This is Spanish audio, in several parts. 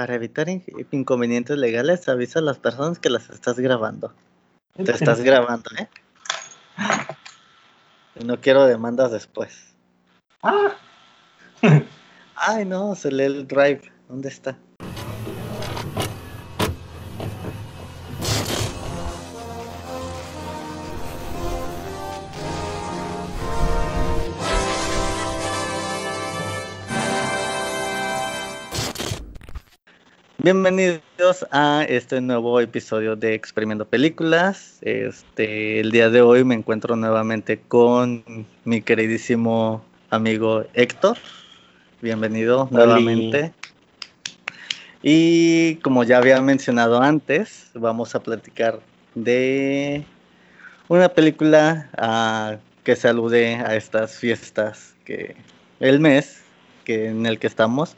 Para evitar inconvenientes legales, avisa a las personas que las estás grabando. Te estás grabando, ¿eh? No quiero demandas después. Ah. Ay, no, se lee el drive. ¿Dónde está? Bienvenidos a este nuevo episodio de Experimento Películas. Este, el día de hoy me encuentro nuevamente con mi queridísimo amigo Héctor. Bienvenido nuevamente. Y como ya había mencionado antes, vamos a platicar de una película ah, que se alude a estas fiestas que el mes que en el que estamos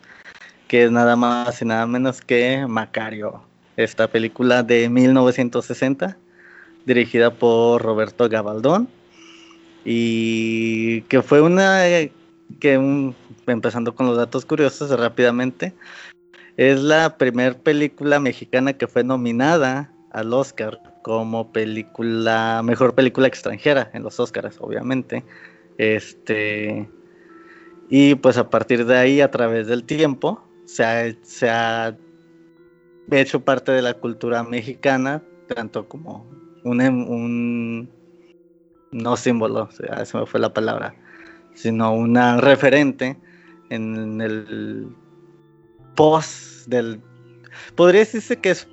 que es nada más y nada menos que Macario, esta película de 1960, dirigida por Roberto Gabaldón, y que fue una, que empezando con los datos curiosos rápidamente, es la primera película mexicana que fue nominada al Oscar como película, mejor película extranjera en los Oscars, obviamente. Este, y pues a partir de ahí, a través del tiempo, se ha, hecho parte de la cultura mexicana, tanto como un, un no símbolo, se me fue la palabra, sino una referente en el post del... Podría decirse que es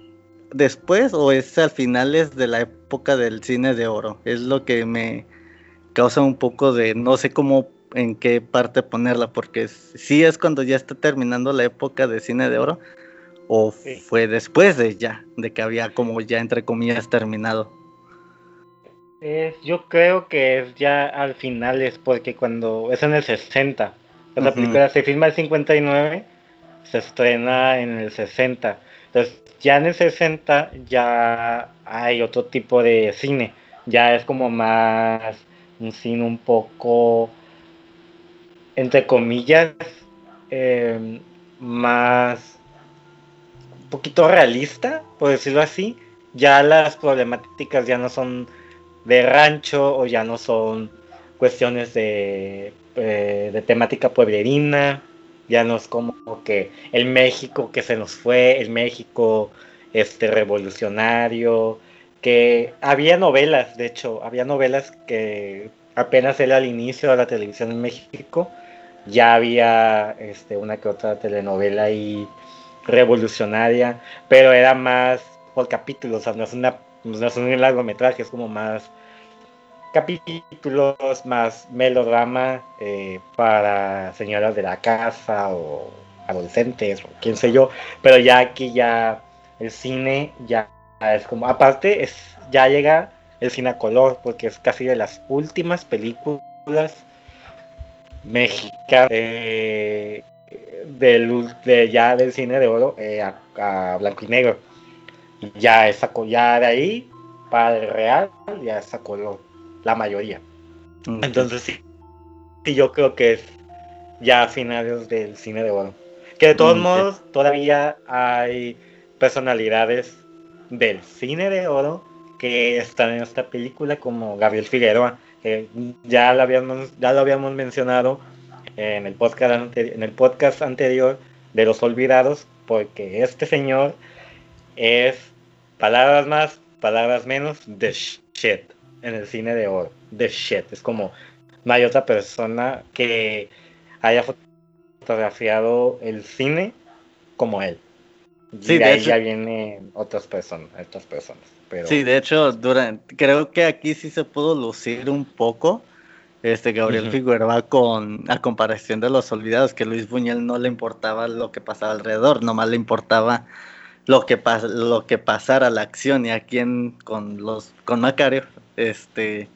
después o es al finales de la época del cine de oro. Es lo que me causa un poco de no sé cómo en qué parte ponerla, porque si es cuando ya está terminando la época de cine de oro, o fue después de ya, de que había como ya entre comillas terminado. yo creo que es ya al final, es porque cuando es en el 60, la película se filma el 59, se estrena en el 60. Entonces, ya en el 60 ya hay otro tipo de cine, ya es como más un cine un poco entre comillas, em, más, un poquito realista, por decirlo así. Ya las problemáticas ya no son de rancho o ya no son cuestiones de, eh, de temática pueblerina, ya no es como que el México que se nos fue, el México este revolucionario, que había novelas, de hecho, había novelas que apenas era el inicio de la televisión en México, ya había este, una que otra telenovela ahí revolucionaria, pero era más por capítulos, o sea, no es, una, no es un largometraje, es como más capítulos, más melodrama eh, para señoras de la casa o adolescentes o quién sé yo, pero ya aquí ya el cine ya es como, aparte es, ya llega el cine a color, porque es casi de las últimas películas mexicana eh, del, de, ya del cine de oro eh, a, blanco y negro. ya sacó, ya de ahí, para el real, ya sacó la mayoría. Entonces sí, sí, yo creo que es ya a finales del cine de oro. Que de todos modos todavía hay personalidades del cine de oro que están en esta película como Gabriel Figueroa ya, lo habíamos, ya lo habíamos mencionado en el, podcast en el podcast anterior de los olvidados, porque este señor es palabras más, palabras menos, de shit en el cine de oro. De shit. Es como no hay otra persona que haya fotografiado el cine como él. Sí, de, ahí ya vienen otras personas, otras personas. Sí, de hecho, durante, creo que aquí sí se pudo lucir un poco este Gabriel Figueroa con a comparación de los olvidados que Luis Buñuel no le importaba lo que pasaba alrededor, nomás le importaba lo que lo que pasara la acción y aquí en, con los con Macario, este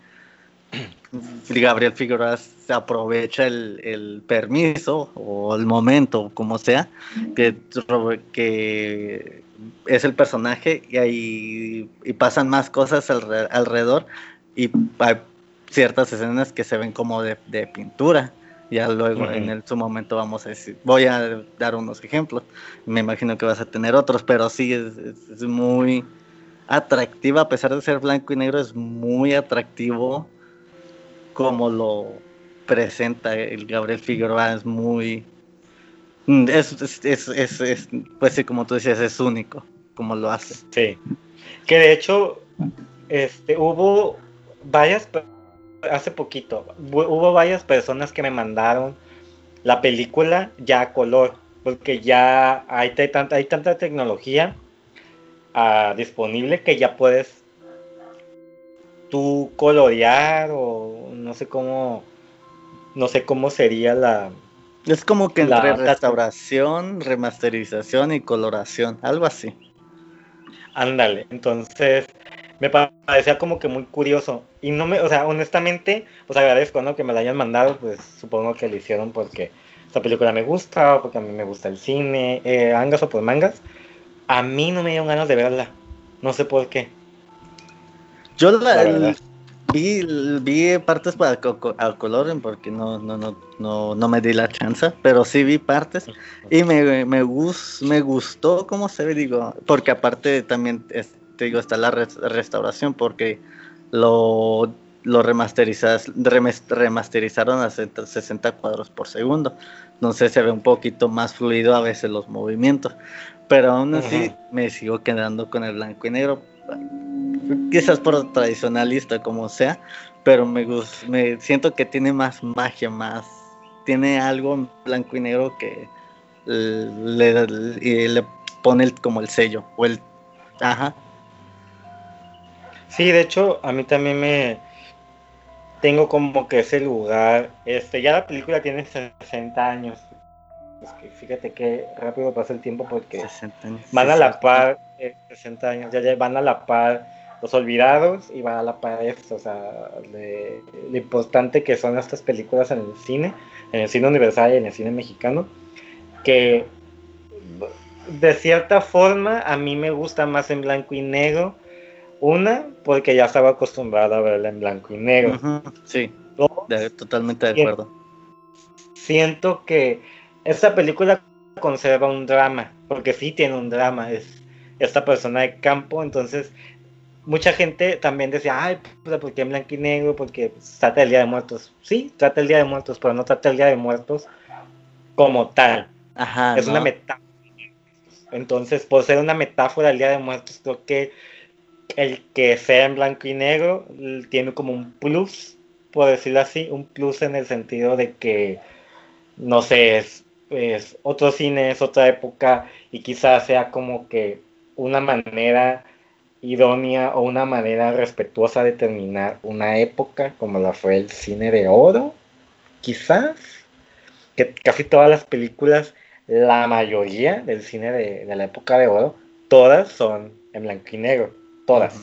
Gabriel Figueroa se aprovecha el, el, permiso o el momento, como sea, que, que es el personaje y, ahí, y pasan más cosas alrededor y hay ciertas escenas que se ven como de, pintura Ya luego en el, su momento vamos a decir, voy a dar unos ejemplos. Me imagino que vas a tener otros, pero sí es, muy atractiva, a pesar de ser blanco y negro, es muy atractivo como lo presenta el Gabriel Figueroa, es muy... Es, es, es, pues sí, como tú decías, es único como lo hace. Sí, que de hecho este, hubo varias hace poquito, hubo varias personas que me mandaron la película ya a color, porque ya hay, tanta, hay tanta tecnología ah, disponible que ya puedes tú colorear o no sé cómo, no sé cómo sería la... Es como que entre restauración, remasterización y coloración, algo así. Ándale, entonces me parecía como que muy curioso. Y no me, o sea, honestamente, pues agradezco, ¿no? Que me la hayan mandado, pues supongo que lo hicieron porque esta película me gusta, o porque a mí me gusta el cine, eh, angas o por mangas. A mí no me dieron ganas de verla, no sé por qué. Yo la, vi, vi partes para al color porque no, no, no, no, no me di la chance, pero sí vi partes y me, me, me gustó cómo se ve, digo, porque aparte también te digo, está la restauración porque lo, lo remasterizaron a 60 cuadros por segundo. Entonces se ve un poquito más fluido a veces los movimientos. Pero aún así me sigo quedando con el blanco y negro. Quizás por tradicionalista como sea, pero me, me siento que tiene más magia, más tiene algo en blanco y negro que le, pone como el sello o el ajá Sí, de hecho, a mí también me tengo como que ese lugar. Este, ya la película tiene 60 años. Que fíjate que rápido pasa el tiempo porque van a la par, 60 eh, años, ya, van a la par los olvidados y van a la par esto, o sea, lo importante que son estas películas en el cine, en el cine universal y en el cine mexicano, que de cierta forma a mí me gusta más en blanco y negro una, porque ya estaba acostumbrado a verla en blanco y negro. sí, totalmente de acuerdo. Siento que esta película conserva un drama, porque sí tiene un drama, es esta persona de campo, entonces mucha gente también decía, ay, pues, ¿por qué en blanco y negro? Porque trata el Día de Muertos. Sí, trata el Día de Muertos, pero no trata el Día de Muertos como tal. Ajá, es una metáfora. Entonces, por ser una metáfora del Día de Muertos, creo que el que sea en blanco y negro tiene como un plus, por decirlo así, un plus en el sentido de que, no sé, es, otro cine, es otra época y quizás sea como que una manera idónea o una manera respetuosa de terminar una época como la fue el cine de oro, quizás, que casi todas las películas, la mayoría del cine de, de la época de oro, todas son en blanco y negro todas.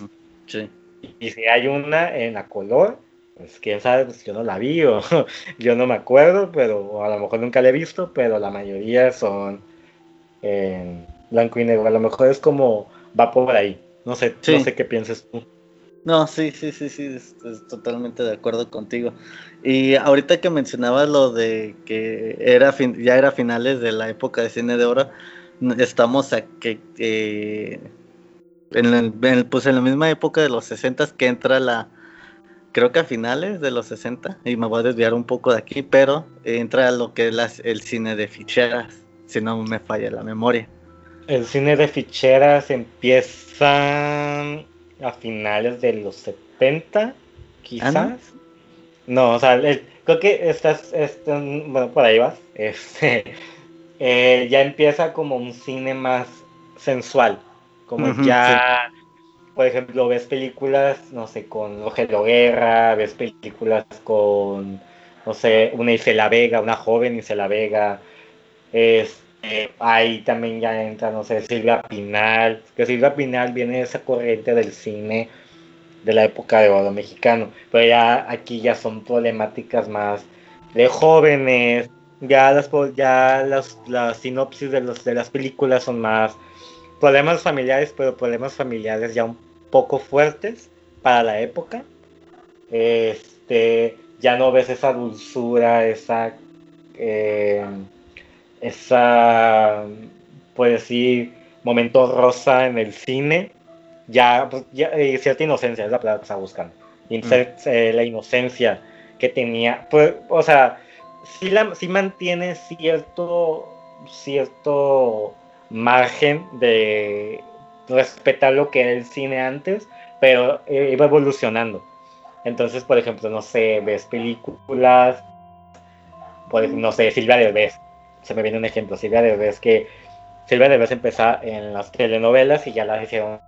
Sí. Y si hay una en la color, pues quién sabe, pues yo no la vi o yo no me acuerdo, pero a lo mejor nunca la he visto, pero la mayoría son en blanco y negro. A lo mejor es como va por ahí. No sé, no sé qué piensas tú. No, sí, sí, sí, sí, totalmente de acuerdo contigo. Y ahorita que mencionabas lo de que era ya era finales de la época de cine de oro, estamos a que eh, en, el, pues en la misma época de los 60 que entra la, creo que a finales de los 60, y me voy a desviar un poco de aquí, pero entra lo que es el cine de ficheras, si no me falla la memoria. El cine de ficheras empieza a finales de los 70, quizás. Ah, no? o sea, creo que estás, bueno, por ahí vas. Este, eh, ya empieza como un cine más sensual como ya, por ejemplo, ves películas, no sé, con Ojelo Guerra, ves películas con, no sé, una Isela Vega, una joven Isela Vega. Este, ahí también ya entra, no sé, Silvia Pinal, que Silvia Pinal viene de esa corriente del cine de la época de oro mexicano, pero ya aquí ya son problemáticas más de jóvenes, ya las ya las, las sinopsis de los de las películas son más problemas familiares, pero problemas familiares ya un poco fuertes para la época. Este, ya no ves esa dulzura, esa eh, esa, puede decir, momento rosa en el cine, ya, pues, eh, cierta inocencia es la palabra que está buscando. Mm. Eh, la inocencia que tenía, pues, o sea, sí, la, sí mantiene cierto, cierto margen de respetar lo que era el cine antes, pero iba evolucionando. Entonces, por ejemplo, no sé, ves películas, pues, no sé, Silvia Derbez, se me viene un ejemplo, Silvia Derbez, que Silvia Derbez empezó en las telenovelas y ya la hicieron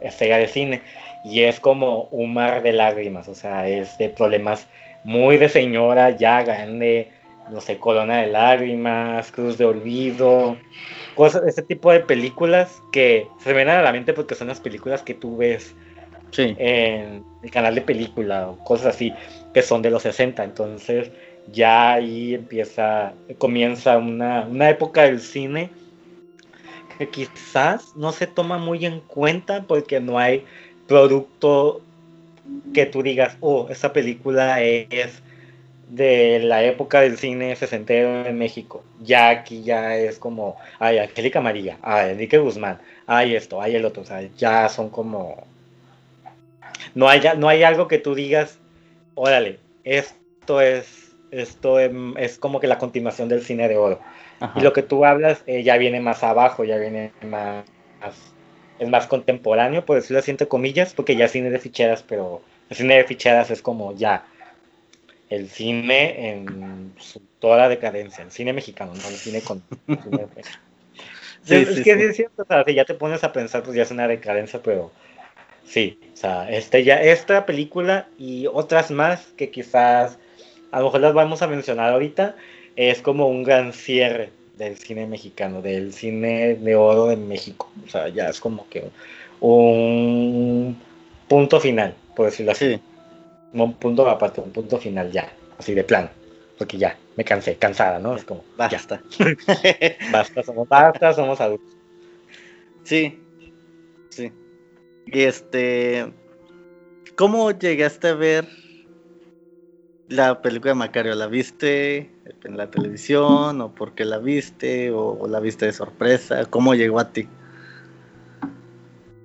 estrella de cine, y es como un mar de lágrimas, o sea, es de problemas muy de señora, ya grande, no sé, Corona de Lágrimas, Cruz de Olvido, cosas, ese tipo de películas que se vienen a la mente porque son las películas que tú ves en el canal de película o cosas así que son de los 60. Entonces ya ahí empieza, comienza una, una época del cine que quizás no se toma muy en cuenta porque no hay producto que tú digas, oh, esta película es de la época del cine sesentero en México. Ya aquí ya es como, ay, Angélica María, ay, Enrique Guzmán, ay esto, ay el otro, o sea, ya son como no hay, no hay algo que tú digas, órale, esto es, esto es, como que la continuación del cine de oro. Y lo que tú hablas eh, ya viene más abajo, ya viene más, es más contemporáneo, por decirlo así entre comillas, porque ya cine de ficheras, pero el cine de ficheras es como ya el cine en toda la decadencia, el cine mexicano, no el cine con... es, que es cierto, o sea, si ya te pones a pensar, pues ya es una decadencia, pero Sí, o sea, este ya, esta película y otras más que quizás a lo mejor las vamos a mencionar ahorita, es como un gran cierre del cine mexicano, del cine de oro de México. O sea, ya es como que un punto final, por decirlo así. Un punto aparte, un punto final ya, así de plan. Porque ya, me cansé, cansada, ¿no? Es como, basta. basta, somos basta, somos adultos. Sí, sí. Y este, ¿cómo llegaste a ver la película de Macario? ¿La viste en la televisión o por qué la viste o, la viste de sorpresa? ¿Cómo llegó a ti?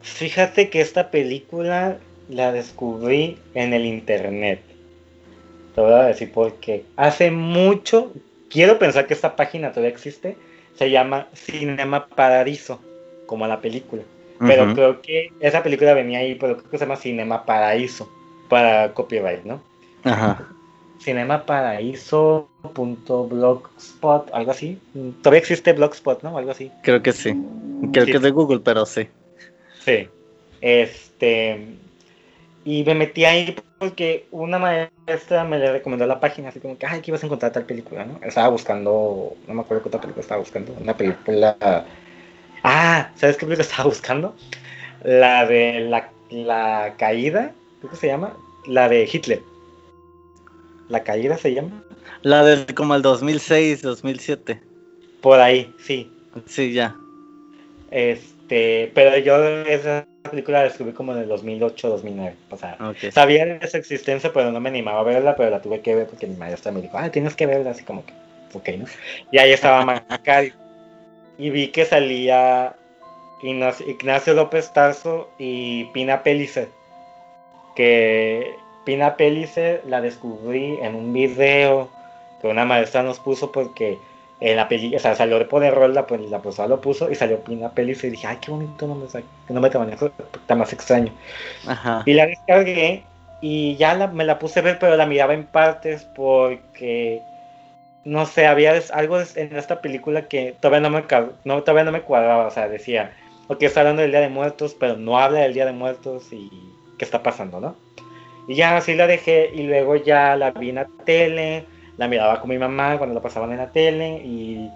Fíjate que esta película la descubrí en el internet. Te voy a decir por qué. Hace mucho, quiero pensar que esta página todavía existe, se llama Cinema Paradiso, como la película. Pero creo que esa película venía ahí, pero creo que se llama Cinema Paraíso para copyright, ¿no? Ajá. Cinema Paraíso.blogspot, algo así. Todavía existe Blogspot, ¿no? Algo así. Creo que sí. Creo que es de Google, pero sí. Sí. Este. Y me metí ahí porque una maestra me le recomendó la página, así como que, ay, que ibas a encontrar tal película, ¿no? Estaba buscando, no me acuerdo qué otra película estaba buscando, una película Ah, ¿sabes qué película estaba buscando? La de la, caída, ¿cómo se llama? La de Hitler. ¿La caída se llama? La de como el 2006, 2007. Por ahí, sí. Sí, ya. Este, pero yo esa película la descubrí como en el 2008, 2009. O sea, sabía de esa existencia, pero no me animaba a verla, pero la tuve que ver porque mi maestra me dijo, ah, tienes que verla, así como que, ok, ¿no? Y ahí estaba Macario y vi que salía Ignacio, López Tarso y Pina Pellicer. Que Pina Pellicer la descubrí en un video que una maestra nos puso porque en la película, o sea, salió por error, la, pues, la profesora lo puso y salió Pina Pellicer y dije, ay, qué bonito nombre, que no me manejo, está más extraño. Y la descargué y ya me la puse a ver, pero la miraba en partes porque no sé, había algo en esta película que todavía no me, no, todavía no me cuadraba, o sea, decía, ok, está hablando del Día de Muertos, pero no habla del Día de Muertos y qué está pasando, ¿no? Y ya así la dejé y luego ya la vi en la tele, la miraba con mi mamá cuando la pasaban en la tele y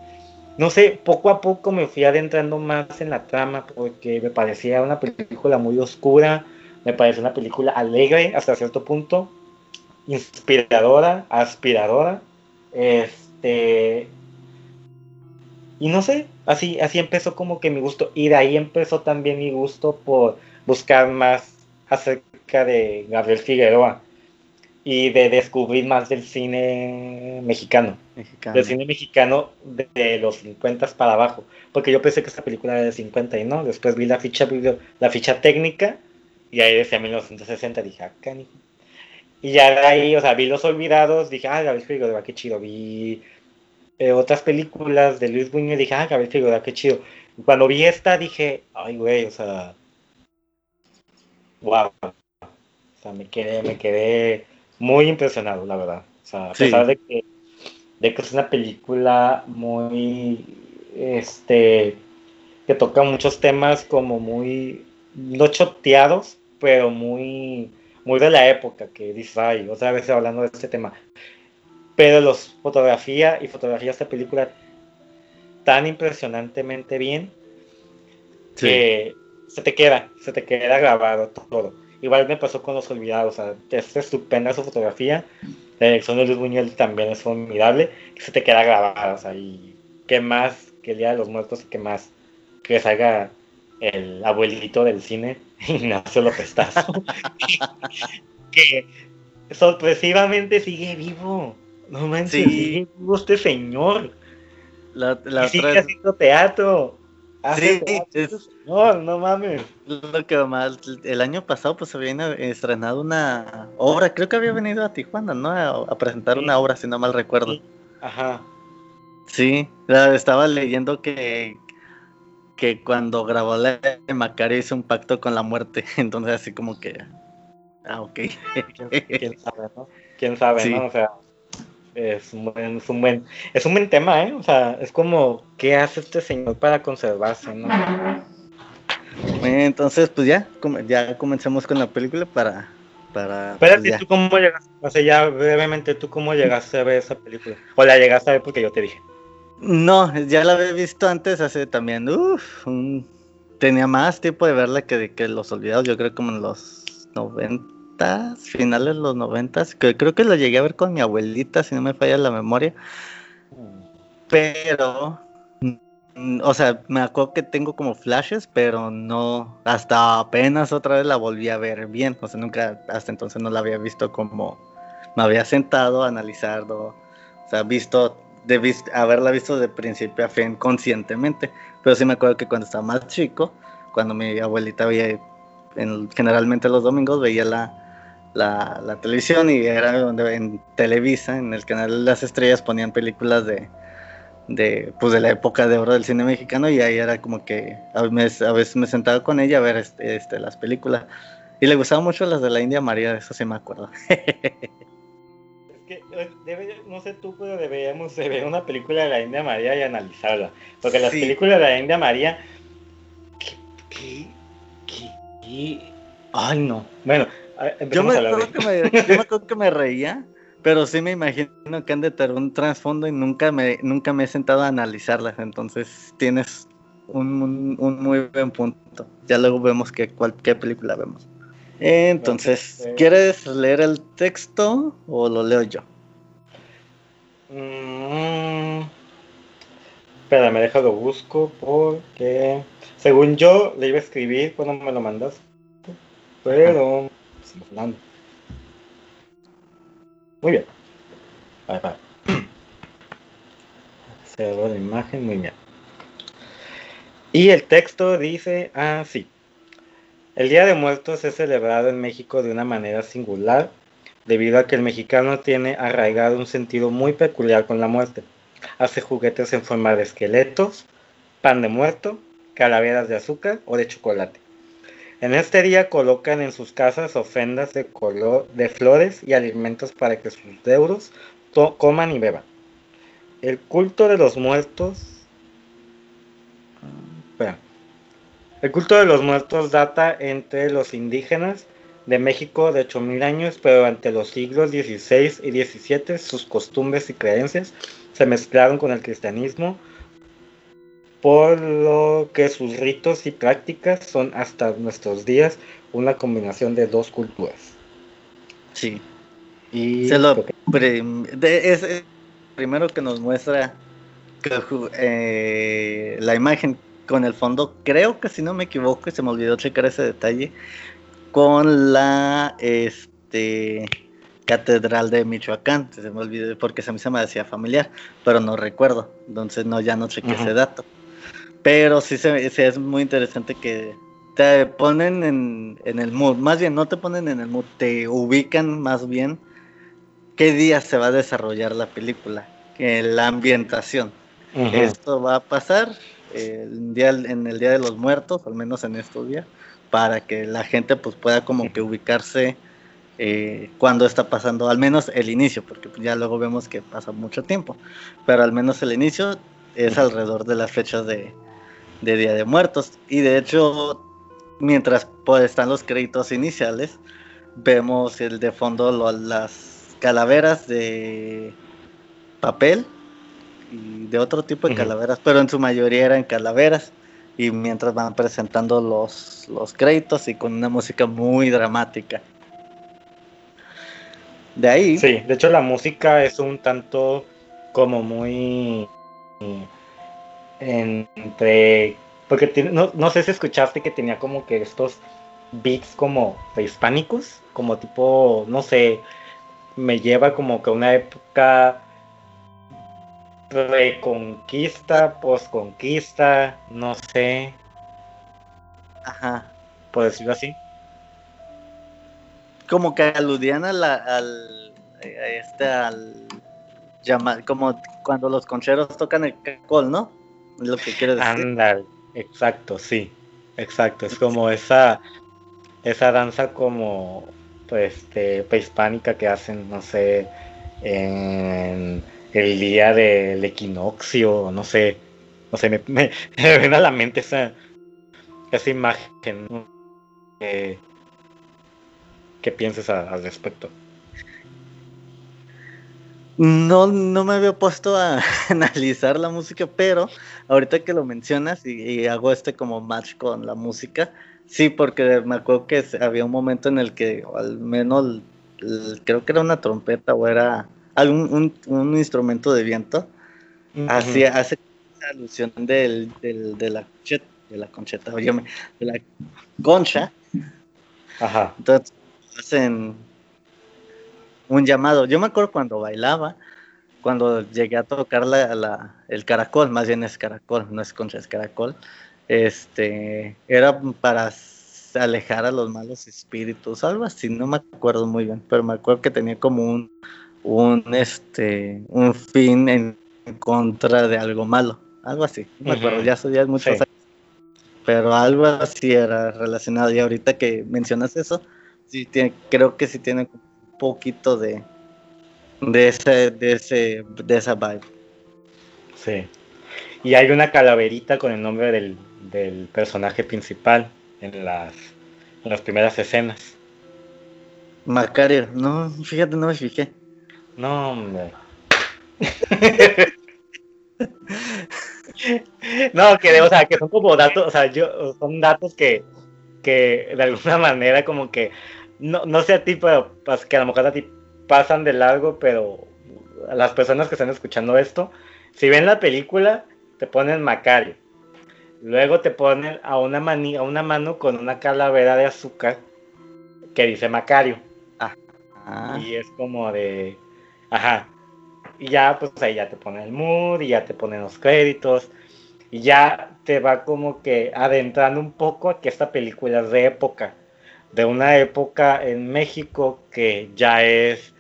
no sé, poco a poco me fui adentrando más en la trama porque me parecía una película muy oscura, me parecía una película alegre hasta cierto punto, inspiradora, aspiradora este. Y no sé, así, así empezó como que mi gusto. Y de ahí empezó también mi gusto por buscar más acerca de Gabriel Figueroa. Y de descubrir más del cine mexicano, del cine mexicano de, los 50 para abajo, porque yo pensé que esta película era de 50 y no, después vi la ficha, la ficha técnica y ahí decía 1960, dije, ah, Y ya de ahí, o sea, vi Los Olvidados, dije, ah, Gabriel Figueroa, qué chido, vi eh, otras películas de Luis Buñuel, dije, ah, Gabriel Figueroa, qué chido. cuando vi esta dije, ay, güey, o sea, wow. O sea, me quedé, me quedé muy impresionado, la verdad. O sea, a pesar de que, de que es una película muy, este, que toca muchos temas como muy, no choteados, pero muy, muy de la época que dice, ay, otra vez hablando de este tema. Pero los fotografía y fotografía esta película tan impresionantemente bien que se te queda, se te queda grabado todo. Igual me pasó con Los Olvidados, o sea, es estupenda su fotografía, la dirección de Luis Buñuel también es formidable, se te queda grabado, o sea, y qué más que el Día de los Muertos, qué más que salga el abuelito del cine, Ignacio López Tazo, que sorpresivamente sigue vivo. No manches, sigue vivo este señor. La, la sigue haciendo teatro. Sí, no, no mames. Lo que más, el año pasado pues había estrenado una obra, creo que había venido a Tijuana, ¿no? A, presentar una obra, si no mal recuerdo. Ajá. Sí, estaba leyendo que, que cuando grabó la de Macario hizo un pacto con la muerte, entonces así como que... Ah, ok. ¿Quién sabe, no? ¿Quién sabe, no? O sea, es un, buen, es un buen es un buen tema, ¿eh? O sea, es como, ¿qué hace este señor para conservarse, no? Entonces, pues ya, ya comencemos con la película para... para Espérate, pues ¿tú cómo llegaste? O sea, ya brevemente, ¿tú cómo llegaste a ver esa película? O la llegaste a ver porque yo te dije. No, ya la había visto antes, hace también, uff, tenía más tiempo de verla que, que Los Olvidados, yo creo como en los noventas, finales de los noventas, que creo que la llegué a ver con mi abuelita, si no me falla la memoria, pero, o sea, me acuerdo que tengo como flashes, pero no, hasta apenas otra vez la volví a ver bien, o sea, nunca, hasta entonces no la había visto como, me había sentado a analizarlo, o sea, visto de haberla visto de principio a fin conscientemente. Pero sí me acuerdo que cuando estaba más chico, cuando mi abuelita veía, en, generalmente los domingos veía la, la, televisión y era donde en Televisa, en el canal las estrellas, ponían películas de, de, pues de la época de oro del cine mexicano y ahí era como que a veces, a veces me sentaba con ella a ver este, este, las películas. Y le gustaban mucho las de la India María, eso sí me acuerdo. que debe, no sé tú, pero deberíamos ver una película de la India María y analizarla. Porque las películas de la India María. ¿Qué, qué, qué, Ay, no. Bueno, yo me, acuerdo que me, yo me acuerdo que me reía, pero sí me imagino que han de tener un trasfondo y nunca me, nunca me he sentado a analizarlas. Entonces tienes un, un, muy buen punto. Ya luego vemos que, cuál, qué película vemos. Entonces, este, ¿quieres leer el texto o lo leo yo? Mm, espera, me deja lo busco porque según yo le iba a escribir cuando me lo mandas. Pero Muy bien. Vale, vale. Se la imagen, muy bien. Y el texto dice así. El Día de Muertos es celebrado en México de una manera singular, debido a que el mexicano tiene arraigado un sentido muy peculiar con la muerte. Hace juguetes en forma de esqueletos, pan de muerto, calaveras de azúcar o de chocolate. En este día colocan en sus casas ofrendas de, flores y alimentos para que sus deudos coman y beban. El culto de los muertos. Ah, el culto de los muertos data entre los indígenas de México de 8.000 años, pero durante los siglos XVI y XVII sus costumbres y creencias se mezclaron con el cristianismo, por lo que sus ritos y prácticas son hasta nuestros días una combinación de dos culturas. Sí. Y lo es, primero que nos muestra eh, la imagen con el fondo, creo que si no me equivoco, se me olvidó checar ese detalle, con la, este, Catedral de Michoacán, se me olvidó porque a mí se me decía familiar, pero no recuerdo, entonces no, ya no sé qué ese dato. Pero sí, se, es muy interesante que te ponen en, en, el mood, más bien no te ponen en el mood, te ubican más bien qué día se va a desarrollar la película, la ambientación. Esto va a pasar el día, en el Día de los Muertos, al menos en estos días, para que la gente pues pueda como que ubicarse eh, cuando está pasando, al menos el inicio, porque ya luego vemos que pasa mucho tiempo, pero al menos el inicio es alrededor de las fechas de, Día de Muertos. Y de hecho, mientras pues, están los créditos iniciales, vemos el de fondo las calaveras de papel y de otro tipo de calaveras, pero en su mayoría eran calaveras. Y mientras van presentando los, los créditos y con una música muy dramática. De ahí. Sí, de hecho la música es un tanto como muy entre porque no, no, sé si escuchaste que tenía como que estos beats como prehispánicos, como tipo, no sé, me lleva como que una época reconquista, posconquista, no sé. Ajá. ¿Puedo decirlo así? como que aludían a la, al, este, al, llamar, como cuando los concheros tocan el caracol, ¿no? Es lo que quiere decir. Andal, exacto, sí, exacto, es como esa, esa danza como, pues, este, prehispánica que hacen, no sé, en el día del equinoccio, no sé, no sé, me, me, viene a la mente esa, esa imagen, ¿no? ¿Qué piensas al respecto? No, no me había puesto a analizar la música, pero ahorita que lo mencionas y, hago este como match con la música, sí, porque me acuerdo que había un momento en el que al menos creo que era una trompeta o era algún un, instrumento de viento, hacía, hace alusión del, de la concheta, de la concheta, oye, de la concha. Ajá. Entonces, hacen un llamado. Yo me acuerdo cuando bailaba, cuando llegué a tocar la, el caracol, más bien es caracol, no es concha, es caracol. Este, era para alejar a los malos espíritus, algo así, no me acuerdo muy bien, pero me acuerdo que tenía como un, un, este, un fin en contra de algo malo, algo así, me acuerdo, ya soy ya muchos años, pero algo así era relacionado, y ahorita que mencionas eso, sí tiene, creo que sí tiene poquito de, de ese, de ese, de esa vibe. Sí. Y hay una calaverita con el nombre del, del personaje principal en las, en las primeras escenas. Macario, no, fíjate, no me fijé. No, hombre. no, que, o sea, que son como datos, o sea, yo, son datos que, que de alguna manera como que, no, no sé a ti, pero pues, que a lo mejor a ti pasan de largo, pero a las personas que están escuchando esto, si ven la película, te ponen Macario. Luego te ponen a una, mani a una mano con una calavera de azúcar que dice Macario. Ah. Y es como de... Ajá. Y ya, pues ahí ya te ponen el mood y ya te ponen los créditos y ya te va como que adentrando un poco a que esta película es de época, de una época en México que ya es,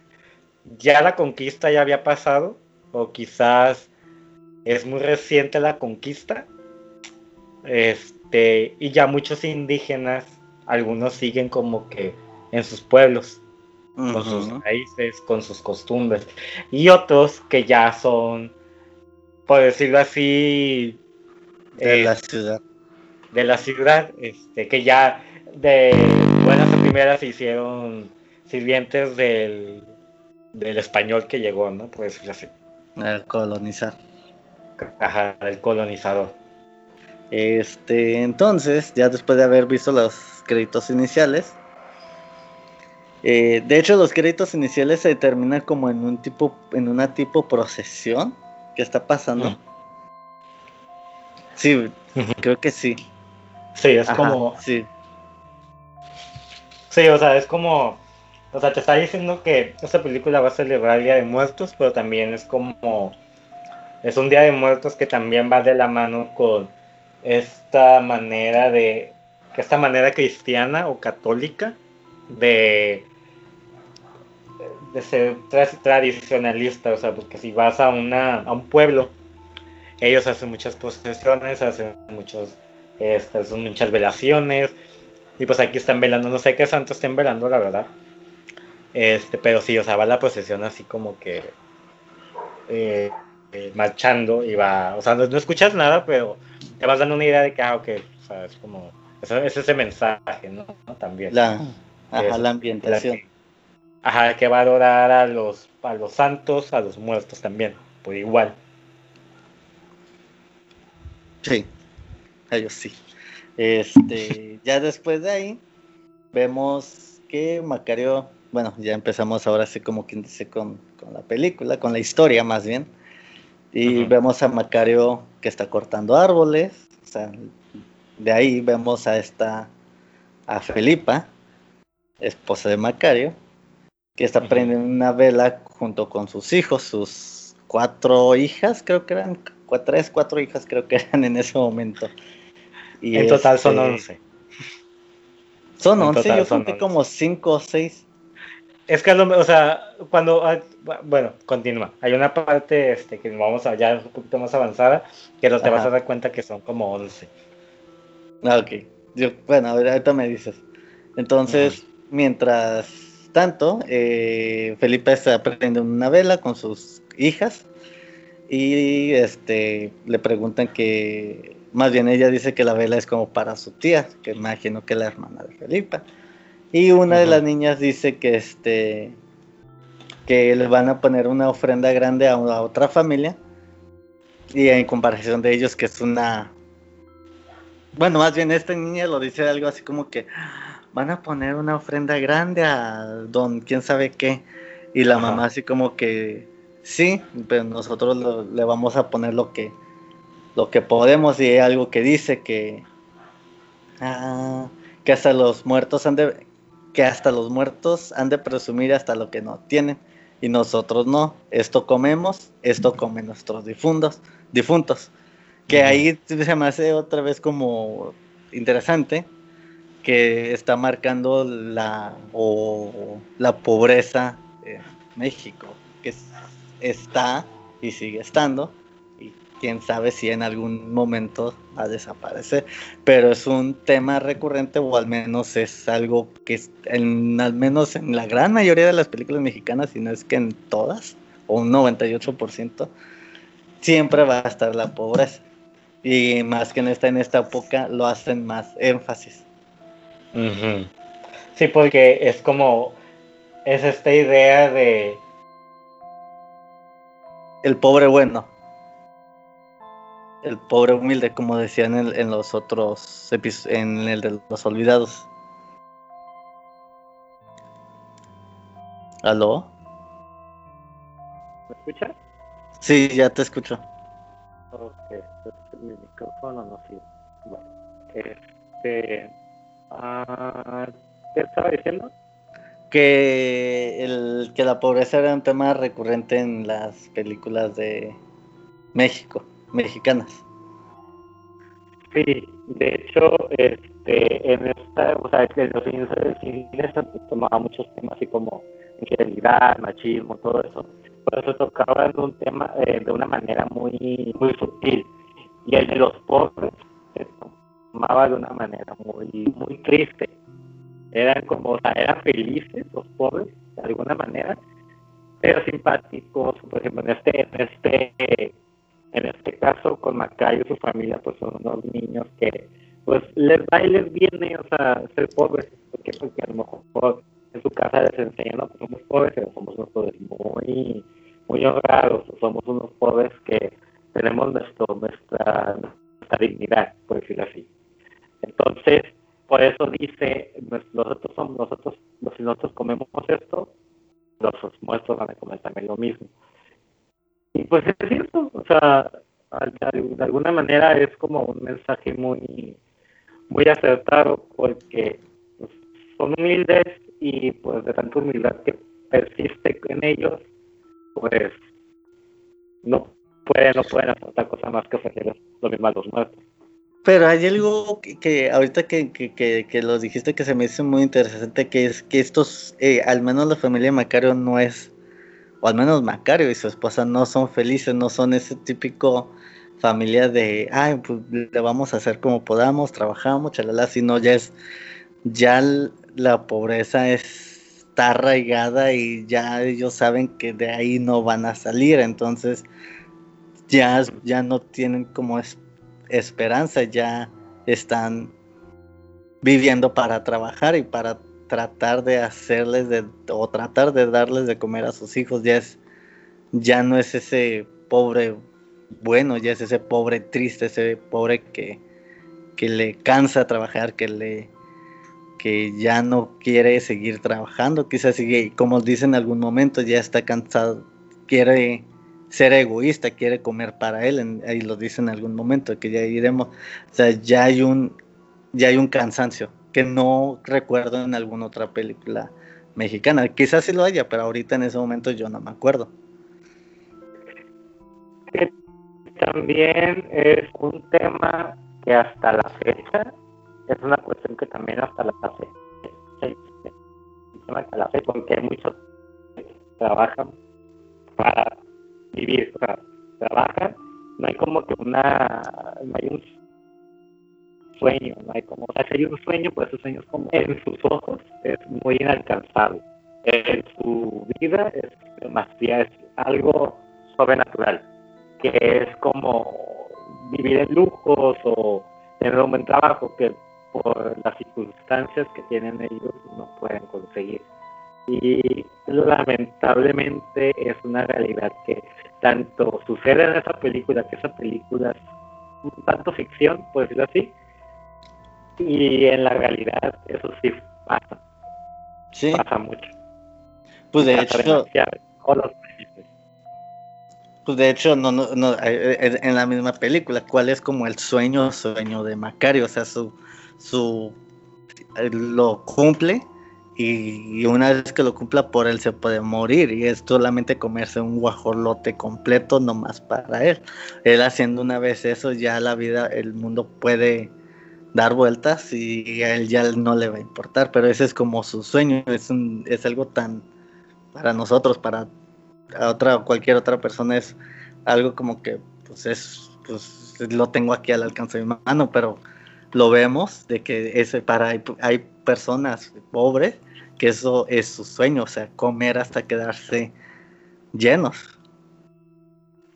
ya la conquista ya había pasado, o quizás es muy reciente la conquista, este, y ya muchos indígenas, algunos siguen como que en sus pueblos, con sus países, con sus costumbres, y otros que ya son, por decirlo así, de la ciudad. De la ciudad, este, que ya de buenas a primeras se hicieron sirvientes del, del español que llegó, ¿no? Por decirlo así. El colonizar. Ajá, el colonizador. Este, entonces, ya después de haber visto los créditos iniciales, eh, de hecho los créditos iniciales se terminan como en un tipo, en una tipo procesión que está pasando. Sí, creo que sí. Sí, es como. Sí. Sí, o sea, es como. o sea, te está diciendo que esta película va a celebrar el Día de Muertos, pero también es como, es un Día de Muertos que también va de la mano con esta manera de, esta manera cristiana o católica de, de ser tradicionalista, o sea, porque si vas a, una, a un pueblo, ellos hacen muchas procesiones, hacen muchos, este, muchas velaciones, y pues aquí están velando, no sé qué santos estén velando, la verdad. Este, pero sí, o sea, va la procesión así como que eh, eh, marchando y va, o sea, no, escuchas nada, pero te vas dando una idea de que, ah, ok, o sea, es como, es, ese mensaje, ¿no? También. La, ajá, la ambientación. ajá, que va a adorar a los, a los santos, a los muertos también, por igual. Sí, ellos sí. Este, ya después de ahí, vemos que Macario, bueno, ya empezamos ahora sí como quien dice con, la película, con la historia más bien. Y vemos a Macario que está cortando árboles. O sea, de ahí vemos a esta, a Felipa, esposa de Macario, que está prendiendo una vela junto con sus hijos, sus cuatro hijas, creo que eran, tres, cuatro hijas creo que eran en ese momento en total son 11. Este, son 11, yo conté como 5 o 6. Es que, o sea, cuando, ah, bueno, continúa. Hay una parte este, que vamos a ya un poquito más avanzada, que no te vas a dar cuenta que son como 11. Ah, ok. Yo, bueno, ahorita me dices. Entonces, mientras tanto, eh, Felipe está prendiendo una vela con sus hijas y este le preguntan que más bien ella dice que la vela es como para su tía, que imagino que es la hermana de Felipa. Y una de las niñas dice que este que le van a poner una ofrenda grande a, otra familia. Y en comparación de ellos, que es una. Bueno, más bien esta niña lo dice algo así como que van a poner una ofrenda grande a don quién sabe qué. Y la mamá así como que sí, pero nosotros le vamos a poner lo que lo que podemos y hay algo que dice que ah, que hasta los muertos han de que hasta los muertos han de presumir hasta lo que no tienen y nosotros no. Esto comemos esto comen nuestros difuntos difuntos. Que ahí se me hace otra vez como interesante que está marcando la o la pobreza en México que está y sigue estando quién sabe si en algún momento va a desaparecer. Pero es un tema recurrente o al menos es algo que en, al menos en la gran mayoría de las películas mexicanas, si no es que en todas, o un 98%, siempre va a estar la pobreza. Y más que en esta, en esta época lo hacen más énfasis. Sí, porque es como, es esta idea de... El pobre bueno el pobre humilde, como decían en, los otros episodios, en el de los olvidados. ¿Aló? ¿Me escuchas? Sí, ya te escucho. Ok, mi micrófono no sirve. Bueno, este. Ah, ¿Qué estaba diciendo? Que, el, que la pobreza era un tema recurrente en las películas de México mexicanas. Sí, de hecho, este, en esta, o sea, en los se tomaba muchos temas así como infidelidad, machismo, todo eso. Pero se tocaba en un tema eh, de una manera muy, muy sutil. Y el de los pobres se tomaba de una manera muy, muy triste. Eran como, o sea, eran felices los pobres, de alguna manera, pero simpáticos, por ejemplo, en este, en este en este caso, con Macayo y su familia, pues son unos niños que, pues, les va y les viene, o sea, ser pobres. Porque a lo mejor en su casa les enseñan, no, pues somos pobres, pero somos unos pobres muy, muy honrados, somos unos pobres que tenemos nuestro, nuestra, nuestra dignidad, por decirlo así. Entonces, por eso dice, nosotros somos, nosotros, si nosotros comemos esto, los muertos van a comer también lo mismo. Y pues es cierto, o sea, de alguna manera es como un mensaje muy, muy acertado porque pues, son humildes y pues de tanta humildad que persiste en ellos, pues no pueden, no pueden hacer otra cosa más que ofrecerles lo mismo a los muertos. Pero hay algo que, ahorita que, que, que, lo dijiste que se me hizo muy interesante, que es que estos, eh, al menos la familia Macario no es, o al menos Macario y su esposa no son felices, no son ese típico familia de, ay, pues le vamos a hacer como podamos, trabajamos, chalala, sino ya es, ya la pobreza está arraigada y ya ellos saben que de ahí no van a salir, entonces ya, ya no tienen como es esperanza, ya están viviendo para trabajar y para tratar de hacerles de, o tratar de darles de comer a sus hijos, ya es, ya no es ese pobre bueno, ya es ese pobre triste, ese pobre que, que le cansa trabajar, que le que ya no quiere seguir trabajando, quizás sigue, como dice en algún momento, ya está cansado, quiere ser egoísta, quiere comer para él, ahí lo dice en algún momento, que ya iremos, o sea, ya hay un, ya hay un cansancio, que no recuerdo en alguna otra película mexicana, quizás sí lo haya, pero ahorita en ese momento yo no me acuerdo. También es un tema que hasta la fecha, es una cuestión que también hasta la fecha, hasta la fecha, porque muchos trabajan para vivir, o sea, trabajan, no hay como que una, no hay un sueño, no hay como, o sea, si hay un sueño, pues esos sueños como en sus ojos es muy inalcanzable, en su vida es demasiado, es algo sobrenatural, que es como vivir en lujos o tener un buen trabajo que por las circunstancias que tienen ellos no pueden conseguir. Y lamentablemente es una realidad que tanto sucede en esa película, que esa película es un tanto ficción, por decirlo así, y en la realidad eso sí pasa. Sí. Pasa mucho. Pues de hecho... Pues de hecho, no, no, no, en la misma película, ¿cuál es como el sueño, sueño de Macario? O sea, su, su, eh, lo cumple, y, una vez que lo cumpla por él se puede morir y es solamente comerse un guajolote completo nomás para él. Él haciendo una vez eso ya la vida, el mundo puede dar vueltas y a él ya no le va a importar, pero ese es como su sueño, es, un, es algo tan para nosotros, para otra cualquier otra persona es algo como que pues es pues lo tengo aquí al alcance de mi mano, pero lo vemos de que ese para hay, hay personas pobres que eso es su sueño, o sea, comer hasta quedarse llenos.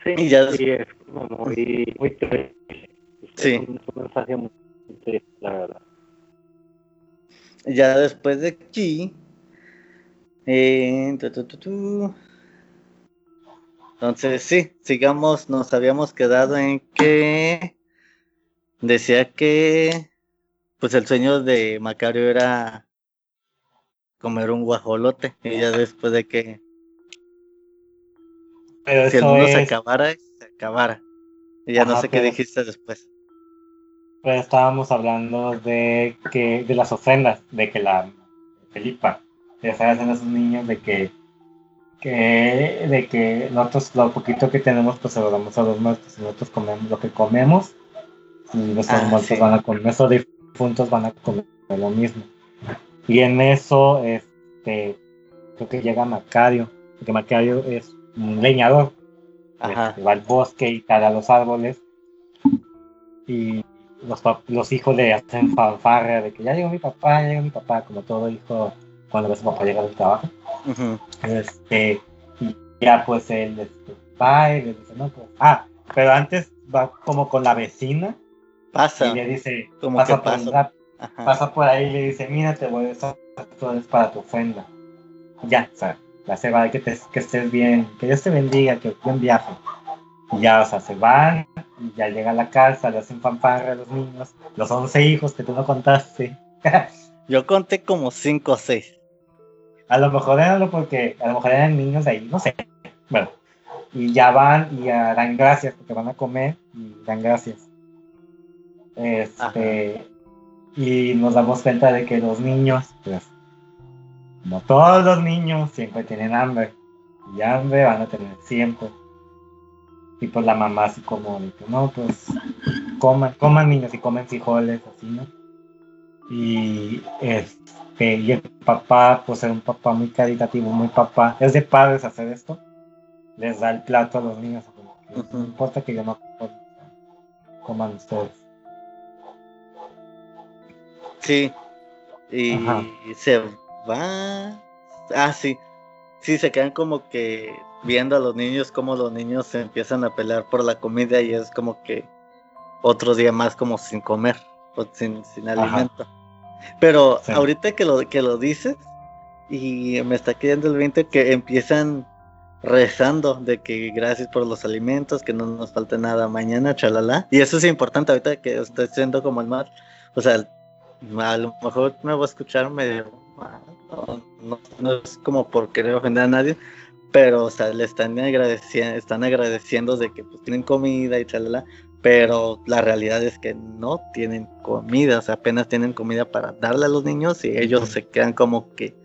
Sí, y ya es como muy, muy triste. Sí. Es un, mensaje la verdad. Ya después de aquí, eh, entonces sí, sigamos, nos habíamos quedado en que decía que pues el sueño de Macario era comer un guajolote y ya después de que si el mundo se acabara, se acabara. Y ya no sé qué dijiste después. Pues estábamos hablando de que de las ofrendas, de que la Felipa ya sabes en esos niños de que que de que nosotros lo poquito que tenemos pues se lo damos a los muertos y nosotros comemos lo que comemos y nuestros ah, muertos van a comer nuestros difuntos van a comer lo mismo y en eso, este, creo que llega Macario, porque Macario es un leñador. Este, va al bosque y tala los árboles. Y los, los hijos le hacen fanfarra de que ya llegó mi papá, ya llegó mi papá, como todo hijo cuando ve a su papá llegar del trabajo. este, y ya pues él este, va y le dice, no, pues, ah, pero antes va como con la vecina. Pasa. Y le dice, como pasa, que pasa pasa por ahí y le dice, mira, te voy a usar para tu ofrenda. Ya, o sea, la se va, que, te, que estés bien, que Dios te bendiga, que buen viaje. Y ya, o sea, se van, y ya llega a la casa, le hacen fanfarra a los niños, los 11 hijos que tú no contaste. Yo conté como 5 o 6. A lo mejor eran porque, a lo mejor eran niños ahí, no sé. Bueno, y ya van y dan gracias porque van a comer y dan gracias. Este, y nos damos cuenta de que los niños, pues, como todos los niños siempre tienen hambre. Y hambre van a tener siempre. Y pues la mamá así como, no, pues coman, coman niños y comen frijoles, así, ¿no? Y este, y el papá, pues era un papá muy caritativo, muy papá. Es de padres hacer esto. Les da el plato a los niños. No importa que yo no coman ustedes. Sí. Y se va. Ah, sí. Sí, se quedan como que viendo a los niños, como los niños se empiezan a pelear por la comida y es como que otro día más como sin comer, o sin, sin alimento. Pero ahorita que lo, que lo dices, y me está quedando el 20 que empiezan rezando de que gracias por los alimentos, que no nos falte nada mañana, chalala. Y eso es importante ahorita que estoy siendo como el mar. O sea, a lo mejor me voy a escuchar medio no, es como por querer ofender a nadie, pero o sea, le están agradeciendo, están agradeciendo de que pues tienen comida y chalala, pero la realidad es que no tienen comida, o sea, apenas tienen comida para darle a los niños y ellos se quedan como que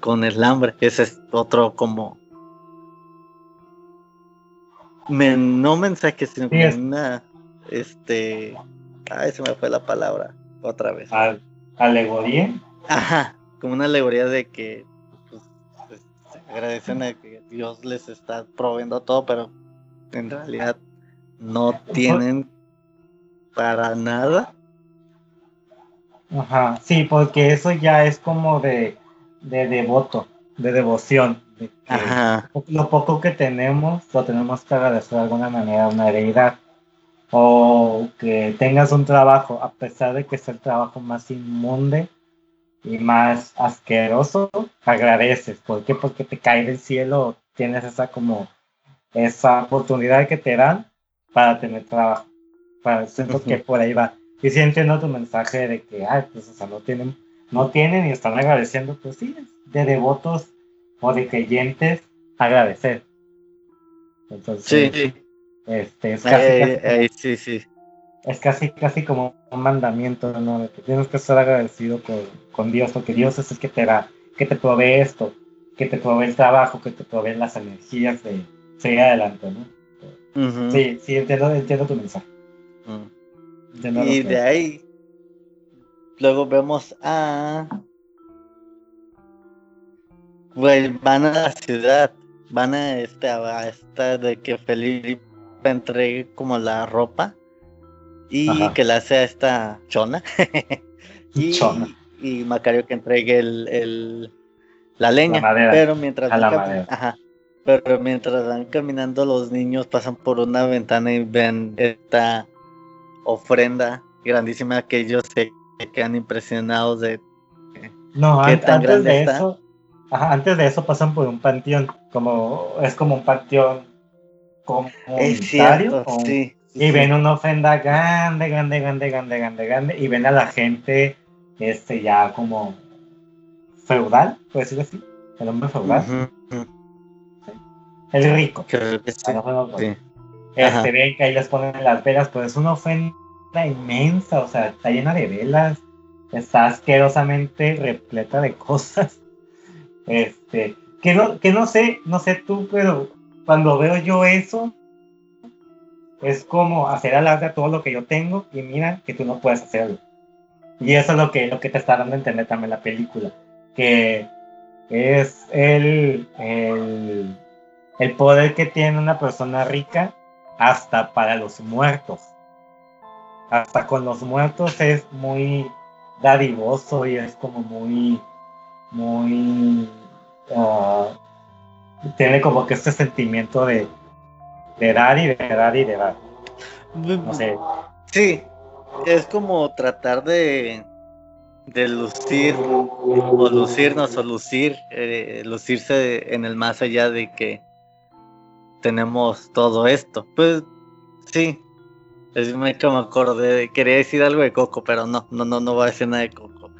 con el hambre. Ese es otro como no mensaje, sino una este ay se me fue la palabra otra vez. ¿Alegoría? Ajá, como una alegoría de que agradecen a que Dios les está proveyendo todo, pero en realidad no tienen para nada. Ajá, sí, porque eso ya es como de, de devoto, de devoción. Ajá. Lo poco que tenemos lo tenemos que agradecer de alguna manera, una heredad. O que tengas un trabajo, a pesar de que es el trabajo más inmunde y más asqueroso, agradeces. ¿Por qué? Porque te cae del cielo, tienes esa como esa oportunidad que te dan para tener trabajo. Para, siento que por ahí va. Y si entiendo tu mensaje de que, ay, pues, o sea, no tienen, no tienen y están agradeciendo, pues sí, de devotos o de creyentes agradecer. Entonces, sí. Este, es casi, sí, sí. Es casi, casi como un mandamiento, ¿no? que tienes que estar agradecido con, con Dios, porque Dios es el que te da, que te provee esto, que te provee el trabajo, que te provee las energías de seguir adelante, ¿no? Sí, sí, entiendo, entiendo tu mensaje. y de ahí, luego vemos a. Pues van a la ciudad, van a esta, a esta de que Felipe entregue como la ropa y que la hace a esta chona. y, y Macario que entregue el, la leña. pero mientras ajá, pero mientras van caminando los niños pasan por una ventana y ven esta ofrenda grandísima que ellos se quedan impresionados de no, antes de eso antes de eso pasan por un panteón como es como un panteón comunitario sí, y ven una ofrenda grande grande grande grande grande grande y ven a la gente este ya como feudal puede decirlo así el hombre feudal. Es rico. Este, ven que ahí les ponen las velas, pues es una ofrenda inmensa, o sea, está llena de velas, está asquerosamente repleta de cosas. Este, que no, que no sé, no sé tú, pero cuando veo yo eso, es como hacer a todo lo que yo tengo y mira que tú no puedes hacerlo. Y eso es lo que, lo que te está dando a entender también la película, que es el, el el poder que tiene una persona rica hasta para los muertos. Hasta con los muertos es muy dadivoso y es como muy, muy... Ah, tiene como que este sentimiento de, de dar y de dar y de dar. No sé. Sí, es como tratar de, de lucir o lucirnos o lucir, eh, lucirse en el más allá de que tenemos todo esto. Pues sí, es me, me acordé, quería decir algo de Coco, pero no, no, no, no voy a decir nada de Coco.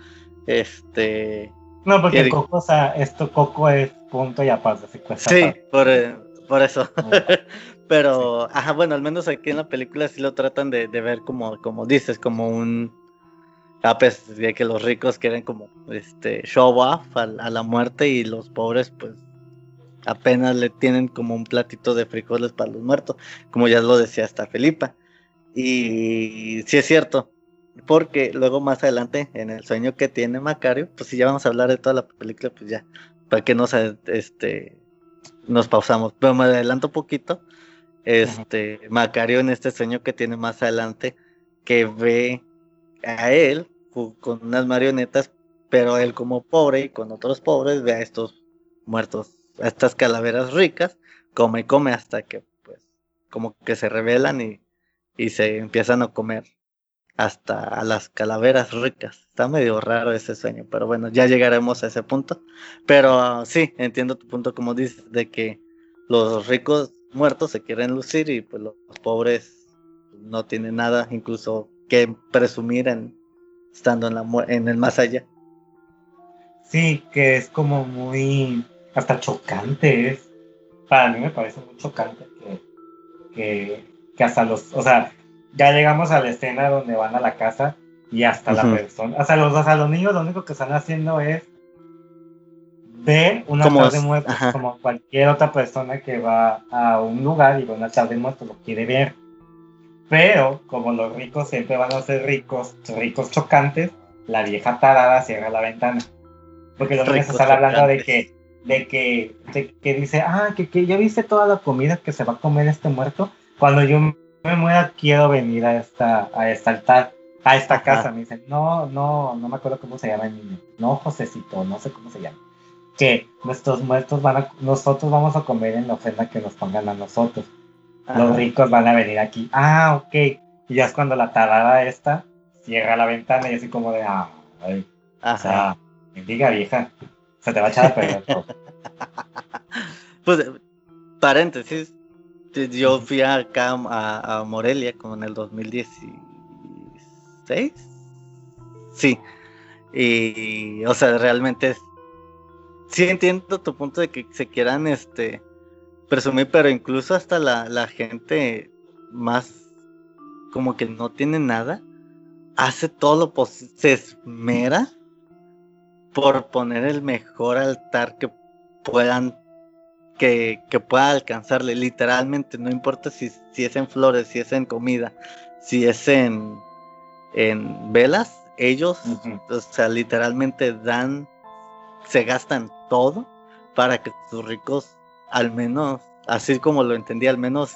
Este. No, porque Coco, o sea, esto Coco es punto y aparte, Sí, por, eh, por eso. pero, ajá, bueno, al menos aquí en la película sí lo tratan de, ver como, como dices, como un A pesar de que los ricos quieren como este show off a, a la muerte y los pobres pues apenas le tienen como un platito de frijoles para los muertos, como ya lo decía hasta Felipa. Y sí es cierto, porque luego más adelante, en el sueño que tiene Macario, pues si ya vamos a hablar de toda la película, pues ya, para que nos, este, nos pausamos. Pero me adelanto un poquito. Este, Macario en este sueño que tiene más adelante, que ve a él con unas marionetas, pero él como pobre y con otros pobres ve a estos muertos, a estas calaveras ricas, come y come hasta que pues como que se rebelan y, y se empiezan a comer hasta a las calaveras ricas. Está medio raro ese sueño, pero bueno, ya llegaremos a ese punto. Pero sí, entiendo tu punto como dices, de que los ricos muertos se quieren lucir y pues los, pobres no tienen nada, incluso que presumir en, estando en, la, en el más allá. Sí, que es como muy, hasta chocante es. Para mí me parece muy chocante que, que, que hasta los, o sea, ya llegamos a la escena donde van a la casa y hasta la persona, hasta los, hasta los niños lo único que están haciendo es ver una altar de muertos como cualquier otra persona que va a un lugar y va a un altar de muertos lo quiere ver. Pero como los ricos siempre van a ser ricos, ricos chocantes, la vieja tarada cierra la ventana. Porque los niños están hablando de que, de que, de que dice, ah, que, que ya viste toda la comida que se va a comer este muerto. Cuando yo me muera, quiero venir a esta, a esta altar, a esta casa. Me dicen, no, no, no me acuerdo cómo se llama el niño. No, Josecito, no sé cómo se llama. Que nuestros muertos van a, nosotros vamos a comer en la ofrenda que nos pongan a nosotros. Los ricos van a venir aquí. Ah, ok. Y ya es cuando la tarada esta cierra la ventana y así como de, ah, o sea, diga vieja, se te va a echar a perder todo. pues, paréntesis, yo fui acá a, Morelia como en el 2016. Sí. Y, o sea, realmente sí entiendo tu punto de que se quieran este presumir, pero incluso hasta la, la gente más como que no tiene nada, hace todo lo posible, se esmera por poner el mejor altar que puedan que, pueda alcanzarle literalmente, no importa si, si es en flores, si es en comida, si es en, en velas, ellos, o sea, literalmente dan, se gastan todo para que sus ricos, al menos, así como lo entendí, al menos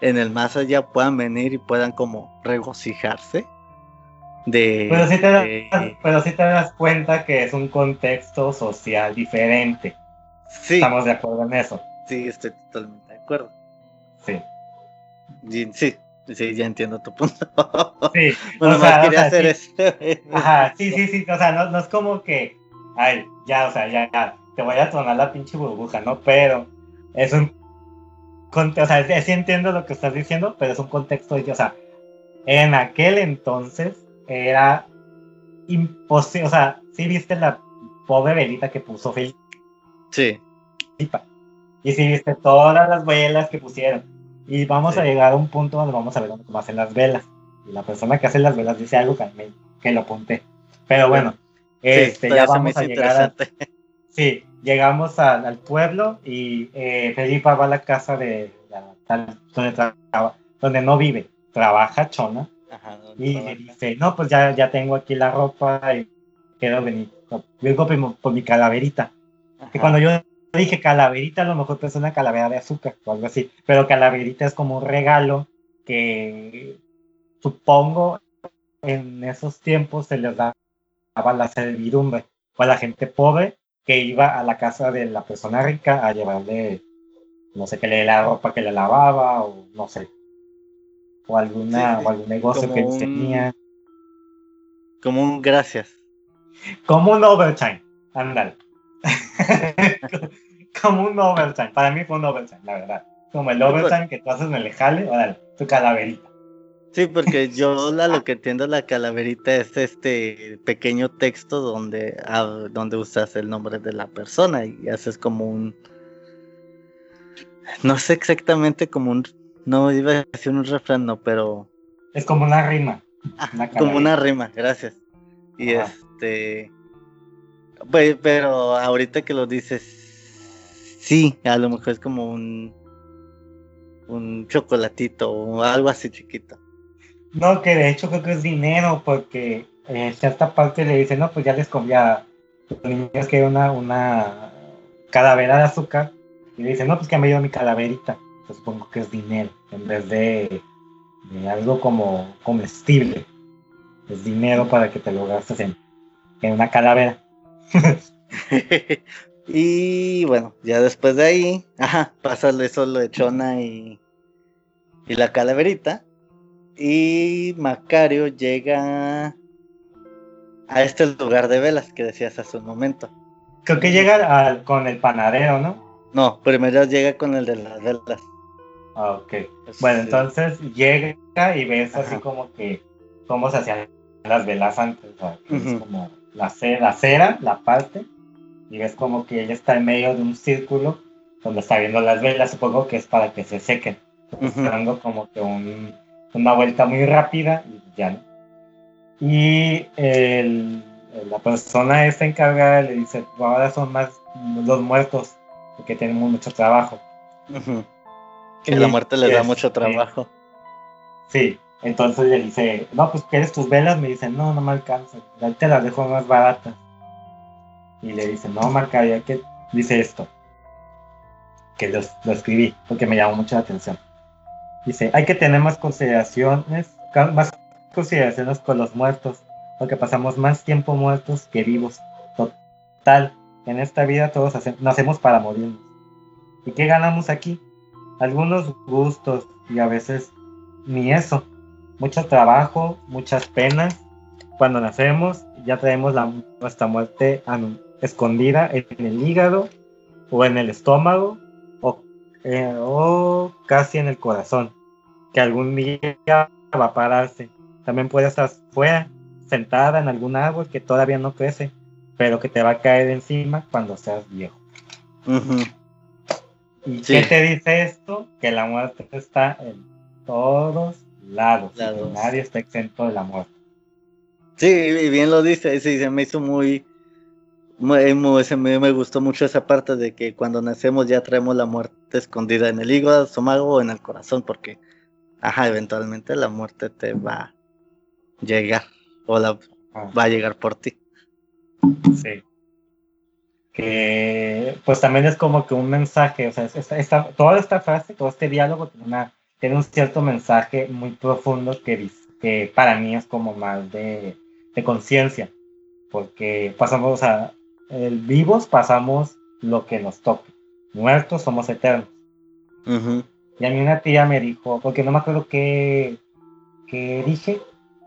en el más allá puedan venir y puedan como regocijarse. De, pero sí, te pero sí te das cuenta que es un contexto social diferente. Sí. Estamos de acuerdo en eso. Sí, estoy totalmente de acuerdo. Sí. sí, sí, ya entiendo tu punto. Sí, bueno, o sea, quería hacer eso. Ajá, sí, sí, sí, o sea, no, no, es como que, ay, ya, o sea, ya, ya, te voy a tronar la pinche burbuja, ¿no? Pero es un, o sea, sí entiendo lo que estás diciendo, pero es un contexto, o sea, en aquel entonces era imposible, o sea, sí viste la pobre velita que puso Felipe Sí. Y si viste todas las velas que pusieron. Y vamos a llegar a un punto donde vamos a ver cómo hacen las velas. Y la persona que hace las velas dice algo que, que lo apunté. Pero bueno, este, ya vamos a llegar a, Sí, llegamos al pueblo y eh, Felipa va a la casa de, donde, donde no vive, trabaja Chona. y le dice, no, pues ya, ya tengo aquí la ropa y quiero venir. Vengo por mi calaverita. Que cuando yo dije calaverita, a lo mejor es una calavera de azúcar o algo así, pero calaverita es como un regalo que supongo en esos tiempos se les daba la servidumbre o a la gente pobre que iba a la casa de la persona rica a llevarle, no sé, que le la ropa que le lavaba o no sé, o, alguna, o algún negocio que tenía. Como un gracias. Como un overtime, ándale. como un overtime. Para mí fue un overtime, la verdad. Como el overtime que tú haces en el jale, órale, tu calaverita. Sí, porque yo lo que entiendo la calaverita es este pequeño texto donde, ah, donde usas el nombre de la persona y haces como un... No sé exactamente como un... No iba a decir un refrán, no, pero... Es como una rima. como una rima, gracias. Y este. Pues, pero ahorita que lo dices, sí, a lo mejor es como un. Un chocolatito o algo así chiquito. No, que de hecho creo que es dinero, porque en cierta parte le dicen, no, pues ya les comía los niños que una, una calavera de azúcar. Y le dicen, no, pues que me dio mi calaverita. Pues supongo que es dinero, en vez de, de algo como comestible. Es dinero para que te lo gastes en, en una calavera. y bueno, ya después de ahí, ajá, pasa eso lo de Chona y, y la calaverita. Y Macario llega a este lugar de velas que decías hace un momento. Creo que llega al, con el panadero, ¿no? No, primero llega con el de las velas. Ah, ok. Bueno, entonces llega y ves así como que cómo se hacían las velas antes. O sea, es como la cera, cera, la parte, y ves como que ella está en medio de un círculo donde está viendo las velas. Supongo que es para que se sequen. como que un, una vuelta muy rápida y ya no. Y el, la persona esta encargada le dice, ahora son más los muertos, porque tenemos mucho trabajo. Que la muerte les da mucho trabajo. Sí, entonces le dice, no, pues ¿quieres tus velas? Me dice, no, no me alcanza, te las dejo más baratas. Y le dice, no, Marca, ya que dice esto, que lo, lo escribí, porque me llamó mucho la atención. Dice, hay que tener más consideraciones, más consideraciones con los muertos, porque pasamos más tiempo muertos que vivos. Total, en esta vida todos nacemos para morirnos. ¿Y qué ganamos aquí? Algunos gustos y a veces ni eso. Mucho trabajo, muchas penas. Cuando nacemos ya traemos la, nuestra muerte escondida en el hígado o en el estómago eh, o casi en el corazón, que algún día va a pararse también puede estar fuera, sentada en algún árbol que todavía no crece, pero que te va a caer encima cuando seas viejo. ¿Y qué te dice esto? Que la muerte está en todos lados. nadie está exento de la muerte. Sí, bien lo dice. Sí, se me hizo muy, muy, me, me, gustó mucho esa parte de que cuando nacemos ya traemos la muerte escondida en el hígado, estómago o en el corazón, porque, ajá, eventualmente la muerte te va llegar o la ah. va a llegar por ti. Sí. Que pues también es como que un mensaje, o sea, esta, toda esta frase, todo este diálogo tiene, una, tiene un cierto mensaje muy profundo que, que para mí es como más de, de conciencia, porque pasamos, o sea, el vivos pasamos lo que nos toque, muertos somos eternos. Y a mí una tía me dijo, porque no me acuerdo qué, qué dije,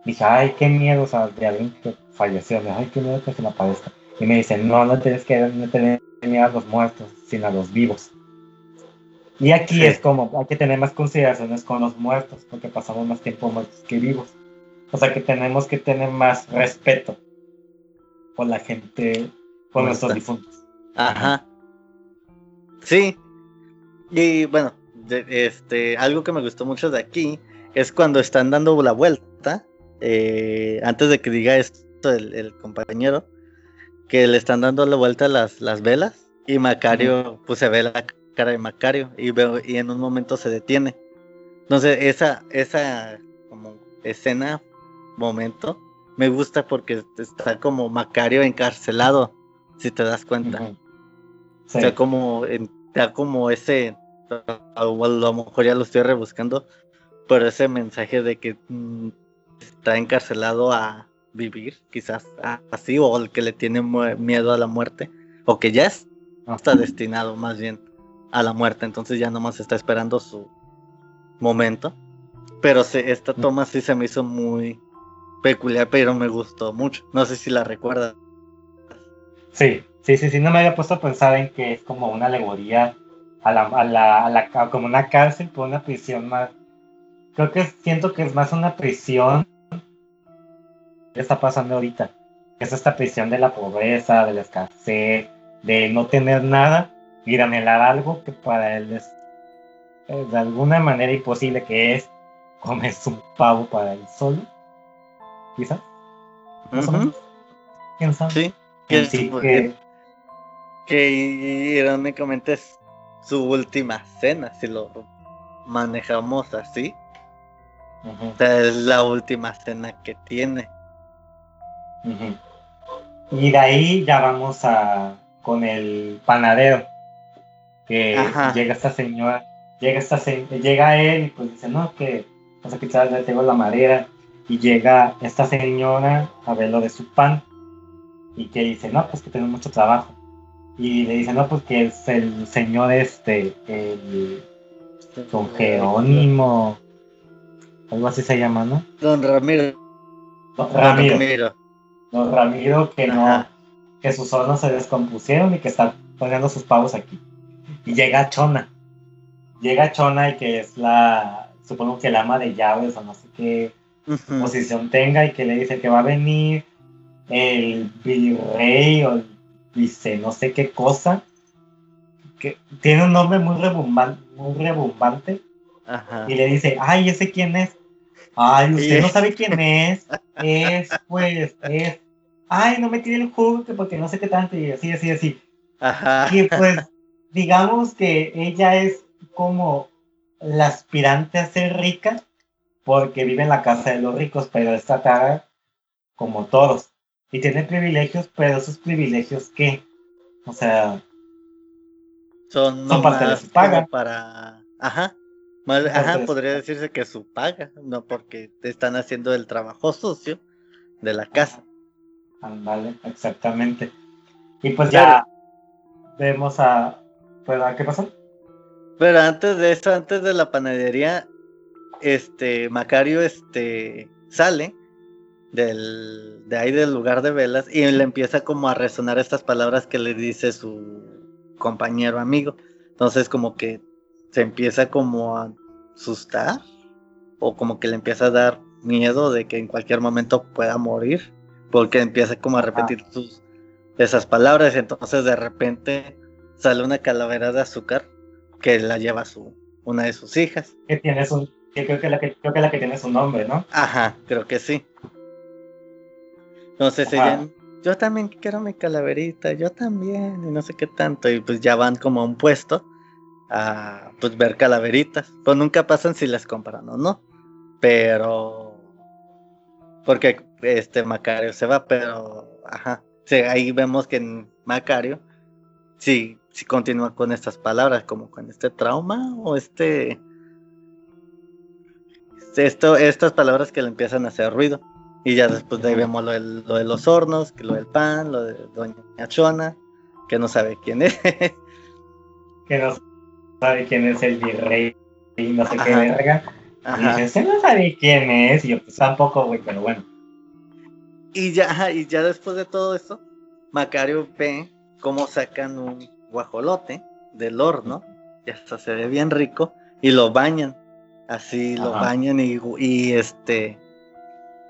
dije, ay, qué miedo, o sea, de alguien que falleció, ay, qué miedo que se me aparezca. Y me dicen, no, no tienes que no tener miedo a los muertos, sino a los vivos. Y aquí es como, hay que tener más consideraciones con los muertos, porque pasamos más tiempo muertos que vivos. O sea que tenemos que tener más respeto por la gente, por nuestros difuntos. Ajá. Sí. Y bueno, este, algo que me gustó mucho de aquí es cuando están dando la vuelta eh, antes de que diga esto el, compañero, que le están dando la vuelta las, las velas y Macario, pues se ve la cara de Macario y, veo, y en un momento se detiene. Entonces esa, esa como escena, momento, me gusta porque está como Macario encarcelado, si te das cuenta. O sea, como, da como ese, a lo mejor ya lo estoy rebuscando, pero ese mensaje de que mm, está encarcelado a vivir, quizás así, o el que le tiene miedo a la muerte, o que ya está destinado más bien a la muerte, entonces ya nomás está esperando su momento. Pero esta mm. toma sí se me hizo muy peculiar, pero me gustó mucho. No sé si la recuerdas. Sí, sí, sí, sí, no me había puesto a pensar en que es como una alegoría a la, a la, a la como una cárcel, como una prisión más creo que siento que es más una prisión que está pasando ahorita. Es esta prisión de la pobreza, de la escasez, de no tener nada y de anhelar algo que para él es, de alguna manera imposible, que es comerse un pavo para él solo. Quizás. quién sabe. Sí, que, que, sí, que, que irónicamente es su última cena, si lo manejamos así. ujú, O sea, es la última cena que tiene. Y de ahí ya vamos a con el panadero. Que Ajá. llega esta señora, llega esta se- llega él y pues dice, no, que vas a quitar, ya tengo la madera. Y llega esta señora a ver lo de su pan. Y que dice, no, pues que tengo mucho trabajo. Y le dice, no, pues que es el señor este, el don Jerónimo, algo así se llama, ¿no? Don Ramiro. Don Don Ramiro. Don Ramiro que no, Ajá. que sus hornos se descompusieron y que está poniendo sus pavos aquí. Y llega Chona. Llega Chona y que es la, supongo que el ama de llaves o no sé qué posición tenga y que le dice que va a venir el virrey o el vice no sé qué cosa. Que tiene un nombre muy rebumbante, muy rebumbante Ajá. y le dice, ay, ¿ese quién es? Ay, usted no sabe quién es. Es, pues, es. Ay, no me tire el jugo que porque no sé qué tanto. Y así, así, así. Ajá. Y pues, digamos que ella es como la aspirante a ser rica porque vive en la casa de los ricos, pero es tratada como todos. Y tiene privilegios, pero esos privilegios, ¿qué? O sea, Son, Son parte de su paga. para. Ajá. Ajá, podría decirse que su paga, no porque te están haciendo el trabajo sucio de la casa. Ándale, exactamente. Y pues ya vemos a. pues, ¿a ¿Qué pasó? Pero antes de eso, antes de la panadería, este Macario este sale del de ahí del lugar de velas y le empieza como a resonar estas palabras que le dice su compañero amigo. Entonces como que se empieza como a asustar o como que le empieza a dar miedo de que en cualquier momento pueda morir porque empieza como a repetir sus esas palabras entonces de repente sale una calavera de azúcar que la lleva su una de sus hijas. Que tiene su. Que creo que, la que creo que la que tiene su nombre, ¿no? Ajá, creo que sí. Entonces ella, yo también quiero mi calaverita, yo también, y no sé qué tanto, y pues ya van como a un puesto a pues ver calaveritas. Pues nunca pasan si las compran o no. Pero porque este Macario se va, pero ajá. Sí, ahí vemos que en Macario sí, sí continúa con estas palabras, como con este trauma o este esto, estas palabras que le empiezan a hacer ruido. Y ya después de ahí vemos lo, del- lo de los hornos, que lo del pan, lo de Doña Chona, que no sabe quién es. Que no sabe quién es el virrey y no sé qué Ajá. verga. Y Ajá. dice, usted no sabe quién es. Y yo, pues tampoco, güey, pero bueno. Y ya, y ya después de todo esto, Macario ve cómo sacan un guajolote del horno, y hasta se ve bien rico, y lo bañan. Así lo bañan y, y este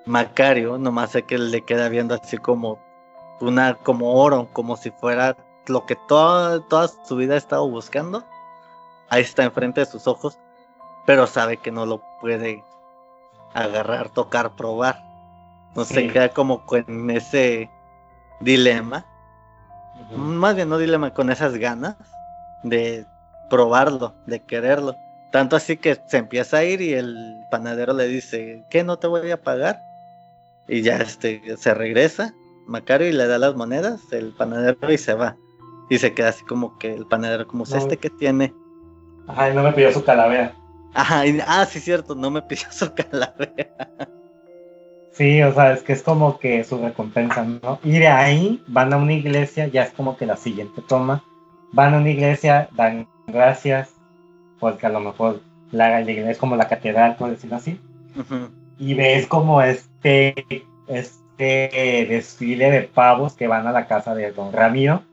Macario nomás sé que le queda viendo así como una, como oro, como si fuera lo que toda, toda su vida ha estado buscando. Ahí está enfrente de sus ojos, pero sabe que no lo puede agarrar, tocar, probar. No se Sí. queda como con ese dilema, más bien no dilema, con esas ganas de probarlo, de quererlo. Tanto así que se empieza a ir y el panadero le dice, ¿qué no te voy a pagar? Y ya este se regresa Macario y le da las monedas, el panadero y se va. Y se queda así como que el panadero, como, No. ¿este que tiene? Ajá, y no me pidió su calavera. Ajá, y- ah, sí, cierto, no me pidió su calavera. Sí, o sea, es que es como que su recompensa, ¿no? Y de ahí van a una iglesia, ya es como que la siguiente toma. Van a una iglesia, dan gracias, porque a lo mejor la, la iglesia es como la catedral, por decirlo así. Ujú. Y ves como este, este desfile de pavos que van a la casa de don Ramiro.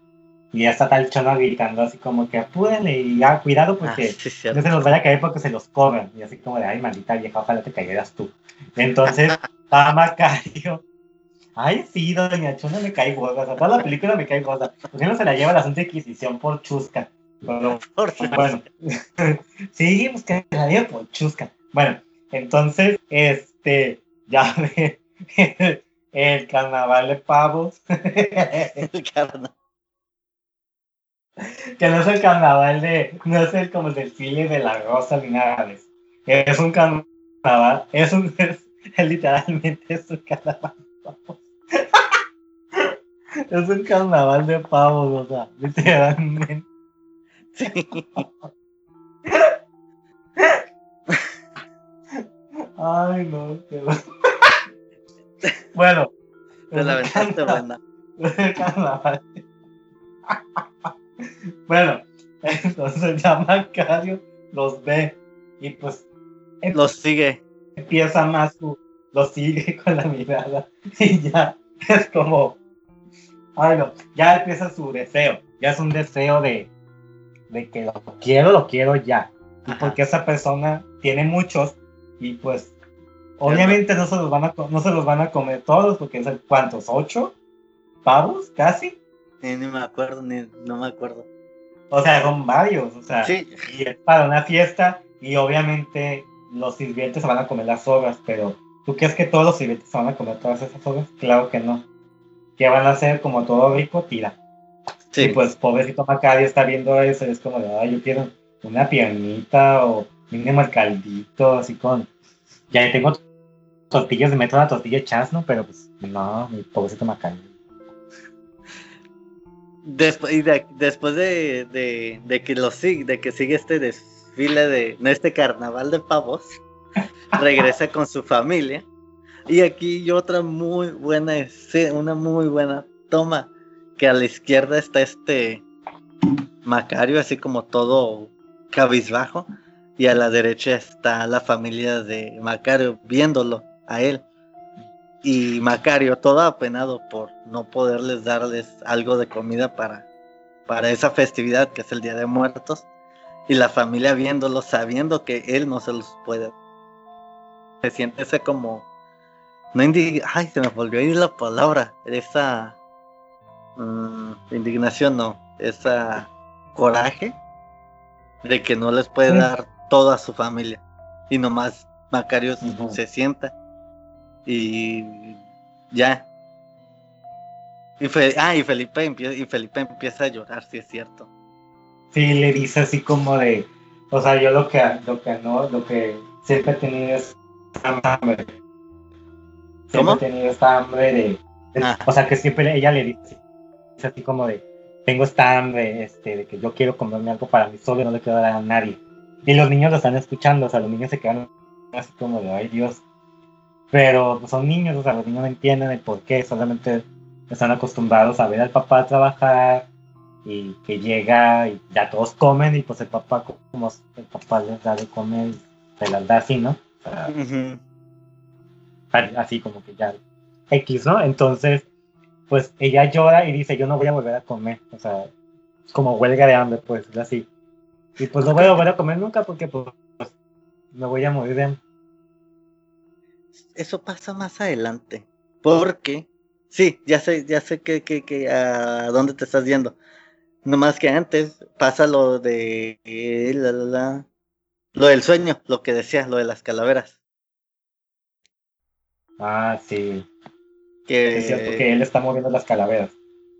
Y ya está tal chona gritando así como que apúrenle y ya, cuidado Ah, porque sí, no se nos vaya a caer porque se los cobran. Y así como de, ay, maldita vieja, ojalá te cayeras tú. Entonces, está Macario. Ay, sí, doña Chona me cae gorda. O sea, toda la película me cae gorda. ¿Por qué no se la lleva la Santa Inquisición por chusca? Pero, Por bueno. sí, pues que la lleve por chusca. Bueno, entonces, este, ya ve, el carnaval de pavos. El carna- que no es el carnaval de, no es el como el desfile de la rosa ni nada de eso. Es un carnaval, es un, es, literalmente es un carnaval de pavos. es un carnaval de pavos, o sea, literalmente. Sí. Ay, no, qué bueno. bueno. Te la aventaste carnaval. bueno, entonces ya Macario los ve y pues Los sigue. empieza más su, lo sigue con la mirada y ya es como, ay no, ya empieza su deseo, ya es un deseo de, de que lo quiero, lo quiero ya. Y porque esa persona tiene muchos y pues obviamente no se los van a, no se los van a comer todos porque es el, ¿cuántos? ¿Ocho? ¿Pavos? ¿Casi? Ni, ni me acuerdo, ni no me acuerdo. O sea, son varios, o sea, Sí, y es para una fiesta y obviamente los sirvientes se van a comer las sobras, pero ¿tú crees que todos los sirvientes se van a comer todas esas sobras? Claro que no. ¿Qué van a hacer? Como todo rico, tira. sí. Y pues pobrecito Macario está viendo eso y es como de, ay, yo quiero una piernita o mínimo el caldito, así con... Ya tengo tortillas de meto una tortilla chasno, pero pues no, mi pobrecito Macario. Después, y de- después de, de, de que lo sigue, de que sigue este desfile de, no, este carnaval de pavos, regresa con su familia. Y aquí yo otra muy buena una muy buena toma, que a la izquierda está este Macario, así como todo cabizbajo, y a la derecha está la familia de Macario viéndolo a él. Y Macario, todo apenado por no poderles darles algo de comida para, para esa festividad que es el Día de Muertos. Y la familia viéndolo, sabiendo que él no se los puede. Se siente ese como. No indig Ay, se me volvió a ir la palabra. Esa. mm, indignación, no. Esa coraje de que no les puede dar todo a su familia. Y nomás Macario se sienta y ya. Y, Fe- ah, y Felipe empieza, y Felipe empieza a llorar, si es cierto. Sí, le dice así como de, o sea, yo lo que, lo que no, lo que siempre he tenido es hambre. Siempre ¿Cómo? he tenido esta hambre de, de- Ah. o sea, que siempre ella le dice, es así como de, tengo esta hambre, este, de que yo quiero comerme algo para mí solo y no le quiero dar a nadie. Y los niños lo están escuchando, o sea, los niños se quedan así como de, ay Dios. Pero pues, son niños, o sea, los niños no entienden el por qué, solamente están acostumbrados a ver al papá trabajar y que llega y ya todos comen y pues el papá, como el papá les da de comer, se las da así, ¿no? O sea, así como que ya X, ¿no? Entonces, pues ella llora y dice, yo no voy a volver a comer, o sea, como huelga de hambre, pues, es así. Y pues no voy a volver a comer nunca porque pues me voy a morir de hambre. Eso pasa más adelante. Porque, sí, ya sé, ya sé que, que, que a dónde te estás yendo. No más que antes pasa lo de eh, la, la, la, lo del sueño, lo que decía, lo de las calaveras. Ah, sí, Que, es cierto que él está moviendo las calaveras.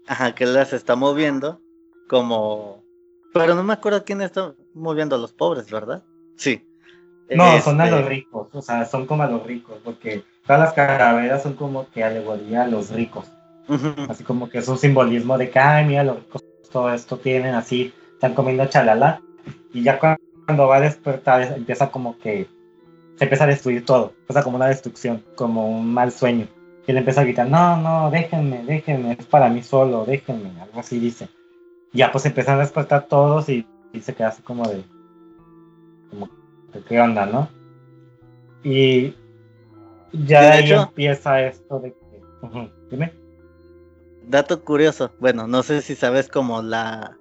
Ajá, que las está moviendo como... Pero no me acuerdo quién está moviendo a los pobres, ¿verdad? Sí. No, son a Este, los ricos, o sea, son como a los ricos, porque todas las calaveras son como que alegoría a los ricos. Así como que es un simbolismo de que, ay, mira, los ricos todo esto tienen así, están comiendo chalala. Y ya cu- cuando va a despertar es- empieza como que se empieza a destruir todo, empieza como una destrucción, como un mal sueño. Y él empieza a gritar, no, no, déjenme, déjenme, es para mí solo, déjenme, algo así dice. Ya pues empiezan a despertar todos y, y se queda así como de, como, que, ¿qué onda, no? Y ya de de ahí hecho- empieza esto de que, dime. Dato curioso, bueno, no sé si sabes como la,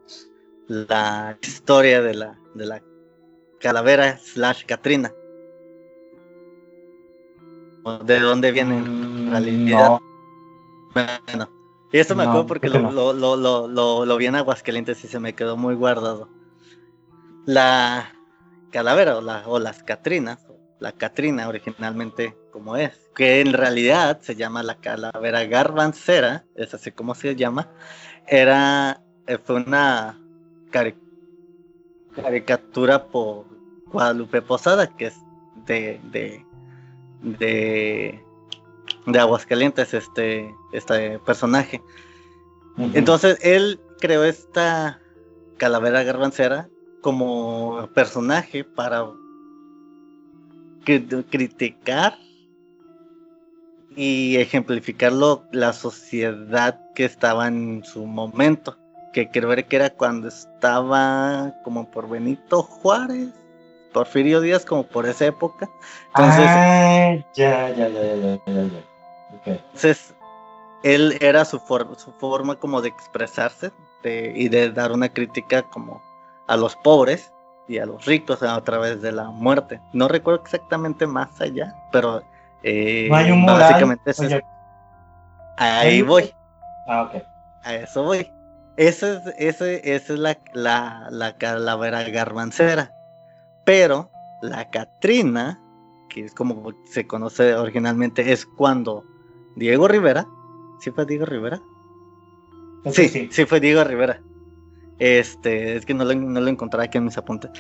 la historia de la, de la calavera slash Katrina. ¿De dónde viene en Mm, no. Bueno, y esto me No, acuerdo porque lo, lo, lo, lo, vi en Aguascalientes y se me quedó muy guardado. La calavera o, la, o las Catrinas, la Catrina originalmente como es, que en realidad se llama la calavera garbancera, es así como se llama, era, eh, fue una caricatura por Guadalupe Posada, que es de, de, de, de Aguascalientes, este, este personaje. Entonces él creó esta calavera garbancera como personaje para criticar y ejemplificarlo la sociedad que estaba en su momento, que creo que era cuando estaba como por Benito Juárez, Porfirio Díaz, como por esa época. Entonces, ah, ya, ya, ya, ya, ya, Entonces, él era su, su forma como de expresarse y de dar una crítica como a los pobres y a los ricos a través de la muerte. No recuerdo exactamente más allá, pero eh, básicamente Ahí voy. Ah, ok. A eso voy. Esa es, ese, esa es la, la, la calavera garbancera. Pero la Catrina, que es como se conoce originalmente, es cuando Diego Rivera, ¿sí fue Diego Rivera? Sí, sí, sí fue Diego Rivera. Este, es que no lo, no lo encontraba aquí en mis apuntes.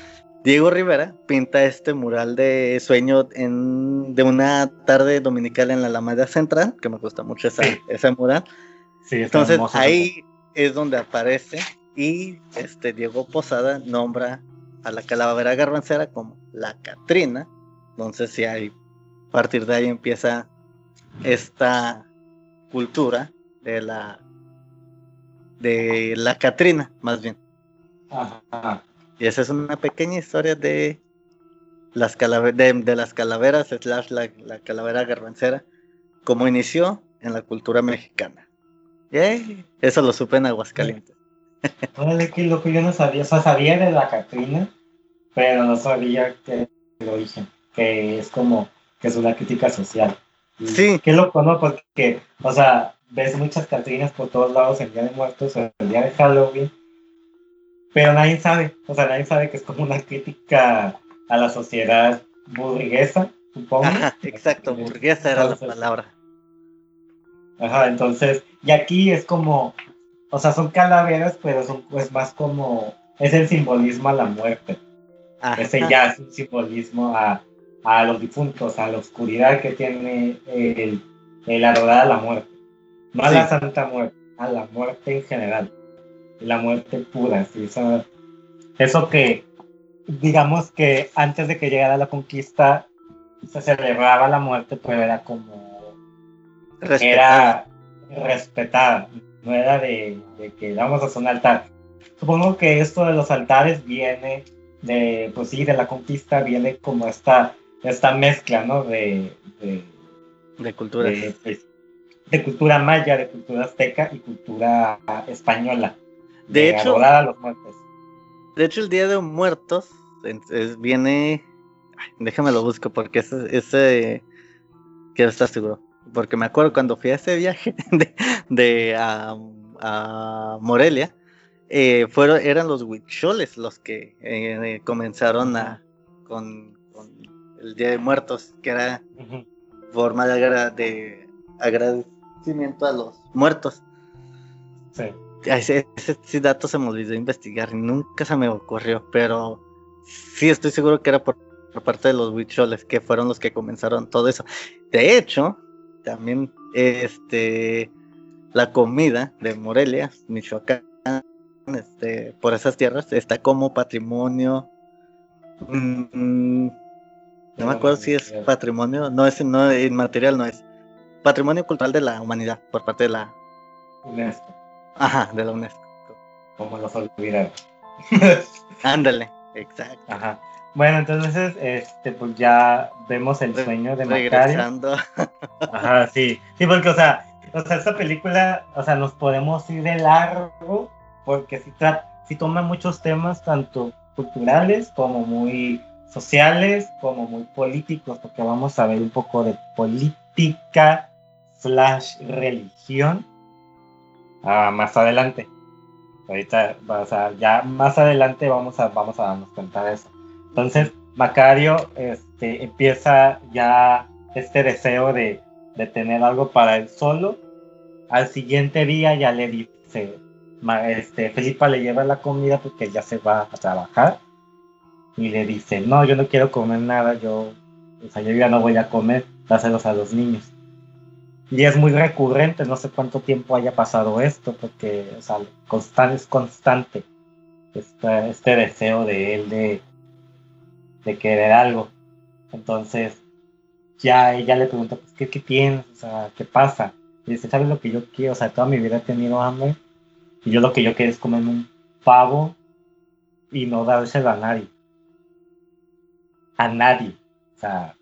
Diego Rivera pinta este mural de sueño en, de una tarde dominical en la Alameda Central, que me gusta mucho esa, ese mural. Sí, Entonces ahí es donde aparece y este Diego Posada nombra a la calavera garbancera como la Catrina. Entonces si hay, a partir de ahí empieza esta cultura de la de la Catrina, más bien. Y esa es una pequeña historia de las, de, las calaveras, slash la, la, calavera garbancera, como inició en la cultura mexicana. Eso lo supe en Aguascalientes. Órale, que lo que yo no sabía, o sea, sabía de la Catrina, pero no sabía que lo origen, que es como, que es una crítica social. Sí. Qué loco, ¿no? Porque, o sea, ves muchas Catrinas por todos lados el Día de Muertos o el Día de Halloween, pero nadie sabe, o sea, nadie sabe que es como una crítica a la sociedad burguesa, supongo. Ajá, exacto, burguesa era la palabra. Ajá, entonces, y aquí es como, o sea, son calaveras, pero son es más como, es el simbolismo a la muerte. Ese ya es un simbolismo a, a, los difuntos, a la oscuridad que tiene el, el adorar a la muerte. No a la Santa Muerte, a la muerte en general. La muerte pura, sí. Eso, eso que, digamos que antes de que llegara la conquista, se celebraba la muerte, pero era como. Era respetada. No era de, que vamos a hacer un altar. Supongo que esto de los altares viene de, pues sí, de la conquista, viene como esta, esta mezcla, ¿no? De, de, de culturas. Pues, de cultura maya, de cultura azteca y cultura española. De, hecho, los muertos. De hecho, el Día de Muertos viene. déjame lo busco porque ese, ese. Quiero estar seguro. Porque me acuerdo cuando fui a ese viaje de, a, Morelia, eh, fueron, eran los huicholes los que eh, comenzaron a, con, el Día de Muertos, que era forma de, de a los muertos. Sí. Ese, dato se me olvidó investigar, nunca se me ocurrió, pero sí estoy seguro que era por, parte de los huicholes, que fueron los que comenzaron todo eso. De hecho, también este la comida de Morelia, Michoacán, este, por esas tierras, está como patrimonio. Mm, no me acuerdo si es patrimonio, no es no inmaterial, no es Patrimonio Cultural de la Humanidad por parte de la UNESCO. Ajá, de la UNESCO. Como los olvidaron. Ándale, exacto. Ajá. Bueno, entonces, este, pues ya vemos el sueño de Regresando. Ajá, sí. Sí, porque, o sea, o sea, esta película, o sea, nos podemos ir de largo, porque si, si toma muchos temas, tanto culturales como muy sociales, como muy políticos, porque vamos a ver un poco de política slash religión ah, más adelante. Ahorita, ya más adelante vamos a, vamos a darnos cuenta de eso. Entonces, Macario, este, empieza ya este deseo de, de tener algo para él solo. Al siguiente día ya le dice, este, Felipa le lleva la comida porque ya se va a trabajar y le dice, no, yo no quiero comer nada, yo, o sea, yo ya no voy a comer, dáselos a los niños. Y es muy recurrente, no sé cuánto tiempo haya pasado esto, porque o sea, constante, es constante este, deseo de él de, de querer algo. Entonces, ya ella le pregunta, pues, ¿qué, qué tienes? O sea, ¿qué pasa? Y dice, ¿sabes lo que yo quiero? O sea, toda mi vida he tenido hambre y yo lo que yo quiero es comer un pavo y no dárselo a nadie. A nadie. O sea,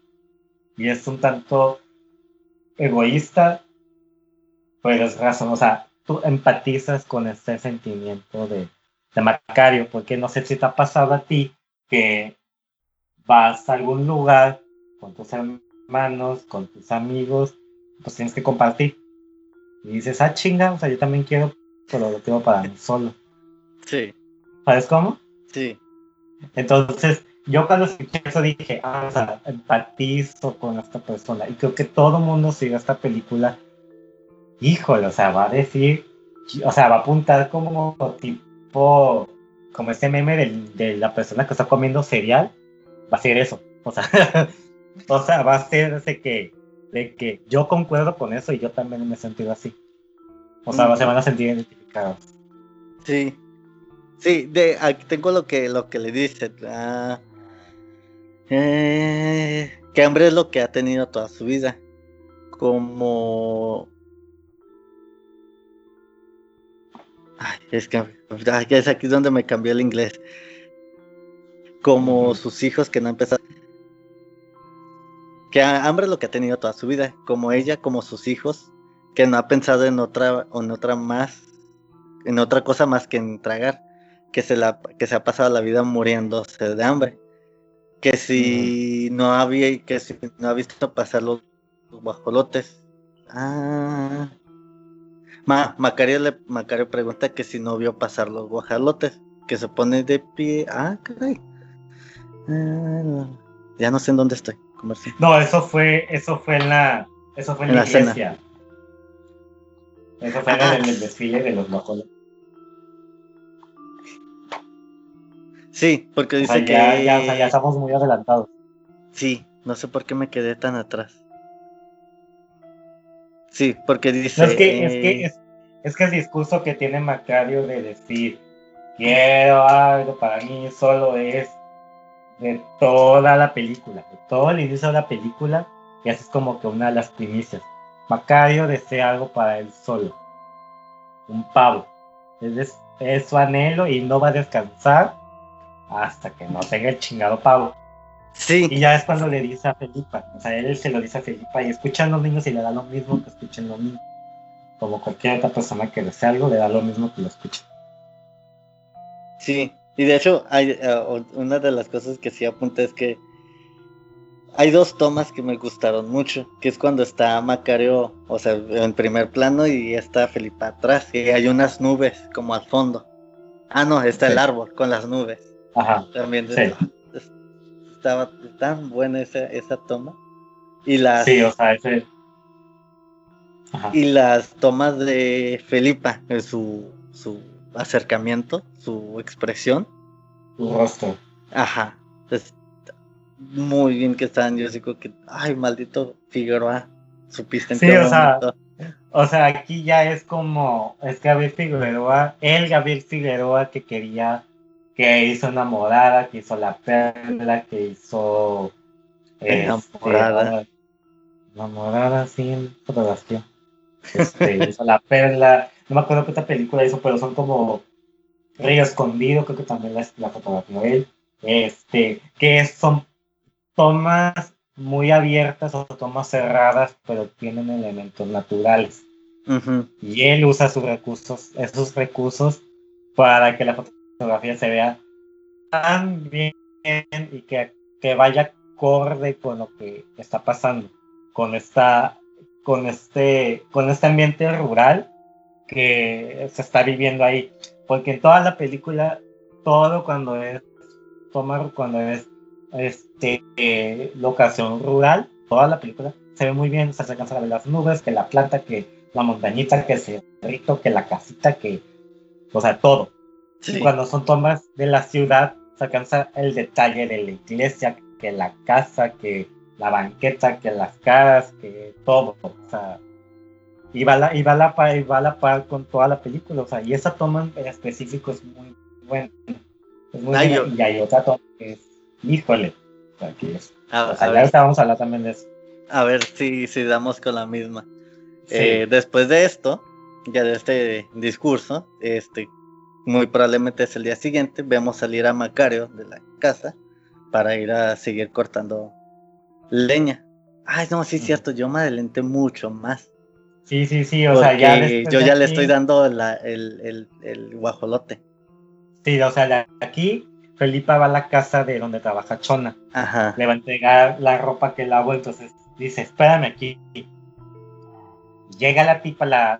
y es un tanto egoísta, pero es razón, o sea, tú empatizas con ese sentimiento de, de Macario, porque no sé si te ha pasado a ti que vas a algún lugar con tus hermanos, con tus amigos, pues tienes que compartir. Y dices, ah, chinga, o sea, yo también quiero, pero lo quiero para mí solo. Sí. ¿Sabes cómo? Sí. Entonces, yo cuando escuché eso dije, ah, o sea, empatizo con esta persona. Y creo que todo mundo sigue esta película. Híjole, o sea, va a decir, o sea, va a apuntar como tipo, como ese meme de, la persona que está comiendo cereal. Va a ser eso. O sea, o sea, va a ser ese que, de que yo concuerdo con eso y yo también me he sentido así. O sea, se van a sentir identificados. Sí. Sí, de aquí tengo lo que lo que le dice. Ah, eh, que hambre es lo que ha tenido toda su vida. Como. Ay, es que es aquí donde me cambió el inglés. Como sus hijos que no empezaron. Que hambre es lo que ha tenido toda su vida. Como ella, como sus hijos, que no ha pensado en otra, en otra más, en otra cosa más que en tragar. Que se, la, que se ha pasado la vida muriéndose de hambre que si no había que si no ha visto pasar los, guajolotes. Ah. Ma, Macario, le, Macario pregunta que si no vio pasar los guajolotes, que se pone de pie. Ah, caray. Ah, ya no sé en dónde estoy. No, eso fue, eso fue en la, eso fue en, la, iglesia. Eso fue en el desfile de los guajolotes. Sí, porque dice que. Ya, ya, estamos muy adelantados. Sí, no sé por qué me quedé tan atrás. Sí, porque dice. es, que, es, que, es, que el discurso que tiene Macario de decir quiero algo para mí solo es de toda la película, de todo el inicio de la película, y así es como que una de las primicias. Macario desea algo para él solo, un pavo. Es, es su anhelo y no va a descansar hasta que no tenga el chingado pavo. Sí. Y ya es cuando le dice a Felipa, o sea, él se lo dice a Felipa y escuchan los niños y le da lo mismo que escuchen los niños. Como cualquier otra persona que desea algo, le da lo mismo que lo escuche. Sí, y de hecho, hay, eh, una de las cosas que sí apunta es que hay dos tomas que me gustaron mucho, que es cuando está Macario, o sea, en primer plano y está Felipa atrás, y hay unas nubes como al fondo. Ah, no, está el árbol con las nubes. Ajá. También estaba tan buena esa, esa toma. Y las, sí, o sea, ese... Y las tomas de Felipa, su, su acercamiento, su expresión. Su rostro. Ajá. muy bien que están. Yo digo que, ay, maldito Figueroa, supiste en sí, o Sea, o sea, aquí ya es como, es Gabriel Figueroa, el Gabriel Figueroa que quería que hizo Enamorada, que hizo La Perla, que hizo... Enamorada. Este, enamorada, sí, fotografía. Este, hizo La Perla, no me acuerdo qué otra película hizo, pero son como Río Escondido, creo que también la, la fotografía de él. Este, que son tomas muy abiertas o tomas cerradas, pero tienen elementos naturales. Y él usa sus recursos, esos recursos para que la fotografía se vea tan bien y que, que vaya acorde con lo que está pasando, con esta, con este, con este ambiente rural que se está viviendo ahí. Porque en toda la película, todo cuando es, toma cuando es este, eh, locación rural, toda la película se ve muy bien, se alcanza a ver las nubes, que la planta, que la montañita, que el cerrito, que la casita, que, o sea, todo. Y cuando son tomas de la ciudad, se alcanza el detalle de la iglesia, que la casa, que la banqueta, que las caras, que todo. O sea, y va, la, y va, la, y va la par con toda la película. O sea, y esa toma en específico es muy buena. Es muy buena. Y hay otra toma que es, híjole, es. o sea, ya vamos a hablar también de eso. A ver si, si damos con la misma. Eh, después de esto, ya de este discurso, este, muy probablemente es el día siguiente, vemos salir a Macario de la casa para ir a seguir cortando leña. Ay, no, sí es cierto, yo me adelanté mucho más. Sí, sí, sí, o sea, ya. Yo ya le estoy dando el, el, guajolote. Sí, o sea, aquí Felipa va a la casa de donde trabaja Chona. Ajá. Le va a entregar la ropa que lavó, entonces dice, espérame aquí. Llega la tipa, la,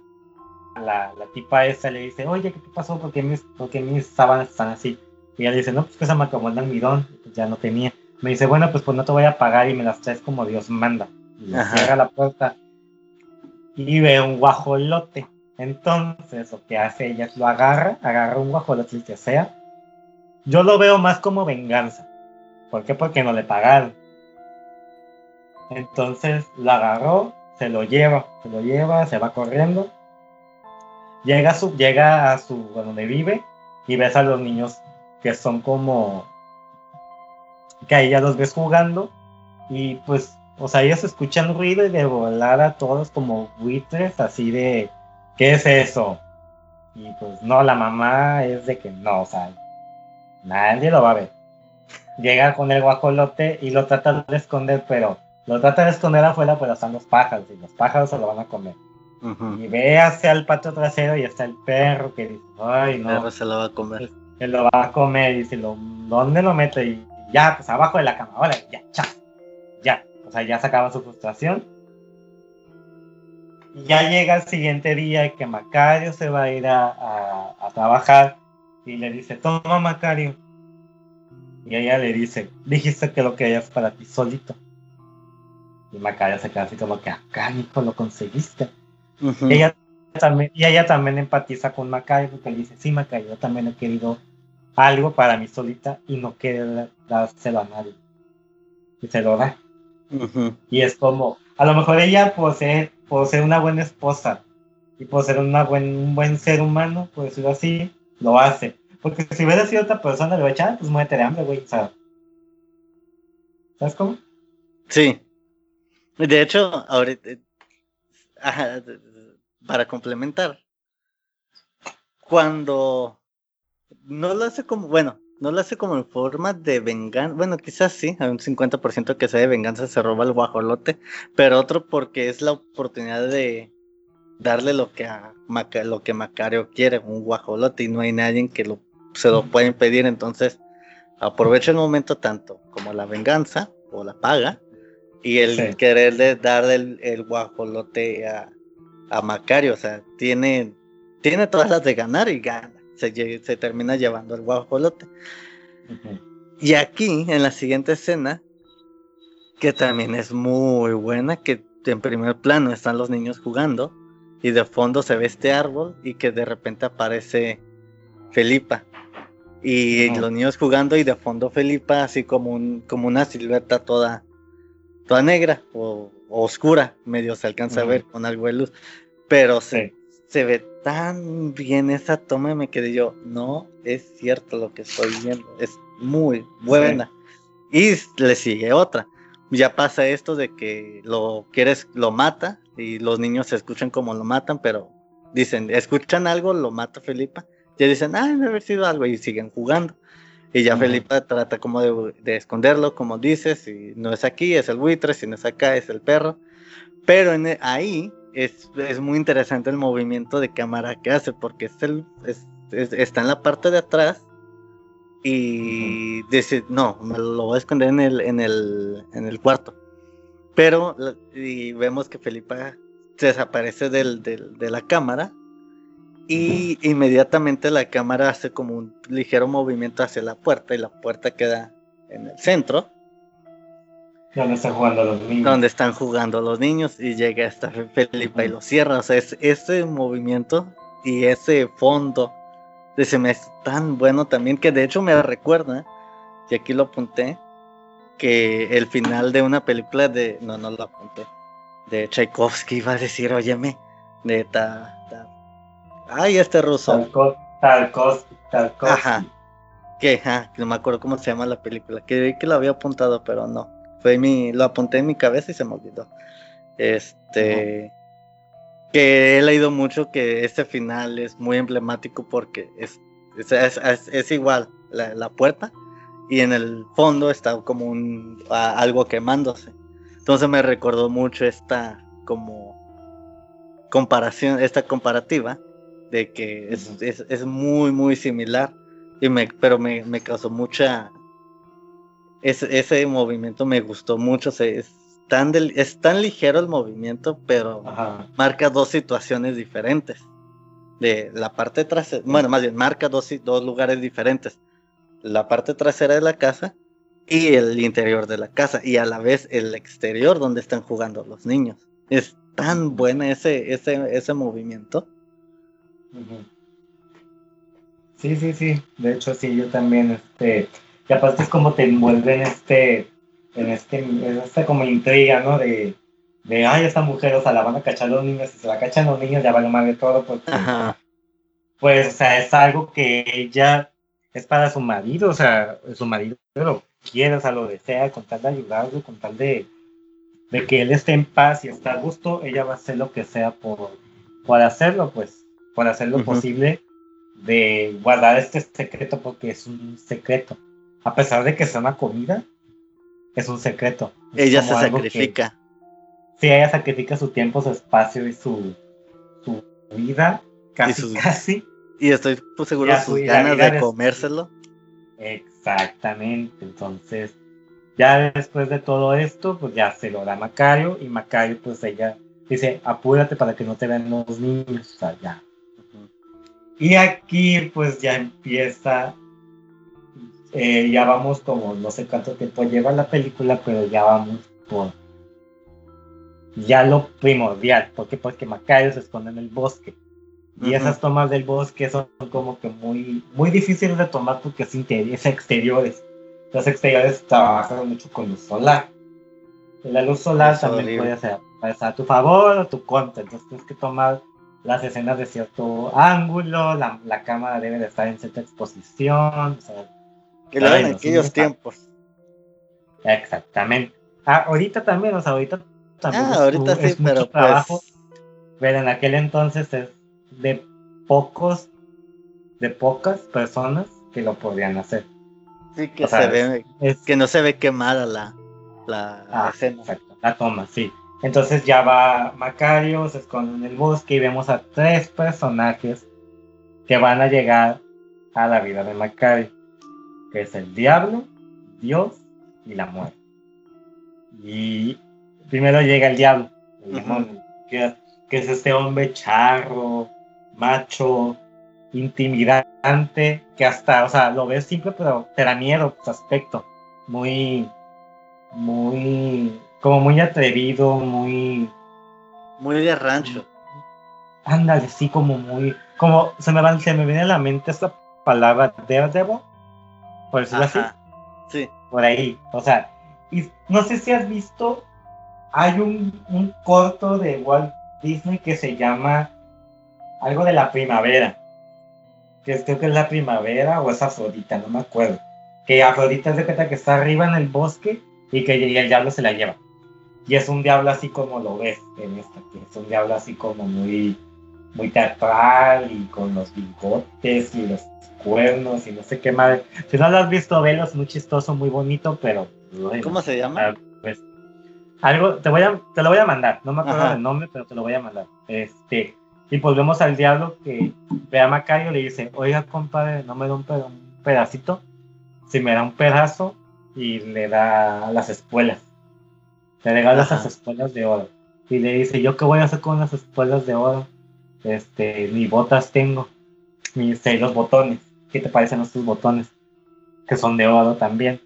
la, tipa esa, le dice, oye, ¿qué te pasó? ¿Por qué mis, porque mis sábanas están así? Y ella le dice, no, pues que se me acabó el almidón, pues ya no tenía. Me dice, bueno, pues pues no te voy a pagar y me las traes como Dios manda. Y cierra la puerta y ve un guajolote. Entonces lo que hace ella es lo agarra, agarra un guajolote, el que sea. Yo lo veo más como venganza. ¿Por qué? Porque no le pagaron. Entonces lo agarró, se lo lleva, se lo lleva, se va corriendo. Llega a su, llega a su, donde vive y ves a los niños que son como que ahí ya los ves jugando y pues o sea, ellos escuchan ruido y de volar a todos como buitres, así de, ¿qué es eso? Y pues no, la mamá es de que no, o sea, nadie lo va a ver. Llega con el guajolote y lo trata de esconder, pero lo trata de esconder afuera, pero están los pájaros y los pájaros se lo van a comer. Y ve hacia el patio trasero y está el perro que dice, ay no. El perro se lo va a comer. Se lo va a comer y dice, ¿dónde lo mete? Y ya, pues abajo de la cama, ahora, ya, chao, ya. O sea, ya sacaba su frustración. Y ya llega el siguiente día que Macario se va a ir a, trabajar y le dice, toma Macario. Y ella le dice, dijiste que lo que es para ti solito. Y Macario se queda así como que acá, hijo, lo conseguiste. Y, ella también, y ella también empatiza con Macario porque le dice, sí, Macario, yo también he querido algo para mí solita y no quiero dárselo a nadie. Y se lo da. Y es como, a lo mejor ella posee, posee una buena esposa y por ser una buen, un buen ser humano, por decirlo así, lo hace. Porque si hubiera sido otra persona, le voy a echar, pues muévete de hambre, güey. ¿Sabes cómo? Sí. De hecho, ahorita, para complementar, cuando no lo hace como, bueno, no lo hace como en forma de venganza. Bueno, quizás sí, hay un 50% que sea de venganza se roba el guajolote, pero otro porque es la oportunidad de darle lo que a lo que Macario quiere, un guajolote, y no hay nadie que lo, se lo pueda impedir. Entonces, aprovecha el momento tanto como la venganza o la paga y el quererle darle el, guajolote a, a Macario. O sea, tiene, tiene todas las de ganar y gana se, termina llevando el guajolote. Y aquí, en la siguiente escena, que también es muy buena, que en primer plano están los niños jugando y de fondo se ve este árbol y que de repente aparece Felipa. Y los niños jugando y de fondo Felipa así como, un, como una silueta toda, toda negra o, oscura, medio se alcanza a ver con algo de luz. Pero se, se ve tan bien esa toma y me quedé yo, no es cierto lo que estoy viendo, es muy buena. Y le sigue otra. Ya pasa esto de que lo quieres, lo mata y los niños se escuchan como lo matan, pero dicen, escuchan algo, lo mata Felipa. Ya dicen, ah, debe haber sido algo y siguen jugando. Y ya Felipa trata como de, esconderlo, como dices, y no es aquí, es el buitre, si no es acá, es el perro. Pero en, ahí es, muy interesante el movimiento de cámara que hace, porque es el, está en la parte de atrás y dice, no, me lo voy a esconder en el, en el, en el cuarto. Pero, y vemos que Felipa desaparece del, de la cámara y inmediatamente la cámara hace como un ligero movimiento hacia la puerta y la puerta queda en el centro Donde están jugando los niños. Donde están jugando los niños y llega esta Felipa y lo cierra. O sea, es, ese movimiento y ese fondo de se me es tan bueno también que de hecho me recuerda, y aquí lo apunté, que el final de una película de. No, no lo apunté. De Tchaikovsky iba a decir, óyeme, de ta. Ay, este ruso. Tarkovsky, Tarkovsky. Ajá. Que, no me acuerdo cómo se llama la película. Que que lo había apuntado, pero no. Fue mi, lo apunté en mi cabeza y se me olvidó. Este. Que he leído mucho que este final es muy emblemático porque es, es, es, igual la, la, puerta y en el fondo está como un algo quemándose. Entonces me recordó mucho esta como comparación, esta comparativa de que es, es, muy muy similar y me, pero me, me causó mucha ese, ese movimiento me gustó mucho, es tan es tan ligero el movimiento, pero marca dos situaciones diferentes. De la parte trasera, bueno, más bien marca dos, dos lugares diferentes la parte trasera de la casa y el interior de la casa y a la vez el exterior donde están jugando los niños. Es tan buena ese, ese, ese movimiento. Sí, sí, sí. De hecho, sí, yo también, este, y aparte es como te envuelve en este, en este, en esta como intriga, ¿no? De, de, ay, esta mujer, o sea, la van a cachar los niños, si se la cachan los niños ya vale más de todo, porque, pues, o sea, es algo que ella es para su marido, o sea, su marido lo quiere, o sea, lo desea, con tal de ayudarlo, con tal de, de que él esté en paz y esté a gusto, ella va a hacer lo que sea por, por hacerlo, pues, por hacer lo posible de guardar este secreto, porque es un secreto. A pesar de que sea una comida, es un secreto. ella se sacrifica. sí, ella sacrifica su tiempo, su espacio y su, su vida, casi, casi y estoy pues, seguro de sus ganas de comérselo. Exactamente, entonces ya después de todo esto, pues ya se lo da Macario y Macario pues ella dice, apúrate para que no te vean los niños, o sea, ya. Y aquí pues ya empieza, eh, ya vamos como, no sé cuánto tiempo lleva la película, pero ya vamos por ya lo primordial, porque porque Macario se esconde en el bosque. Y esas tomas del bosque son como que muy, muy difíciles de tomar porque es, es exteriores. Los exteriores trabajan mucho con luz solar. La luz solar también puede ser a tu favor o tu contra. Entonces tienes que tomar las escenas de cierto ángulo, la, la cámara debe de estar en cierta exposición. O sea, que lo en aquellos tiempos. Exactamente. Ah, ahorita también, o sea, ahorita también. Ah, ahorita sí, pero trabajo. Pues... Pero en aquel entonces es de pocos, de pocas personas que lo podrían hacer. Sí, que se ve, que no se ve quemada la, la, ah, escena. la toma, sí. Entonces ya va Macario, se esconde en el bosque y vemos a tres personajes que van a llegar a la vida de Macario, que es el diablo, Dios y la muerte. Y primero llega el diablo, que, que, es este hombre charro, macho, intimidante, que hasta, o sea, lo ves simple, pero te da miedo su aspecto. Muy, muy, como muy atrevido, muy... Muy de rancho. Ándale, sí, como muy, como se me, van, se me viene a la mente esta palabra Daredevil, por decirlo así. Sí. Por ahí, o sea, y no sé si has visto, hay un, un corto de Walt Disney que se llama algo de la primavera. Que creo que es la primavera o es Afrodita, no me acuerdo. Que Afrodita es de cuenta que está arriba en el bosque y que el diablo se la lleva. Y es un diablo así como lo ves en esta, que es un diablo así como muy, muy teatral y con los bigotes y los cuernos y no sé qué más. Si no lo has visto, velo, es muy chistoso, muy bonito, pero... ¿Cómo se llama? Pues, algo, te, voy a, te lo voy a mandar, no me acuerdo del nombre, pero te lo voy a mandar. Este, y volvemos al diablo que ve a Macario y le dice, oiga compadre, no me da un, pedacito, si me da un pedazo y le da las espuelas. Le regala esas espuelas de oro. Y le dice, ¿yo qué voy a hacer con las espuelas de oro? Este, ni botas tengo, ni sé, los botones. ¿Qué te parecen estos botones? Que son de oro también.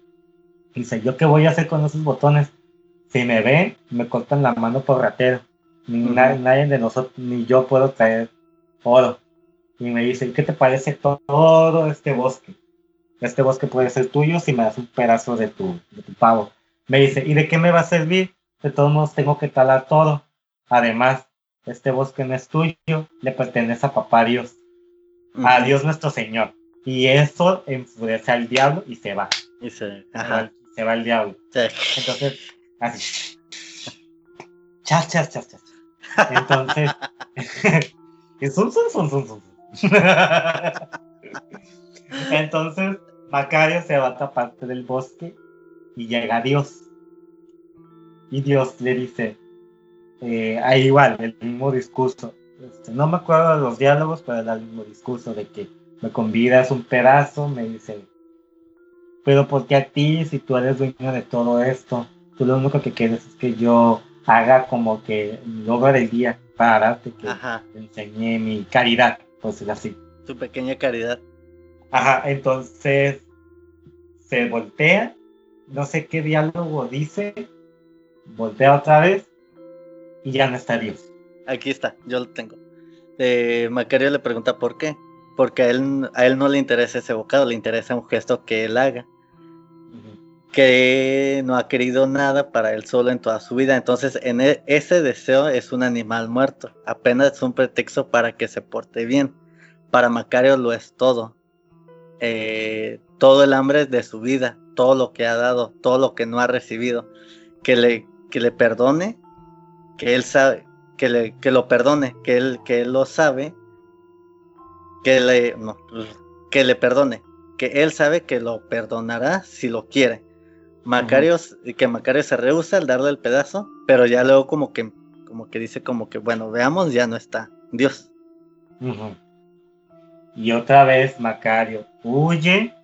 dice, ¿yo qué voy a hacer con esos botones? si me ven, me cortan la mano por ratero. Ni nadie de nosotros, ni yo puedo traer oro. Y me dice, ¿qué te parece todo este bosque? Este bosque puede ser tuyo si me das un pedazo de tu, de tu pavo. Me dice, ¿y de qué me va a servir? De todos modos tengo que talar todo. Además, este bosque no es tuyo, le pertenece a papá Dios. A Dios nuestro Señor. Y eso enfurece al diablo y se va. Y se, se va el diablo. Entonces, así. Chas, chas, chas, chas. Entonces, Entonces, Macario se va a taparte del bosque y llega Dios. Y Dios le dice, eh, ahí igual, el mismo discurso. Este, no me acuerdo de los diálogos, pero era el mismo discurso de que me convidas un pedazo, me dice, pero ¿por qué a ti si tú eres dueño de todo esto? Tú lo único que quieres es que yo haga como que logro del día para darte que te enseñé mi caridad, pues así. Tu pequeña caridad. Ajá, entonces se voltea, no sé qué diálogo dice, voltea otra vez y ya no está Dios. Aquí está, yo lo tengo. Eh, Macario le pregunta por qué. Porque a él, a él no le interesa ese bocado, le interesa un gesto que él haga. Que no ha querido nada para él solo en toda su vida. Entonces, en e, ese deseo es un animal muerto. Apenas es un pretexto para que se porte bien. Para Macario lo es todo. Eh, todo el hambre de su vida, todo lo que ha dado, todo lo que no ha recibido. Que le, que le perdone que él sabe, que, le, que lo perdone, que él, que él lo sabe, que le, no, que le perdone, que él sabe que lo perdonará si lo quiere. Macario, que Macario se rehúsa al darle el pedazo, pero ya luego como que, como que dice como que, bueno, veamos, ya no está Dios. Y otra vez Macario huye,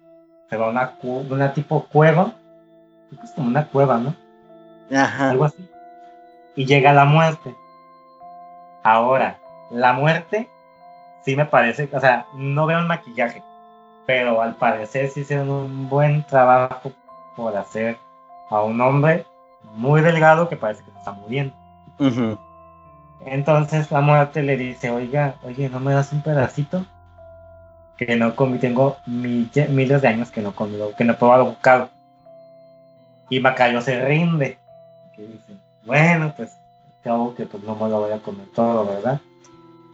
se va a una, una tipo cueva, es como una cueva, ¿no? Ajá. Algo así y llega la muerte. Ahora, la muerte sí me parece, o sea, no veo el maquillaje, pero al parecer sí hicieron un buen trabajo por hacer a un hombre muy delgado que parece que está muriendo. Entonces la muerte le dice, oiga, oye, ¿no me das un pedacito? Que no comí, tengo miles de años que no comí, que no he probado bocado. Y Macayo se rinde. Bueno, pues hago que pues no me lo voy a comer todo, ¿verdad?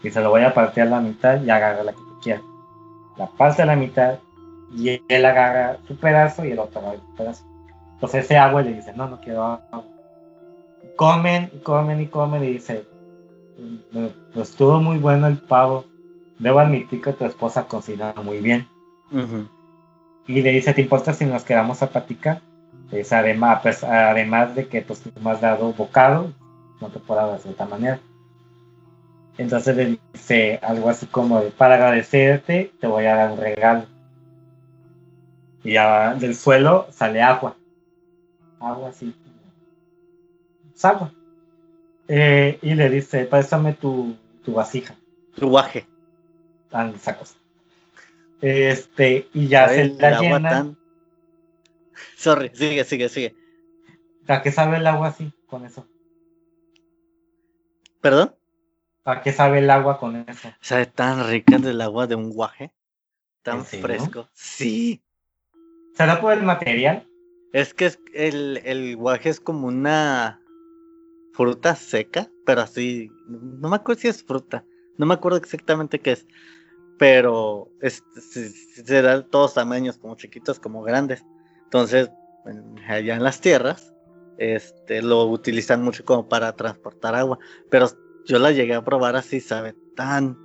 Y se lo voy a partir a la mitad y agarra la que tú quieras. La parte a la mitad y él agarra su pedazo y el otro agarra su pedazo. Entonces ese agua le dice, no, no quiero agua. Comen, comen y comen y dice, pues estuvo muy bueno el pavo. Debo admitir que tu esposa cocina muy bien. Y le dice, ¿te importa si nos quedamos a platicar? Es además, pues, además de que pues, tú me has dado bocado, no te puedo dar de otra manera. Entonces le dice algo así como, para agradecerte, te voy a dar un regalo. Y ya del suelo sale agua. Agua así. Es agua. Eh, y le dice, préstame tu, tu vasija. Tu guaje. Tan sacos. Este, y ya se la llena. Sorry, sigue, sigue, sigue. ¿A qué sabe el agua así con eso? ¿Perdón? ¿A qué sabe el agua con eso? Sabe tan rica del agua de un guaje. Tan fresco. Sí. ¿Será por el material? Es que el, el guaje es como una fruta seca, pero así. No me acuerdo si es fruta. No me acuerdo exactamente qué es. Pero es, se, da todos tamaños, como chiquitos, como grandes. Entonces, allá en las tierras, este, lo utilizan mucho como para transportar agua. Pero yo la llegué a probar así, sabe tan,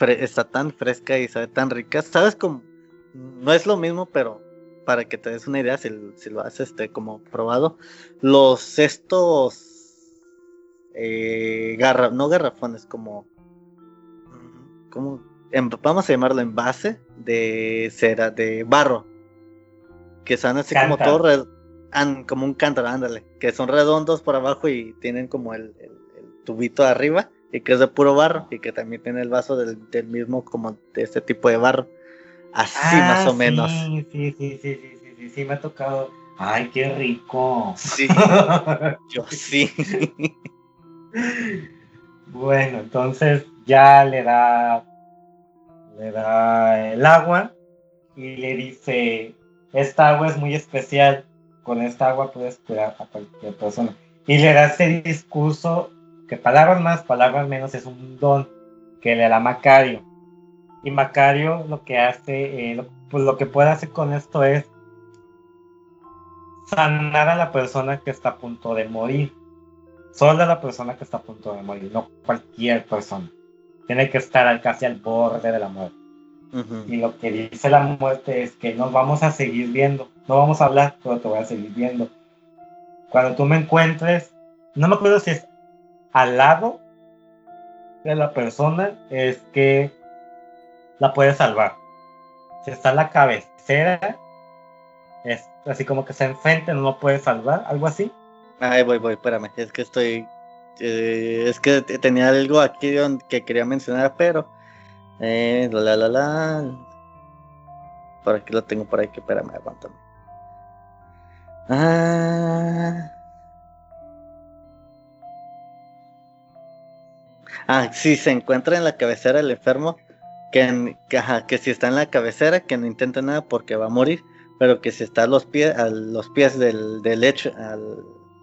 está tan fresca y sabe tan rica. Sabes como, no es lo mismo, pero para que te des una idea, si, lo has este, como probado, los estos, eh, garra, no garrafones, como, como, vamos a llamarlo envase de cera, de barro que son así como todo como un cántaro, ándale, que son redondos por abajo y tienen como el, tubito arriba y que es de puro barro y que también tiene el vaso del, mismo como de este tipo de barro. Así ah, más o menos. Sí, sí, sí, sí, sí, sí, sí, me ha tocado. Ay, qué rico. Sí, yo sí. Bueno, entonces ya le da le da el agua y le dice, esta agua es muy especial, con esta agua puedes curar a cualquier persona. Y le da ese discurso que palabras más, palabras menos es un don que le da Macario. Y Macario lo que hace, eh, pues lo que puede hacer con esto es sanar a la persona que está a punto de morir. Solo a la persona que está a punto de morir, no cualquier persona. Tiene que estar casi al borde de la muerte. Y lo que dice la muerte es que nos vamos a seguir viendo. No vamos a hablar, pero te voy a seguir viendo. Cuando tú me encuentres, no me acuerdo si es al lado de la persona, es que la puedes salvar. Si está en la cabecera, es así como que está enfrente, no lo puedes salvar, algo así. Ay, voy, voy, espérame, es que estoy. Eh, es que tenía algo aquí que quería mencionar, pero. Eh, la, la, la. Por aquí lo tengo por ahí, que espérame, aguántame. Ah. Ah, se encuentra en la cabecera el enfermo, que, que, si está en la cabecera, que no intente nada porque va a morir, pero que si está a los pies, a los pies del, del lecho,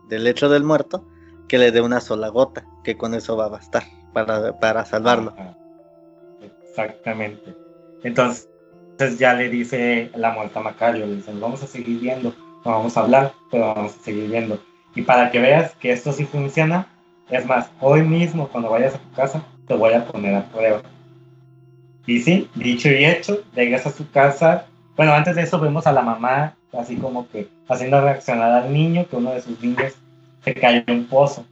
del lecho del muerto, que le dé una sola gota, que con eso va a bastar para, para salvarlo. Exactamente. Entonces, ya le dice la muerta Macario, le dicen, vamos a seguir viendo, no vamos a hablar, pero vamos a seguir viendo. Y para que veas que esto sí funciona, es más, hoy mismo cuando vayas a tu casa, te voy a poner a prueba. Y sí, dicho y hecho, llegas a su casa. Bueno, antes de eso vemos a la mamá así como que haciendo reaccionar al niño, que uno de sus niños se cayó en un pozo.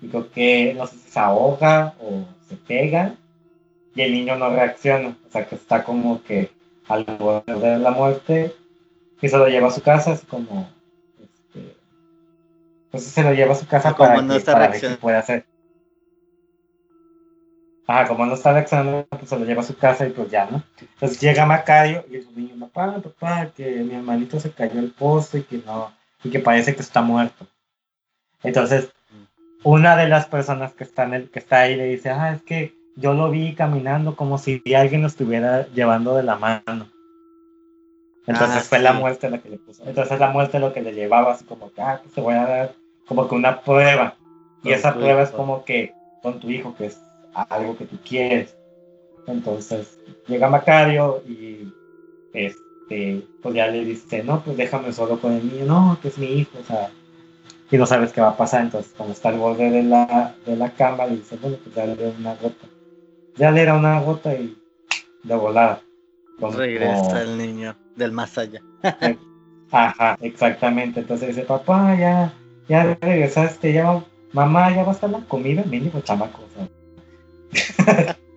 Y creo que no sé si se ahoga o se pega y el niño no reacciona. O sea que está como que al borde de la muerte y se lo lleva a su casa, así como este, entonces se lo lleva a su casa para, no que, para ver qué puede hacer. Ah, como no está reaccionando, pues se lo lleva a su casa y pues ya, ¿no? Entonces llega Macario y su niño, papá, papá, que mi hermanito se cayó el pozo y que no, y que parece que está muerto. Entonces, una de las personas que está, en el, que está ahí le dice, ah, es que yo lo vi caminando como si alguien lo estuviera llevando de la mano. Entonces ah, fue la muerte la que le puso. Entonces la muerte lo que le llevaba así como que, ah, pues te voy a dar como que una prueba. Y esa prueba es como que con tu hijo, que es algo que tú quieres. Entonces llega Macario y este, pues ya le dice, no, pues déjame solo con el niño, no, que es mi hijo, o sea, y no sabes qué va a pasar. Entonces, cuando está al borde de la, de la cama, le dice, bueno, pues ya le da una gota. Ya le da una gota y de volada. Regresa el niño del más allá. Ajá, exactamente. Entonces dice, papá, ya, ya regresaste, ya, mamá, ya va a estar la comida, dijo chamaco. O sea.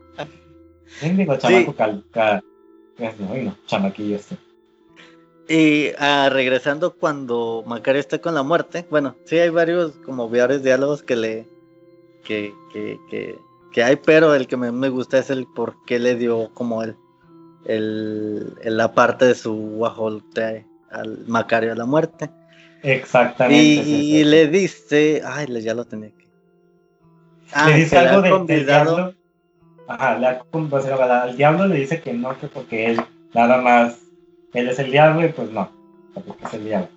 mendigo chamaco sí. no, chamaquillo este. Y ah, regresando cuando Macario está con la muerte, bueno, sí hay varios como varios diálogos que le que, que, que, que hay, pero el que me, me, gusta es el por qué le dio como el, el, la parte de su guajolte al Macario a la muerte. Exactamente. Y, le dice, ay, ya lo tenía que. Ah, le dice algo de, del diablo. Ajá, le al diablo le dice que no, que porque él nada más, él es el diablo y pues no, porque es el diablo.